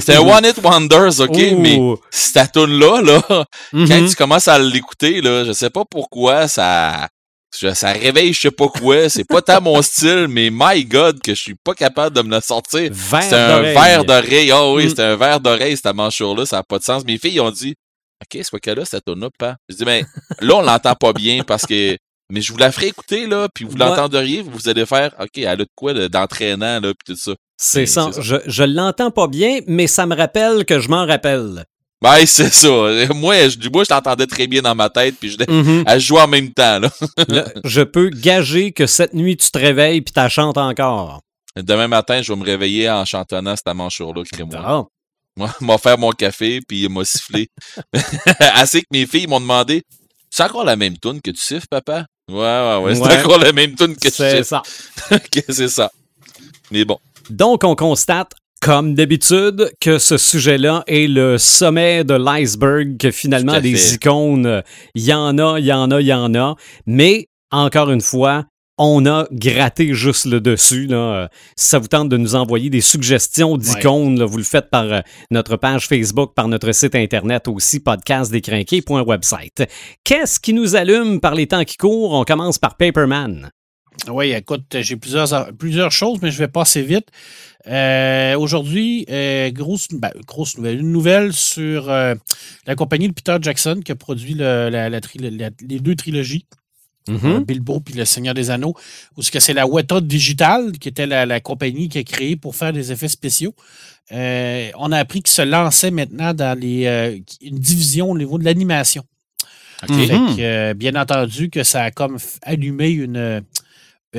C'est un One It Wonders, OK? Oh. Mais cette toune-là, là, Mhm. quand tu commences à l'écouter, là, je sais pas pourquoi, ça. ça réveille je sais pas quoi, c'est pas tant mon style, mais my God, que je suis pas capable de me le sortir. C'est un verre d'oreille. Ah oui, Mm. c'est un verre d'oreille, cette manche-là. Ça n'a pas de sens. Mes filles ont dit OK, c'est quoi qu'elle a, cette tonne-là, pas? Je dis, mais là, on l'entend pas bien parce que Mais je vous la ferai écouter, là, puis vous Ouais. l'entendriez, vous allez faire, OK, elle a de quoi de- d'entraînant, là, puis tout ça. C'est ça. Je, je l'entends pas bien, mais ça me rappelle que je m'en rappelle. Ben, c'est ça. Moi, je, moi, je l'entendais très bien dans ma tête, puis je, Mhm. elle jouait en même temps, là. Là, je peux gager que cette nuit, tu te réveilles puis tu chantes encore. Demain matin, je vais me réveiller en chantonnant cette manche-là, crée-moi. Moi, m'a faire mon café, puis il m'a sifflé. Assez que mes filles m'ont demandé C'est encore la même toune que tu siffles, papa Ouais, ouais, ouais. C'est Ouais. encore la même toune que C'est ça. Ok, c'est ça. Mais bon. Donc, on constate, comme d'habitude, que ce sujet-là est le sommet de l'iceberg, que finalement, des icônes, il y en a, il y en a, il y en a. Mais, encore une fois, on a gratté juste le dessus. Là. Euh, Si ça vous tente de nous envoyer des suggestions d'icônes, vous le faites par euh, notre page Facebook, par notre site internet aussi, podcastdécrinqué.website. Qu'est-ce qui nous allume par les temps qui courent? On commence par Paperman. Oui, écoute, j'ai plusieurs, plusieurs choses, mais je vais passer vite. Euh, Aujourd'hui, euh, grosse, ben, grosse nouvelle. Une nouvelle sur euh, la compagnie de Peter Jackson qui a produit le- la- la trilo- la- les deux trilogies. Euh, Bilbo puis Le Seigneur des Anneaux, ou ce que c'est la Weta Digital, qui était la, la compagnie qui a créé pour faire des effets spéciaux. Euh, on a appris qu'ils se lançait maintenant dans les, euh, une division au niveau de l'animation. Mhm. Euh, bien entendu que ça a comme allumé une,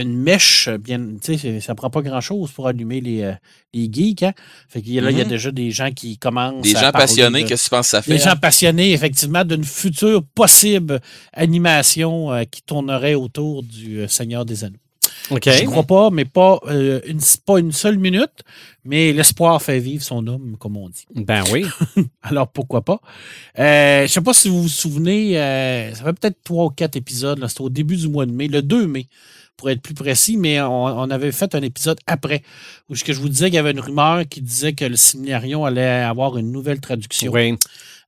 une mèche. Bien, tu sais, ça prend pas grand-chose pour allumer les, euh, les geeks. Hein? Fait que là, il y a Mhm. déjà des gens qui commencent Des gens passionnés, qu'est-ce que tu penses que ça fait? des gens passionnés, effectivement, d'une future possible animation euh, qui tournerait autour du euh, Seigneur des Anneaux. OK. J'y crois pas, mais pas, euh, une, pas une seule minute, mais l'espoir fait vivre son homme, comme on dit. Ben oui. Alors pourquoi pas? Euh, je ne sais pas si vous vous souvenez, euh, ça fait peut-être trois ou quatre épisodes, c'était au début du mois de mai, le 2 mai, pour être plus précis, mais on, on avait fait un épisode après, où ce que je vous disais qu'il y avait une rumeur qui disait que le Séminarion allait avoir une nouvelle traduction. Oui.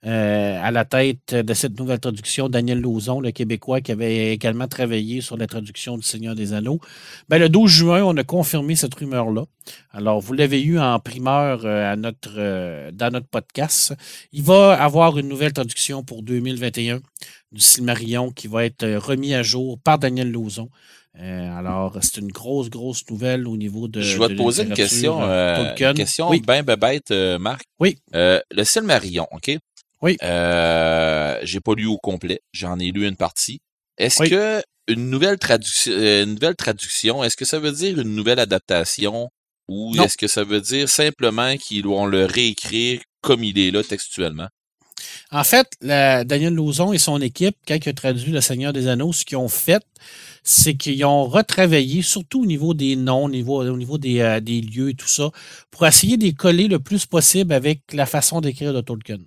Euh, à la tête de cette nouvelle traduction, Daniel Lauzon, le Québécois, qui avait également travaillé sur la traduction du Seigneur des Anneaux. Ben, le 12 juin, on a confirmé cette rumeur-là. Alors, vous l'avez eu en primeur euh, à notre, euh, dans notre podcast. Il va avoir une nouvelle traduction pour 2021 du Silmarillion qui va être remis à jour par Daniel Lauzon. Euh, alors, c'est une grosse, grosse nouvelle au niveau de. Je vais de te poser une question, euh, euh, une question Oui. bien bête, euh, Marc. Oui. Euh, le Silmarillion, OK? Oui. Euh, j'ai pas lu au complet. J'en ai lu une partie. Est-ce Oui. que une nouvelle, traduction, une nouvelle traduction, est-ce que ça veut dire une nouvelle adaptation ou est-ce que ça veut dire simplement qu'ils vont le réécrire comme il est là textuellement? En fait, Daniel Lauzon et son équipe, quand il a traduit Le Seigneur des Anneaux, ce qu'ils ont fait, c'est qu'ils ont retravaillé, surtout au niveau des noms, au niveau, euh, des lieux et tout ça, pour essayer de coller le plus possible avec la façon d'écrire de Tolkien.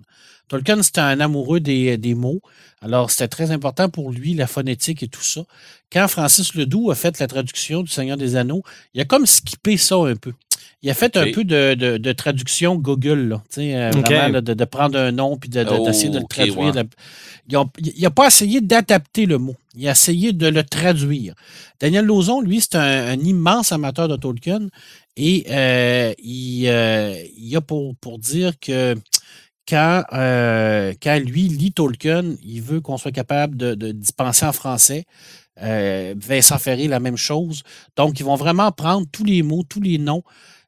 Tolkien, c'était un amoureux des, des mots. Alors, c'était très important pour lui, la phonétique et tout ça. Quand Francis Ledoux a fait la traduction du Seigneur des Anneaux, il a comme skippé ça un peu. Il a fait un peu de, de- de traduction Google, là, tu sais, euh, vraiment, là, de, de prendre un nom puis de- Oh, d'essayer de, le traduire. ouais. il n'a pas essayé d'adapter le mot. Il a essayé de le traduire. Daniel Lauzon, lui, c'est un, un immense amateur de Tolkien et euh, il, euh, il a pour, pour dire que quand, quand lui lit Tolkien, il veut qu'on soit capable de, d'y penser en français. Vincent Ferré, la même chose. Donc, ils vont vraiment prendre tous les mots, tous les noms,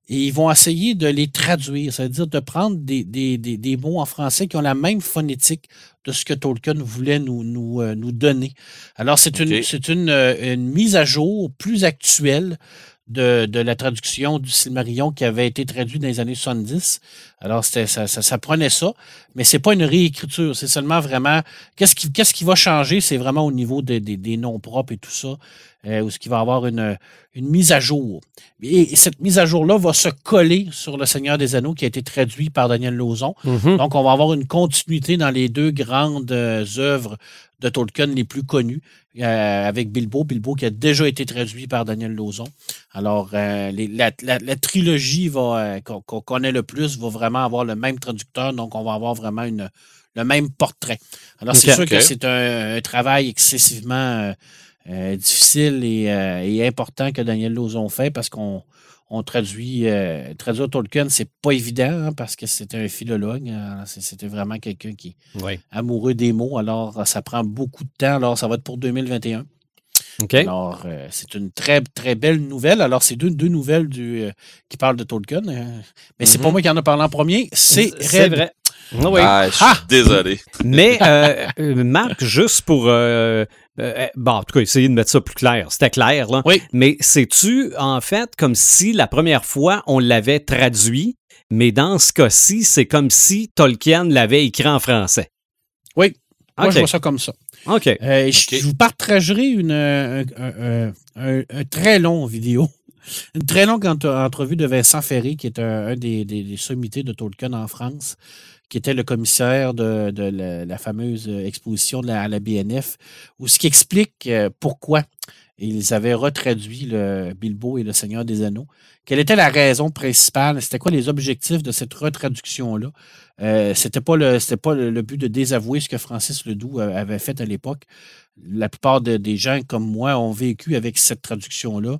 et ils vont essayer de les traduire, c'est-à-dire de prendre des, des, des, des mots en français qui ont la même phonétique de ce que Tolkien voulait nous, nous, euh, nous donner. Alors, c'est une, une, euh, une mise à jour plus actuelle de, de la traduction du Silmarillion qui avait été traduit dans les années 70. Alors, c'était, ça, ça, ça prenait ça, mais c'est pas une réécriture, c'est seulement vraiment qu'est-ce qui, qu'est-ce qui va changer, c'est vraiment au niveau des- des- des noms propres et tout ça, euh, où ce qui va avoir une, une mise à jour. Et, et cette mise à jour-là va se coller sur Le Seigneur des Anneaux qui a été traduit par Daniel Lauzon. Mhm. Donc, on va avoir une continuité dans les deux grandes euh, œuvres de Tolkien les plus connues, euh, avec Bilbo. Bilbo qui a déjà été traduit par Daniel Lauzon. Alors, euh, les- la, la- la trilogie va, euh, qu'on qu'on connaît le plus va vraiment avoir le même traducteur, donc on va avoir vraiment une, le même portrait. Alors, c'est sûr que c'est un, un travail excessivement difficile et, et important que Daniel Lauzon fait parce qu'on on traduit, euh, traduire Tolkien, c'est pas évident hein, parce que c'était un philologue. hein, C'était vraiment quelqu'un qui est Oui. amoureux des mots. Alors, ça prend beaucoup de temps. Alors, ça va être pour 2021. OK. Alors, euh, c'est une très, très belle nouvelle. Alors, c'est deux, deux nouvelles du, euh, qui parlent de Tolkien. euh, mais c'est pas moi qui en a parlé en premier, c'est C'est Red. Ah oui. Ah, je suis Ah! désolé. Mais, euh, euh, Marc, juste pour. euh, euh, bon, en tout cas, essayer de mettre ça plus clair. C'était clair, là. Oui. Mais c'est-tu, en fait, comme si la première fois, on l'avait traduit, mais dans ce cas-ci, c'est comme si Tolkien l'avait écrit en français. Oui. Moi, je vois ça comme ça. OK. Euh, je- vous partagerai une, un, un- un- un très long vidéo. Une très longue ent- entrevue de Vincent Ferré, qui est un, un des, des, des sommités de Tolkien en France, qui était le commissaire de, la, fameuse exposition de la- à la BNF, où ce qui explique euh, pourquoi ils avaient retraduit le Bilbo et le Seigneur des Anneaux. Quelle était la raison principale? C'était quoi les objectifs de cette retraduction-là? Euh, c'était pas le c'était pas le, but de désavouer ce que Francis Ledoux euh, avait fait à l'époque. La plupart de- des gens comme moi ont vécu avec cette traduction-là,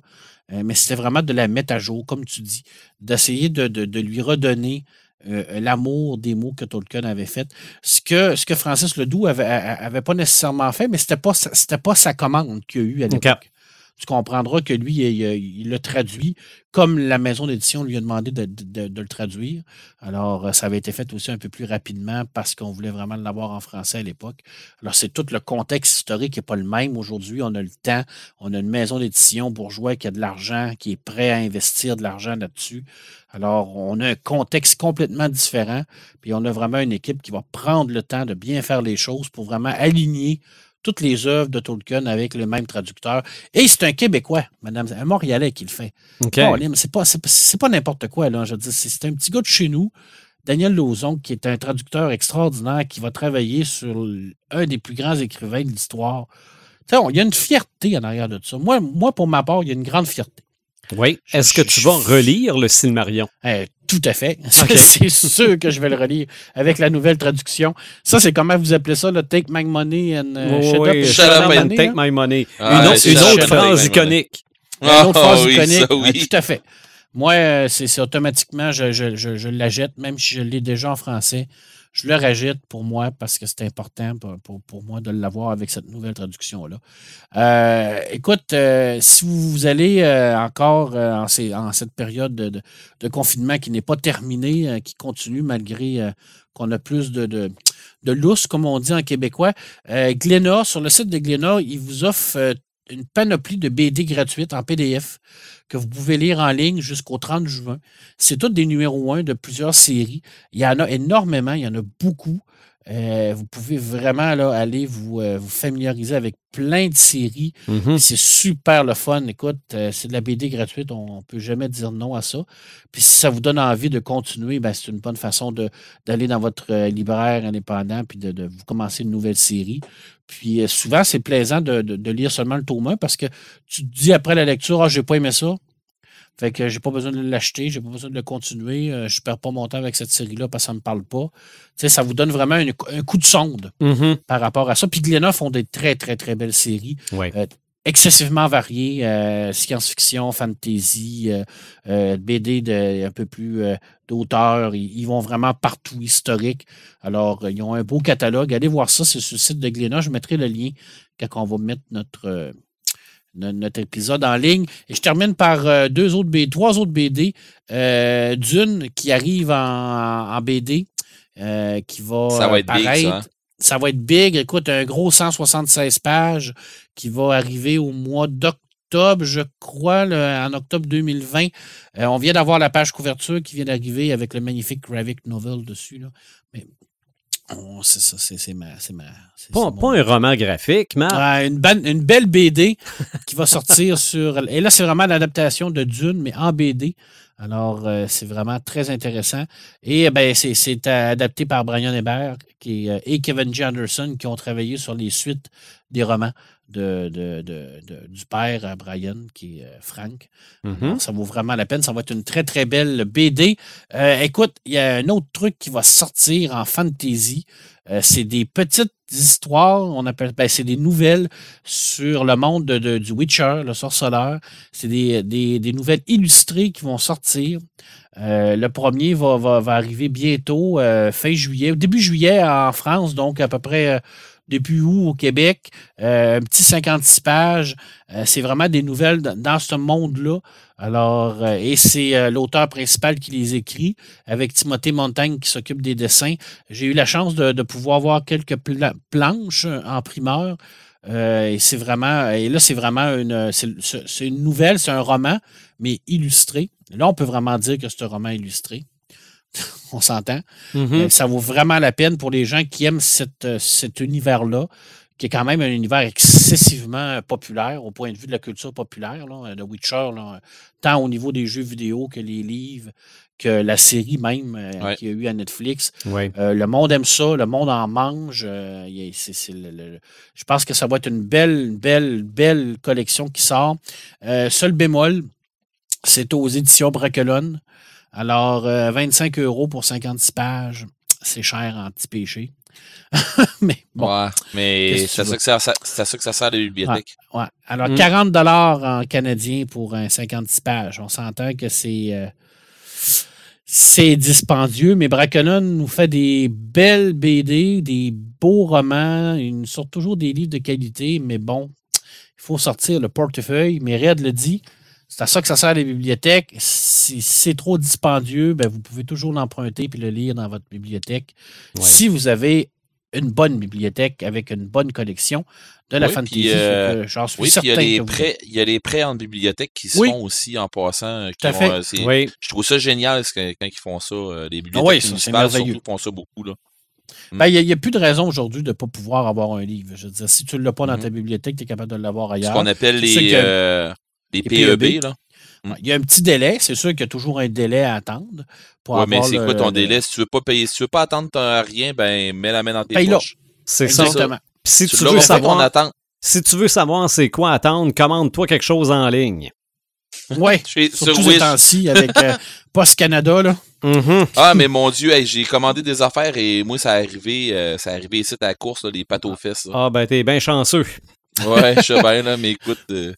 Euh, mais c'était vraiment de la mettre à jour, comme tu dis, d'essayer de, de- de lui redonner euh, l'amour des mots que Tolkien avait fait. Ce que, ce que Francis Ledoux avait, avait pas nécessairement fait, mais c'était pas c'était pas sa commande qu'il y a eu à l'époque. Tu comprendras que lui, il, l'a traduit comme la maison d'édition lui a demandé de, de- de le traduire. Alors, euh, ça avait été fait aussi un peu plus rapidement parce qu'on voulait vraiment l'avoir en français à l'époque. Alors, c'est tout le contexte historique qui n'est pas le même aujourd'hui. On a le temps, on a une maison d'édition bourgeois qui a de l'argent, qui est prêt à investir de l'argent là-dessus. Alors, on a un contexte complètement différent, puis on a vraiment une équipe qui va prendre le temps de bien faire les choses pour vraiment aligner toutes les œuvres de Tolkien avec le même traducteur. Et c'est un Québécois, madame, un Montréalais qui le fait. OK. Bon, Lim, c'est pas, pas- n'importe quoi, là. Je veux dire, c'est un petit gars de chez nous, Daniel Lauzon, qui est un traducteur extraordinaire, qui va travailler sur un des plus grands écrivains de l'histoire. Il y a une fierté en arrière de ça. Moi, moi, pour ma part, il y a une grande fierté. Oui. Est-ce que tu vas relire le Silmarion? Euh, tout à fait. C'est sûr que je vais le relire avec la nouvelle traduction. Ça, c'est comment vous appelez ça, le Take My Money and euh, Shut Oui, Up, shut up and Money, take my money. Ah, une ouais, autre, une phrase iconique. Une autre Ah, phrase oui, iconique. ça, tout à fait. Moi, euh, c'est c'est automatiquement, je, je, je, je la jette, même si je l'ai déjà en français. Je le rajette pour moi parce que c'est important pour, pour, pour moi de l'avoir avec cette nouvelle traduction-là. Euh, écoute, euh, si vous, vous allez euh, encore euh, en, ces- en cette période de, de- de confinement qui n'est pas terminée, euh, qui continue malgré euh, qu'on a plus de, de, de lousse, comme on dit en québécois, euh, Glénat, sur le site de Glénat, il vous offre euh, une panoplie de BD gratuites en PDF que vous pouvez lire en ligne jusqu'au 30 juin. C'est tous des numéros 1 de plusieurs séries. Il y en a énormément, il y en a beaucoup. Euh, vous pouvez vraiment là, aller vous, euh, vous familiariser avec plein de séries. Mhm. C'est super le fun. Écoute, euh, c'est de la BD gratuite. On ne peut jamais dire non à ça. Puis si ça vous donne envie de continuer, ben, c'est une bonne façon d'aller dans votre libraire indépendant puis de, de vous commencer une nouvelle série. Puis euh, souvent, c'est plaisant de, de- de lire seulement le tome 1 parce que tu te dis après la lecture, ah, j'ai pas aimé ça. Fait que j'ai pas besoin de l'acheter, j'ai pas besoin de le continuer. euh, je perds pas mon temps avec cette série-là parce que ça me parle pas. Tu sais, ça vous donne vraiment une- un coup de sonde Mhm. par rapport à ça. Puis Glénat font des très, très, très belles séries Ouais. excessivement variées. euh, science-fiction, fantasy, euh, euh, BD de, un peu plus euh, d'auteur. Ils, ils vont vraiment partout, historique. Alors, euh, ils ont un beau catalogue. Allez voir ça, c'est sur le site de Glénat. Je mettrai le lien quand on va mettre notre, euh, no- notre épisode en ligne. Et je termine par euh, deux autres BD, trois autres BD. Euh, Dune qui arrive en, en BD. euh, qui va, Ça va être big, ça, hein? Ça va être big. Écoute, un gros 176 pages qui va arriver au mois d'octobre, je crois, le- en octobre 2020. Euh, on vient d'avoir la page couverture qui vient d'arriver avec le magnifique graphic novel dessus. Là. Mais c'est ça, c'est ma. Pas, un roman graphique, mais Ouais, une, belle BD qui va sortir sur. Et là, c'est vraiment l'adaptation de Dune, mais en BD. Alors, euh, c'est vraiment très intéressant. Et ben, c'est- adapté par Brian Hébert qui, euh, et Kevin G. Anderson qui ont travaillé sur les suites des romans de, de- de- de- du père à Brian, qui est euh, Frank. Alors, ça vaut vraiment la peine. Ça va être une très, très belle BD. Euh, écoute, il y a un autre truc qui va sortir en fantasy. Euh, c'est des petites histoires, on appelle, ben, c'est des nouvelles sur le monde de- de- du Witcher, le sorceleur. C'est des, des- des nouvelles illustrées qui vont sortir. Euh, le premier va, va, va arriver bientôt, euh, fin juillet, début juillet en France, donc à peu près euh, depuis août au Québec? Euh, un petit 56 pages. Euh, c'est vraiment des nouvelles dans, ce monde-là. Alors, euh, et c'est l'auteur principal qui les écrit, avec Timothée Montagne qui s'occupe des dessins. J'ai eu la chance de, pouvoir voir quelques pla- planches en primeur. Et c'est vraiment, et là, c'est vraiment une, c'est une nouvelle, c'est un roman, mais illustré. Là, on peut vraiment dire que c'est un roman illustré. on s'entend. Mhm. Euh, ça vaut vraiment la peine pour les gens qui aiment cette, euh, cet univers-là, qui est quand même un univers excessivement populaire au point de vue de la culture populaire. Là, The Witcher, là, tant au niveau des jeux vidéo que les livres, que la série même euh, qu'il y a eu à Netflix. Ouais. Euh, le monde aime ça, le monde en mange. euh, le- le- je pense que ça va être une belle, une belle, belle collection qui sort. Euh, seul bémol, c'est aux éditions Bracolone. Alors, euh, 25 euros pour 56 pages, c'est cher en petit péché. Mais bon, Ouais, mais c'est à ça que ça, que sert à la bibliothèque. ouais. Alors, Mm. 40 dollars en canadien pour un 56 pages. On s'entend que c'est euh, c'est dispendieux, mais Bracolone nous fait des belles BD, des beaux romans. Il nous sort toujours des livres de qualité, mais bon, il faut sortir le portefeuille. Mais Red le dit, c'est à ça que ça sert les bibliothèques. Si c'est trop dispendieux, ben vous pouvez toujours l'emprunter puis le lire dans votre bibliothèque. Ouais. Si vous avez une bonne bibliothèque avec une bonne collection de la Oui, fantasy, euh, j'en suis Oui, il y, a les vous- prêts, il y a les prêts en bibliothèque qui se Oui. font aussi en passant. euh, qui Tout à vont, fait. euh. Je trouve ça génial ce quand ils font ça. euh, Les bibliothèques Ah oui, ça, c'est municipales surtout font ça beaucoup. Là. Ben, Il n'y a, plus de raison aujourd'hui de ne pas pouvoir avoir un livre. Je veux dire, si tu ne l'as pas dans Mhm. ta bibliothèque, tu es capable de l'avoir Ce ailleurs. qu'on appelle les, que- euh, les PEB. PEB. là. Ouais, Il y a un petit délai. C'est sûr qu'il y a toujours un délai à attendre. Pour Ouais, mais avoir c'est le- quoi ton le- délai? Si tu veux pas payer, si tu veux pas attendre ton- rien, ben mets la main dans tes Paye-le. poches. C'est ça. Exactement. Si Tu veux savoir, si tu veux savoir c'est quoi attendre, commande-toi quelque chose en ligne. Oui, sur Wish. temps-ci avec euh, Post Canada. Là. Mhm. Ah, mais mon Dieu, hey, j'ai commandé des affaires et moi, ça est arrivé, euh, ça est arrivé ici à la course, là, les pâtes aux fesses. là. Ah ben t'es bien chanceux. Ouais, je sais bien, là, mais écoute. euh,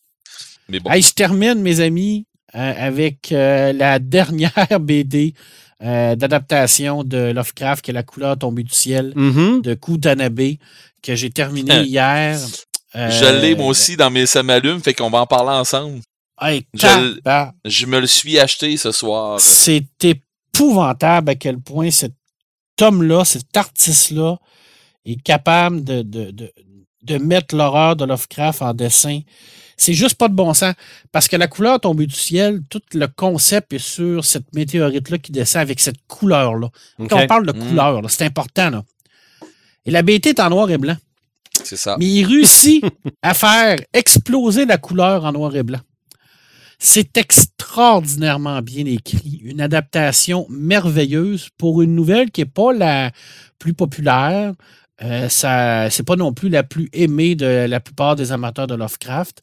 mais bon. Je termine, mes amis, euh, avec euh, la dernière BD euh, d'adaptation de Lovecraft, qui est La couleur tombée du ciel, Mhm. de Kutanabe, que j'ai terminé hier. Euh, Je l'ai, moi aussi, dans mes ça m'allume, fait qu'on va en parler ensemble. Hey. Je me le suis acheté ce soir. C'est épouvantable à quel point cet homme-là, cet artiste-là, est capable de, de, de, de mettre l'horreur de Lovecraft en dessin. C'est juste pas de bon sens. Parce que la couleur tombée du ciel, tout le concept est sur cette météorite-là qui descend avec cette couleur-là. Quand on parle de Mm. couleur, c'est important. Là. Et la BT est en noir et blanc. C'est ça. Mais il réussit à faire exploser la couleur en noir et blanc. C'est extraordinairement bien écrit. Une adaptation merveilleuse pour une nouvelle qui n'est pas la plus populaire. Euh, ça, c'est pas non plus la plus aimée de la plupart des amateurs de Lovecraft.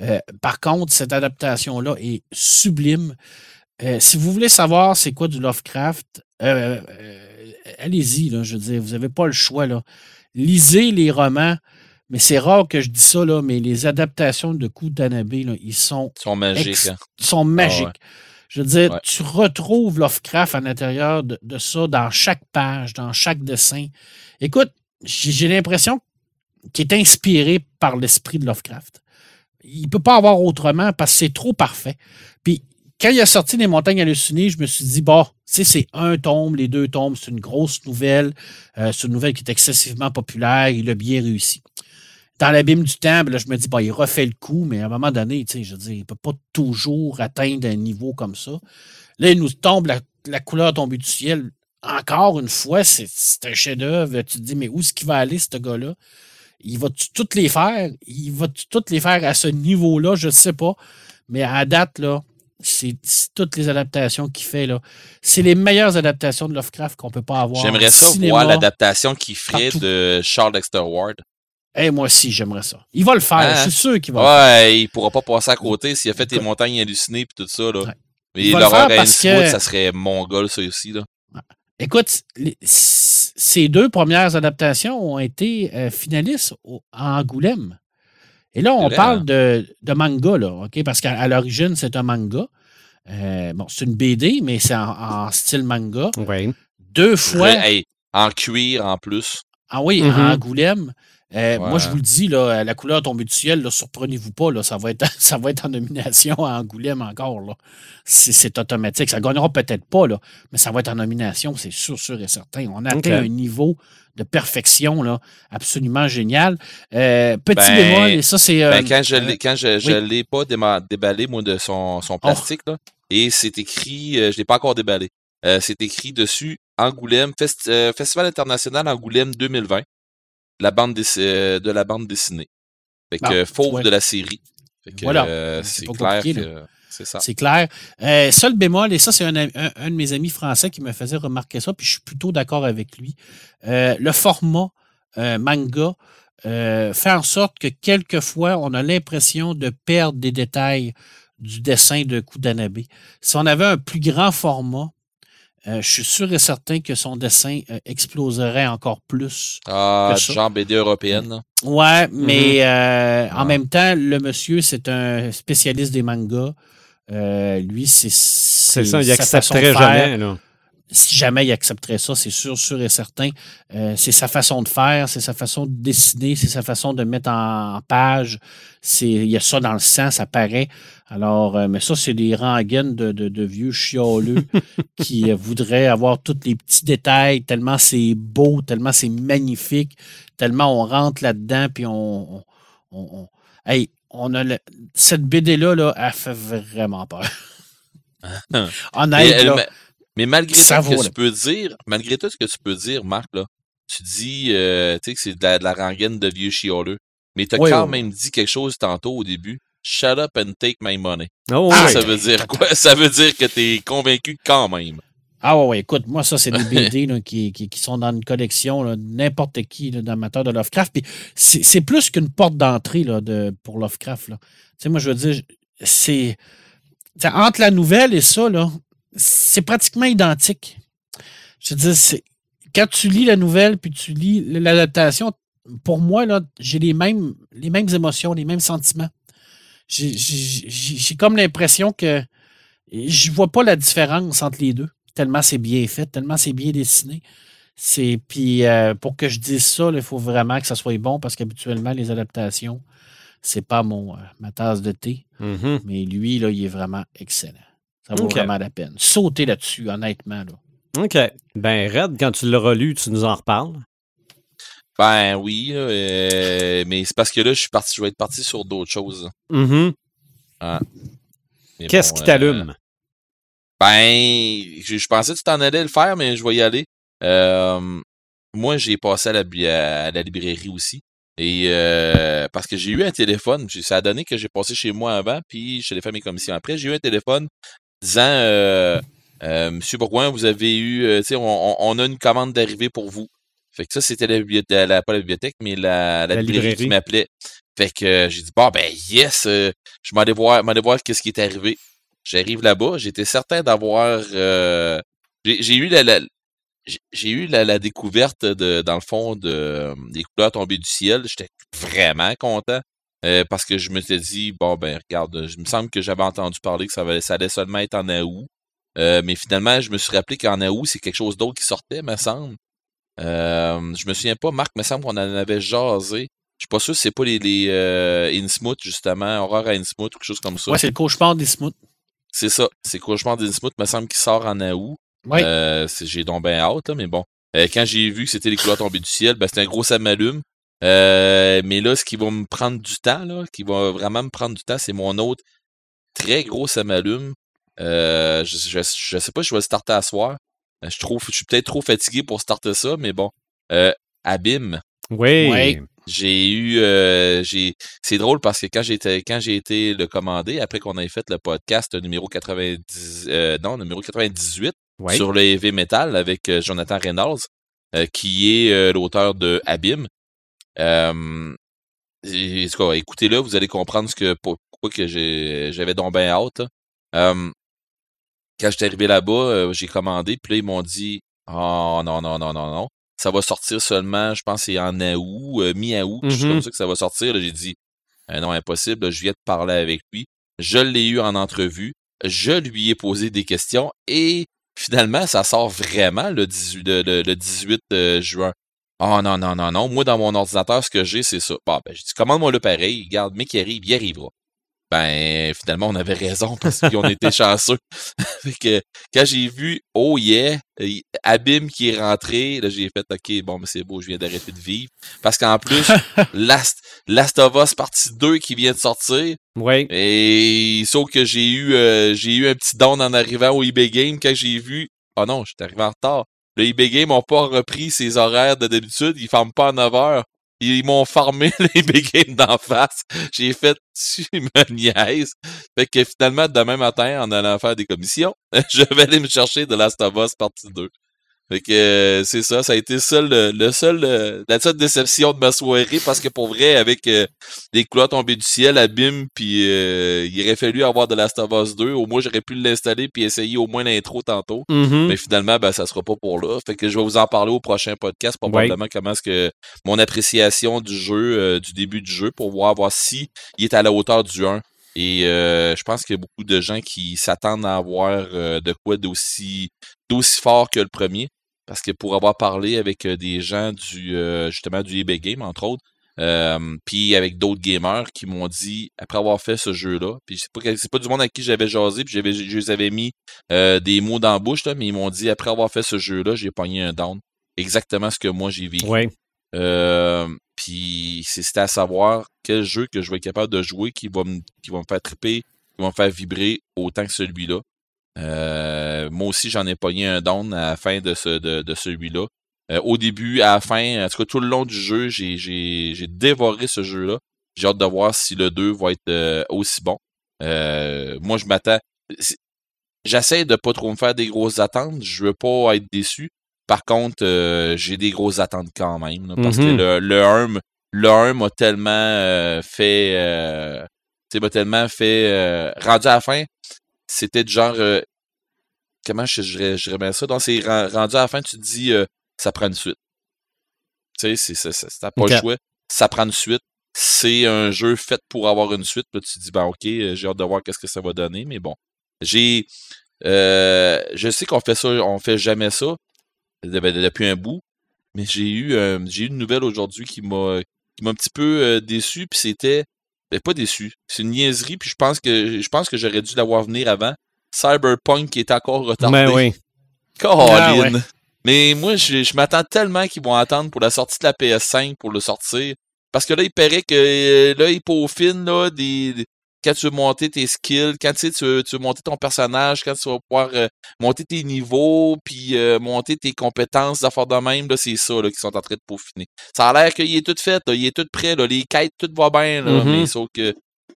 Euh, par contre, cette adaptation-là est sublime. Euh, si vous voulez savoir c'est quoi du Lovecraft, euh, euh, allez-y, je veux dire, vous n'avez pas le choix. Là. Lisez les romans, mais c'est rare que je dis ça, là, mais les adaptations de Kutanabe, là, ils sont Ils sont magiques. Ex- hein. sont magiques. ouais. Je veux dire, Ouais. tu retrouves Lovecraft à l'intérieur de, de ça, dans chaque page, dans chaque dessin. Écoute, j'ai l'impression qu'il est inspiré par l'esprit de Lovecraft. Il ne peut pas avoir autrement parce que c'est trop parfait. Puis, quand il a sorti Les Montagnes hallucinées, je me suis dit, bon, c'est un tome, les deux tomes, c'est une grosse nouvelle. Euh, c'est une nouvelle qui est excessivement populaire. Il a bien réussi. Dans l'abîme du temps, ben je me dis, bon, il refait le coup, mais à un moment donné, je veux dire, il ne peut pas toujours atteindre un niveau comme ça. Là, il nous tombe la, la couleur tombée du ciel. Encore une fois, c'est un chef-d'œuvre. Tu te dis, mais où est-ce qu'il va aller, ce gars-là? Il va-tu toutes les faire? Il va-tu toutes les faire à ce niveau-là? Je ne sais pas. Mais à date, là, c'est toutes les adaptations qu'il fait. là. C'est les meilleures adaptations de Lovecraft qu'on ne peut pas avoir. J'aimerais ça cinéma. voir l'adaptation qu'il ferait partout. de Charles Dexter Ward. Eh, moi aussi, j'aimerais ça. Il va le faire. Hein? Je suis sûr qu'il va le faire. Ouais, il pourra pas passer à côté s'il a fait Écoute. montagnes hallucinées et tout ça. Là. Ouais. Mais va l'horreur à Innsmouth, que- ça serait mongol, ça aussi. Là. Écoute, les- ces deux premières adaptations ont été euh, finalistes au- à Angoulême. Et là, on parle hein? de, de manga, là, OK? Parce qu'à l'origine, c'est un manga. Euh, bon, c'est une BD, mais c'est en, en style manga. Oui. Deux fois. Hey, en cuir en plus. Ah oui, Mhm. à Angoulême. Euh, Ouais. Moi, je vous le dis, là, la couleur tombée du ciel, là, surprenez-vous pas, là, ça, va être, ça va être en nomination à Angoulême encore. là. C'est automatique. Ça ne gagnera peut-être pas, là, mais ça va être en nomination, c'est sûr, sûr et certain. On a atteint un niveau de perfection là, absolument génial. Euh, petit Ben, bémol, et ça, c'est. euh, Ben, quand je euh, l'ai, oui. Oh. pas déma- déballé, moi, de son, son plastique, là, et c'est écrit, euh, je l'ai pas encore déballé, euh, c'est écrit dessus Angoulême, Fest- euh, Festival international Angoulême 2020, la bande euh, de la bande dessinée. Fait que Ah, fauve ouais. de la série. Fait que, Voilà. euh, C'est clair que c'est ça. C'est clair. Euh, seul bémol, et ça, c'est un, un- un de mes amis français qui me faisait remarquer ça, puis je suis plutôt d'accord avec lui. Euh, le format manga fait en sorte que quelquefois, on a l'impression de perdre des détails du dessin de Kudanabe. Si on avait un plus grand format, euh, je suis sûr et certain que son dessin euh, exploserait encore plus. Ah, que ça. genre BD européenne. là. Ouais, mais euh, en Ouais. même temps, le monsieur, c'est un spécialiste des mangas. Euh, lui, c'est. C'est ça, il accepterait jamais. Là. Si jamais il accepterait ça, c'est sûr, sûr et certain. Euh, c'est sa façon de faire, c'est sa façon de dessiner, c'est sa façon de mettre en, page. C'est, il y a ça dans le sang, ça paraît. Alors, euh, mais ça, c'est des rengaines de, de, de vieux chialeux qui euh, voudraient avoir tous les petits détails, tellement c'est beau, tellement c'est magnifique, tellement on rentre là-dedans, puis on. on, on- on- hey, on a le- cette BD-là, là, elle fait vraiment peur. Honnête, là. Mais- malgré Ça tout, ce que tu peux dire, malgré tout ce que tu peux dire, Marc, là, tu dis euh, que c'est de la, de la rengaine de vieux chialeux. Mais tu as Oui, quand oui, même dit quelque chose tantôt au début. Shut up and take my money. Oh, Ah, oui. ça veut dire quoi? Ça veut dire que tu es convaincu quand même. Ah ouais, ouais, écoute, moi, ça, c'est des BD là, qui, qui, qui sont dans une collection, n'importe qui, d'amateur de Lovecraft. Puis c'est plus qu'une porte d'entrée de, pour Lovecraft. Là. Tu sais, moi, je veux dire, c'est. Entre la nouvelle et ça, là, c'est pratiquement identique. Je veux dire, c'est. Quand tu lis la nouvelle puis tu lis l'adaptation, pour moi, là, j'ai les mêmes, les mêmes émotions, les mêmes sentiments. J'ai- comme l'impression que je vois pas la différence entre les deux tellement c'est bien fait, tellement c'est bien dessiné. C'est puis euh, pour que je dise ça, il faut vraiment que ça soit bon parce qu'habituellement les adaptations, c'est pas mon euh, ma tasse de thé, Mhm. mais lui là, il est vraiment excellent. Ça vaut vraiment la peine. Sauter là-dessus, honnêtement là. OK. Ben, Red, quand tu l'auras lu, tu nous en reparles? Ben oui, euh, mais c'est parce que là, je suis parti, je vais être parti sur d'autres choses. Mais Qu'est-ce bon, qui euh, t'allume? Ben, je, je pensais que tu t'en allais le faire, mais je vais y aller. Euh, moi, j'ai passé à la, bi- à la librairie aussi. Et euh, parce que j'ai eu un téléphone, ça a donné que j'ai passé chez moi avant, puis je fait mes commissions après. J'ai eu un téléphone disant euh, euh, Monsieur Bourgoin, vous avez eu, euh, on, on- a une commande d'arrivée pour vous. Fait que ça, c'était la bibliothèque, la, pas la bibliothèque, mais la, la La librairie, librairie. qui m'appelait. Fait que j'ai dit, bon, ben, yes, je m'en allais voir, m'en voir qu'est-ce qui est arrivé. J'arrive là-bas, j'étais certain d'avoir, euh, j'ai eu la, la- j'ai- eu la, la découverte de, dans le fond, de, des couleurs tombées du ciel. J'étais vraiment content. Euh, parce que je me suis dit, bon, ben, regarde, je me semble que j'avais entendu parler que ça, allait- ça allait seulement être en août. Euh, mais finalement, je me suis rappelé qu'en août, c'est quelque chose d'autre qui sortait, me semble. Euh, je me souviens pas, Marc, me semble qu'on en avait jasé. Je suis pas sûr si c'est pas les, les euh, Innsmouth, justement, Horreur à Innsmouth ou quelque chose comme ça. Ouais, c'est le cauchemar des Smooths. c'est ça. C'est Cauchemar d'Innsmouth, me semble qu'il sort en août. Ouais. C'est- j'ai donc bien hâte, là, mais bon. Quand j'ai vu que c'était les couleurs tombées du ciel, ben, c'était un gros samalume. Euh, mais là, ce qui va me prendre du temps, là, qui va vraiment me prendre du temps, c'est mon autre très gros samalume. Euh, je, je, je sais pas si je vais le starter à soir. Euh, Je trouve, je suis peut-être trop fatigué pour starter ça, mais bon. Euh, Abîme. Oui. Ouais. J'ai eu, euh, j'ai, c'est drôle parce que quand j'ai été, quand j'ai été le commander, après qu'on ait fait le podcast numéro 90, euh, non, numéro 98 Ouais. sur le heavy metal avec euh, Jonathan Reynolds, euh, qui est euh, l'auteur de Abîme. Euh, et- en tout cas, écoutez-le, vous allez comprendre ce que, pourquoi que j'avais donc bien hâte. Euh, quand j'étais arrivé là-bas, euh, j'ai commandé, puis là, ils m'ont dit, oh non, non, non, non, non ça va sortir seulement, je pense, c'est en août, euh, mi-août, Mhm. comme ça que ça va sortir. J'ai dit, Euh, non, impossible, là, je viens de parler avec lui. Je l'ai eu en entrevue. je lui ai posé des questions et finalement, ça sort vraiment le 18, le, le 18 euh, Oh non, non, non, non. Moi, dans mon ordinateur, ce que j'ai, c'est ça. Bon, ben, je dis, commande-moi le pareil. Regarde, mais qui arrive, il arrivera. Ben, finalement, on avait raison parce qu'on était chanceux. fait que, quand j'ai vu, oh yeah, Abim qui est rentré, là, j'ai fait, OK, bon, mais c'est beau, je viens d'arrêter de vivre. Parce qu'en plus, Last, Last of Us partie 2 qui vient de sortir. Oui. Et sauf que j'ai eu, euh, j'ai eu un petit down en arrivant au eBay Game quand j'ai vu, oh non, je suis arrivé en retard. Le eBay Game n'a pas repris ses horaires de d'habitude. Ils ferment pas à 9 heures. Ils m'ont farmé les big games d'en face. J'ai fait, tu me niaises. Fait que finalement, demain matin, en allant faire des commissions, je vais aller me chercher de Last of Us partie 2. Fait que euh, c'est ça, ça a été seul, le seul, euh, la seule déception de ma soirée parce que pour vrai, avec euh, des couloirs tombés du ciel, abîme, puis il aurait fallu avoir de Last of Us 2. Au moins, j'aurais pu l'installer puis essayer au moins l'intro tantôt. Mm-hmm. Mais finalement, ben, ça sera pas pour là. Fait que je vais vous en parler au prochain podcast, probablement comment est-ce que mon appréciation du jeu, du début du jeu, pour voir, voir si il est à la hauteur du 1. Et je pense qu'il y a beaucoup de gens qui s'attendent à avoir de quoi d'aussi d'aussi fort que le premier. Parce que pour avoir parlé avec des gens du justement du eBay Game, entre autres, puis avec d'autres gamers qui m'ont dit, après avoir fait ce jeu-là, puis c'est pas, pas du monde à qui j'avais jasé, puis j'avais, je les avais mis des mots dans la bouche, là, mais ils m'ont dit, après avoir fait ce jeu-là, j'ai pogné un down. Exactement ce que moi j'ai vécu. Ouais. puis c'était à savoir quel jeu que je vais être capable de jouer qui va me, qui va me faire triper, qui va me faire vibrer autant que celui-là. Euh, moi aussi, j'en ai pogné un down à la fin de, ce, de, de celui-là. Euh, au début, à la fin, en tout cas tout le long du jeu, j'ai, j'ai, j'ai dévoré ce jeu-là. J'ai hâte de voir si le 2 va être euh, aussi bon. moi, je m'attends. J'essaie de pas trop me faire des grosses attentes. Je veux pas être déçu. Par contre, j'ai des grosses attentes quand même. parce que Mhm. le, le 1, m- le 1 m'a tellement fait. Euh, tu sais, m'a tellement fait. rendu à la fin, c'était du genre. euh, comment je, je, je remets ça? Donc, c'est ren- rendu à la fin, tu te dis, euh, ça prend une suite. Tu sais, c'est, c'est, c'est, t'as pas Ok. le choix. Ça prend une suite. C'est un jeu fait pour avoir une suite. Là, tu te dis, ben, OK, euh, j'ai hâte de voir qu'est-ce que ça va donner, mais bon. J'ai. euh, je sais qu'on fait ça, on fait jamais ça de- ben, depuis un bout, mais j'ai eu, euh, j'ai eu une nouvelle aujourd'hui qui m'a, qui m'a un petit peu déçu, puis c'était, ben, pas déçu, c'est une niaiserie, puis je pense que, je pense que j'aurais dû l'avoir venir avant. Cyberpunk qui est encore retardé. Ben oui. Ah, Mais moi, je, je m'attends tellement qu'ils vont attendre pour la sortie de la PS5 pour le sortir. Parce que là, il paraît que euh, là, ils peaufinent là, des, des- quand tu veux monter tes skills, quand tu, sais, tu, veux, tu veux monter ton personnage, quand tu vas pouvoir euh, monter tes niveaux, puis euh, monter tes compétences d'affaires de même, là, c'est ça là, qu'ils sont en train de peaufiner. Ça a l'air qu'il est tout fait, là, il est tout prêt, là, les quêtes, tout va bien, là, Mhm. mais sauf que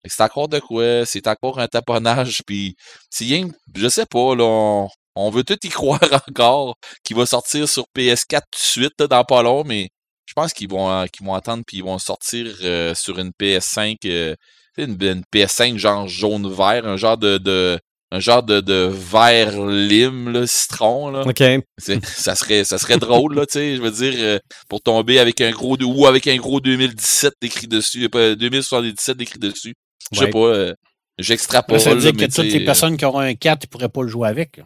c'est encore de quoi, c'est encore un taponnage, puis c'est rien, je sais pas, là, on, on veut tout y croire encore qu'il va sortir sur PS4 tout de suite, là, dans pas long, mais je pense qu'ils vont, euh, qu'ils vont attendre puis ils vont sortir sur une PS5, euh, tu sais, une, une PS5 genre jaune-vert, un genre de, de un genre de, de vert lime, là, citron, là. Ça serait, ça serait drôle, là, tu sais, je veux dire, euh, pour tomber avec un gros, ou avec un gros 2017 décrit dessus, euh, pas 2077 décrit dessus. Je sais Ouais. pas, euh, j'extrapole, ça veut là, dire que toutes les euh, personnes qui auront un 4, ils pourraient pas le jouer avec. là.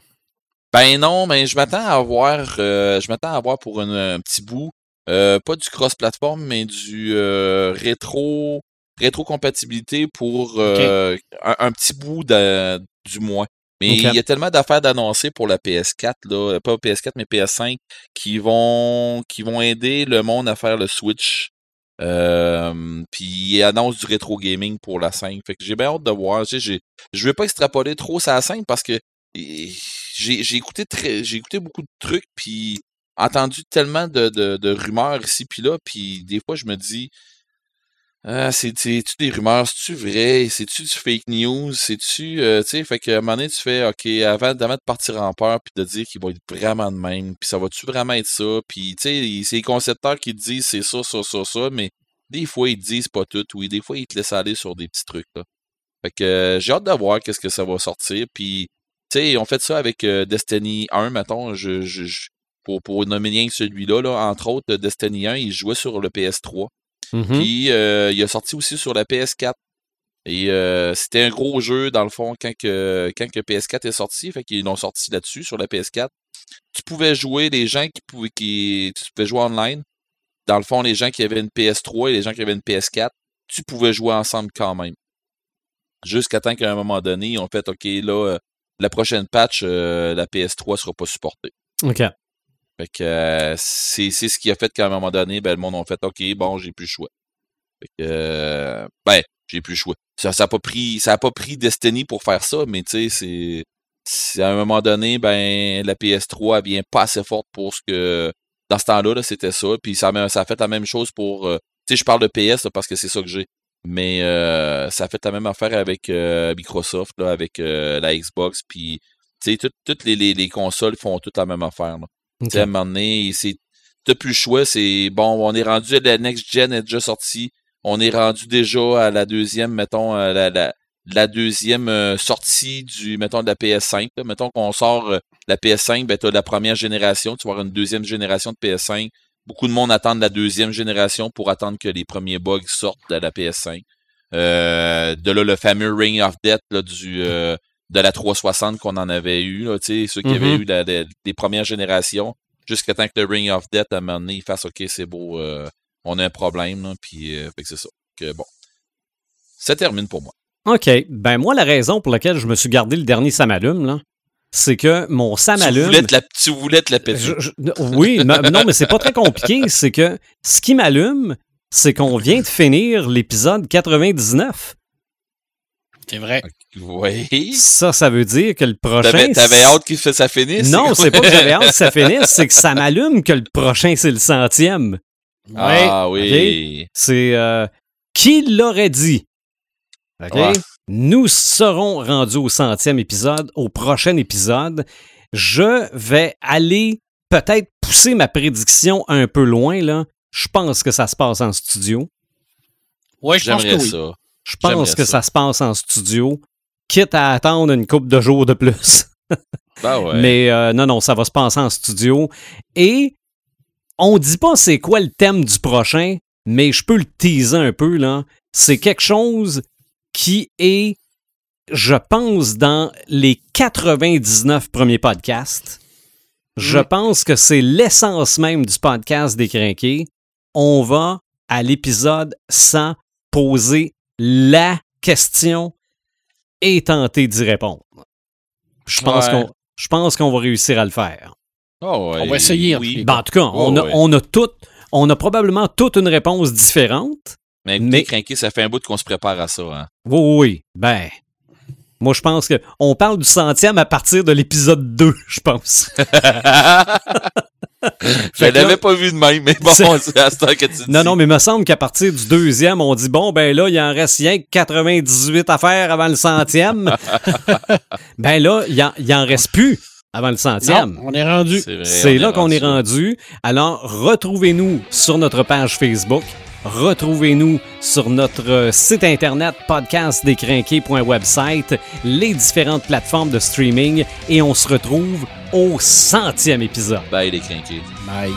Ben non, mais je m'attends à avoir, euh, je m'attends à avoir pour une- un petit bout, euh, pas du cross-platform, mais du euh, rétro, rétro-compatibilité pour euh, un, un petit bout de- du mois. Mais il y a tellement d'affaires d'annoncer pour la PS4, là, euh, pas PS4, mais PS5, qui vont, qui vont aider le monde à faire le Switch. Euh, puis il annonce du rétro gaming pour la 5. Fait que j'ai bien hâte de voir. Je vais pas extrapoler trop ça à la 5 parce que j'ai écouté très écouté beaucoup de trucs puis entendu tellement de, de, de rumeurs ici puis là puis des fois je me dis ah, c'est tu des rumeurs? C'est-tu vrai? C'est-tu du fake news? C'est-tu euh, tu sais fait que à un moment donné tu fais ok avant, avant de partir en peur puis de dire qu'il va être vraiment de même puis ça va-tu vraiment être ça? Puis tu sais c'est les concepteurs qui te disent c'est ça ça ça ça mais des fois ils te disent pas tout oui. Des fois ils te laissent aller sur des petits trucs là. Fait que euh, j'ai hâte de voir qu'est-ce que ça va sortir. Puis tu sais, on fait ça avec euh, Destiny 1, mettons, je, je, je- pour, pour nommer rien que celui-là, là, entre autres, Destiny 1, il jouait sur le PS3. Mhm. Puis, euh, il a sorti aussi sur la PS4. Et euh, c'était un gros jeu, dans le fond, quand que, quand que PS4 est sorti. Fait qu'ils l'ont sorti là-dessus, sur la PS4. Tu pouvais jouer, les gens qui pouvaient, qui, tu pouvais jouer online. Dans le fond, les gens qui avaient une PS3 et les gens qui avaient une PS4, tu pouvais jouer ensemble quand même. Jusqu'à temps qu'à un moment donné, ils ont fait, OK, là, euh, la prochaine patch, euh, la PS3 sera pas supportée. OK. Fait que euh, c'est ce qui a fait qu'à un moment donné, ben, le monde a fait OK, bon, j'ai plus le choix. Fait que euh, ben, j'ai plus le choix. Ça ça a pas pris ça a pas pris Destiny pour faire ça, mais tu sais c'est à un moment donné ben la PS3 elle vient pas assez forte pour ce que dans ce temps-là là, c'était ça puis ça a, fait la même chose pour euh, tu sais je parle de PS là, parce que c'est ça que j'ai. Mais euh, ça a fait la même affaire avec Microsoft là, avec la Xbox puis tu sais toutes toutes les, les, les consoles font toutes la même affaire là. OK. Tu sais, à un moment donné, t'as plus le choix, c'est, bon, on est rendu à la next gen est déjà sortie. On est rendu déjà à la deuxième, mettons, à la, la, la deuxième euh, sortie du, mettons, de la PS5. là. Mettons qu'on sort euh, la PS5, ben, t'as la première génération, tu vas avoir une deuxième génération de PS5. Beaucoup de monde attend la deuxième génération pour attendre que les premiers bugs sortent de la PS5. Euh, de là, le fameux Ring of Death là, du, euh, de la 360 qu'on en avait eu, là, tu sais, ceux qui avaient Mhm. eu la- la- les premières générations, jusqu'à temps que le Ring of Death, à un moment donné, il fasse OK, c'est beau, euh, on a un problème, là, puis euh, c'est ça. Que, bon. Ça termine pour moi. OK. Ben, moi, la raison pour laquelle je me suis gardé le dernier Ça m'allume, là, c'est que mon Ça Tu voulais, te la, tu voulais te la péter. Je- je- oui, mais- non, mais c'est pas très compliqué. C'est que ce qui m'allume, c'est qu'on vient de finir l'épisode 99. C'est vrai. Oui. Ça, ça veut dire que le prochain. T'avais, t'avais hâte que ça finisse? Non, c'est pas que j'avais hâte que ça finisse, c'est que ça m'allume que le prochain, c'est le centième. Ah oui. C'est. euh, qui l'aurait dit? OK? Ouais. Nous serons rendus au centième épisode, au prochain épisode. Je vais aller peut-être pousser ma prédiction un peu loin, là. Je pense que ça se passe en studio. Ouais, je pense que J'aimerais oui. ça. Je pense que ça. ça se passe en studio, quitte à attendre une couple de jours de plus. Ben ouais. Mais euh, non, non, ça va se passer en studio. Et on dit pas c'est quoi le thème du prochain, mais je peux le teaser un peu, là. C'est quelque chose qui est, je pense, dans les 99 premiers podcasts. Je Mm. pense que c'est l'essence même du podcast des Crinqués. On va, à l'épisode 100, poser la question et tenter d'y répondre. Je pense Ouais. qu'on je pense qu'on va réussir à le faire. Ah ouais, On va essayer, en Oui. tout Ben, en tout cas, on, a, ouais. on a tout, on a probablement toute une réponse différente. Mais, Mais- craqué, ça fait un bout qu'on se prépare à ça. Hein. Oui, oui, oui. Ben, moi, je pense que on parle du centième à partir de l'épisode 2, je pense. Je l'avais pas vu de même, mais bon, C'est- à ce temps que tu dis. Non, non, mais il me semble qu'à partir du deuxième, on dit bon, ben là, il en reste rien que 98 à faire avant le centième. ben là, il en, il en reste plus avant le centième. Non, on est rendu. C'est vrai, C'est on là qu'on est rendu. Alors, retrouvez-nous sur notre page Facebook. Retrouvez-nous sur notre site internet podcastdécrinqué.website, les différentes plateformes de streaming et on se retrouve au centième épisode. Bye les crinqués. Bye.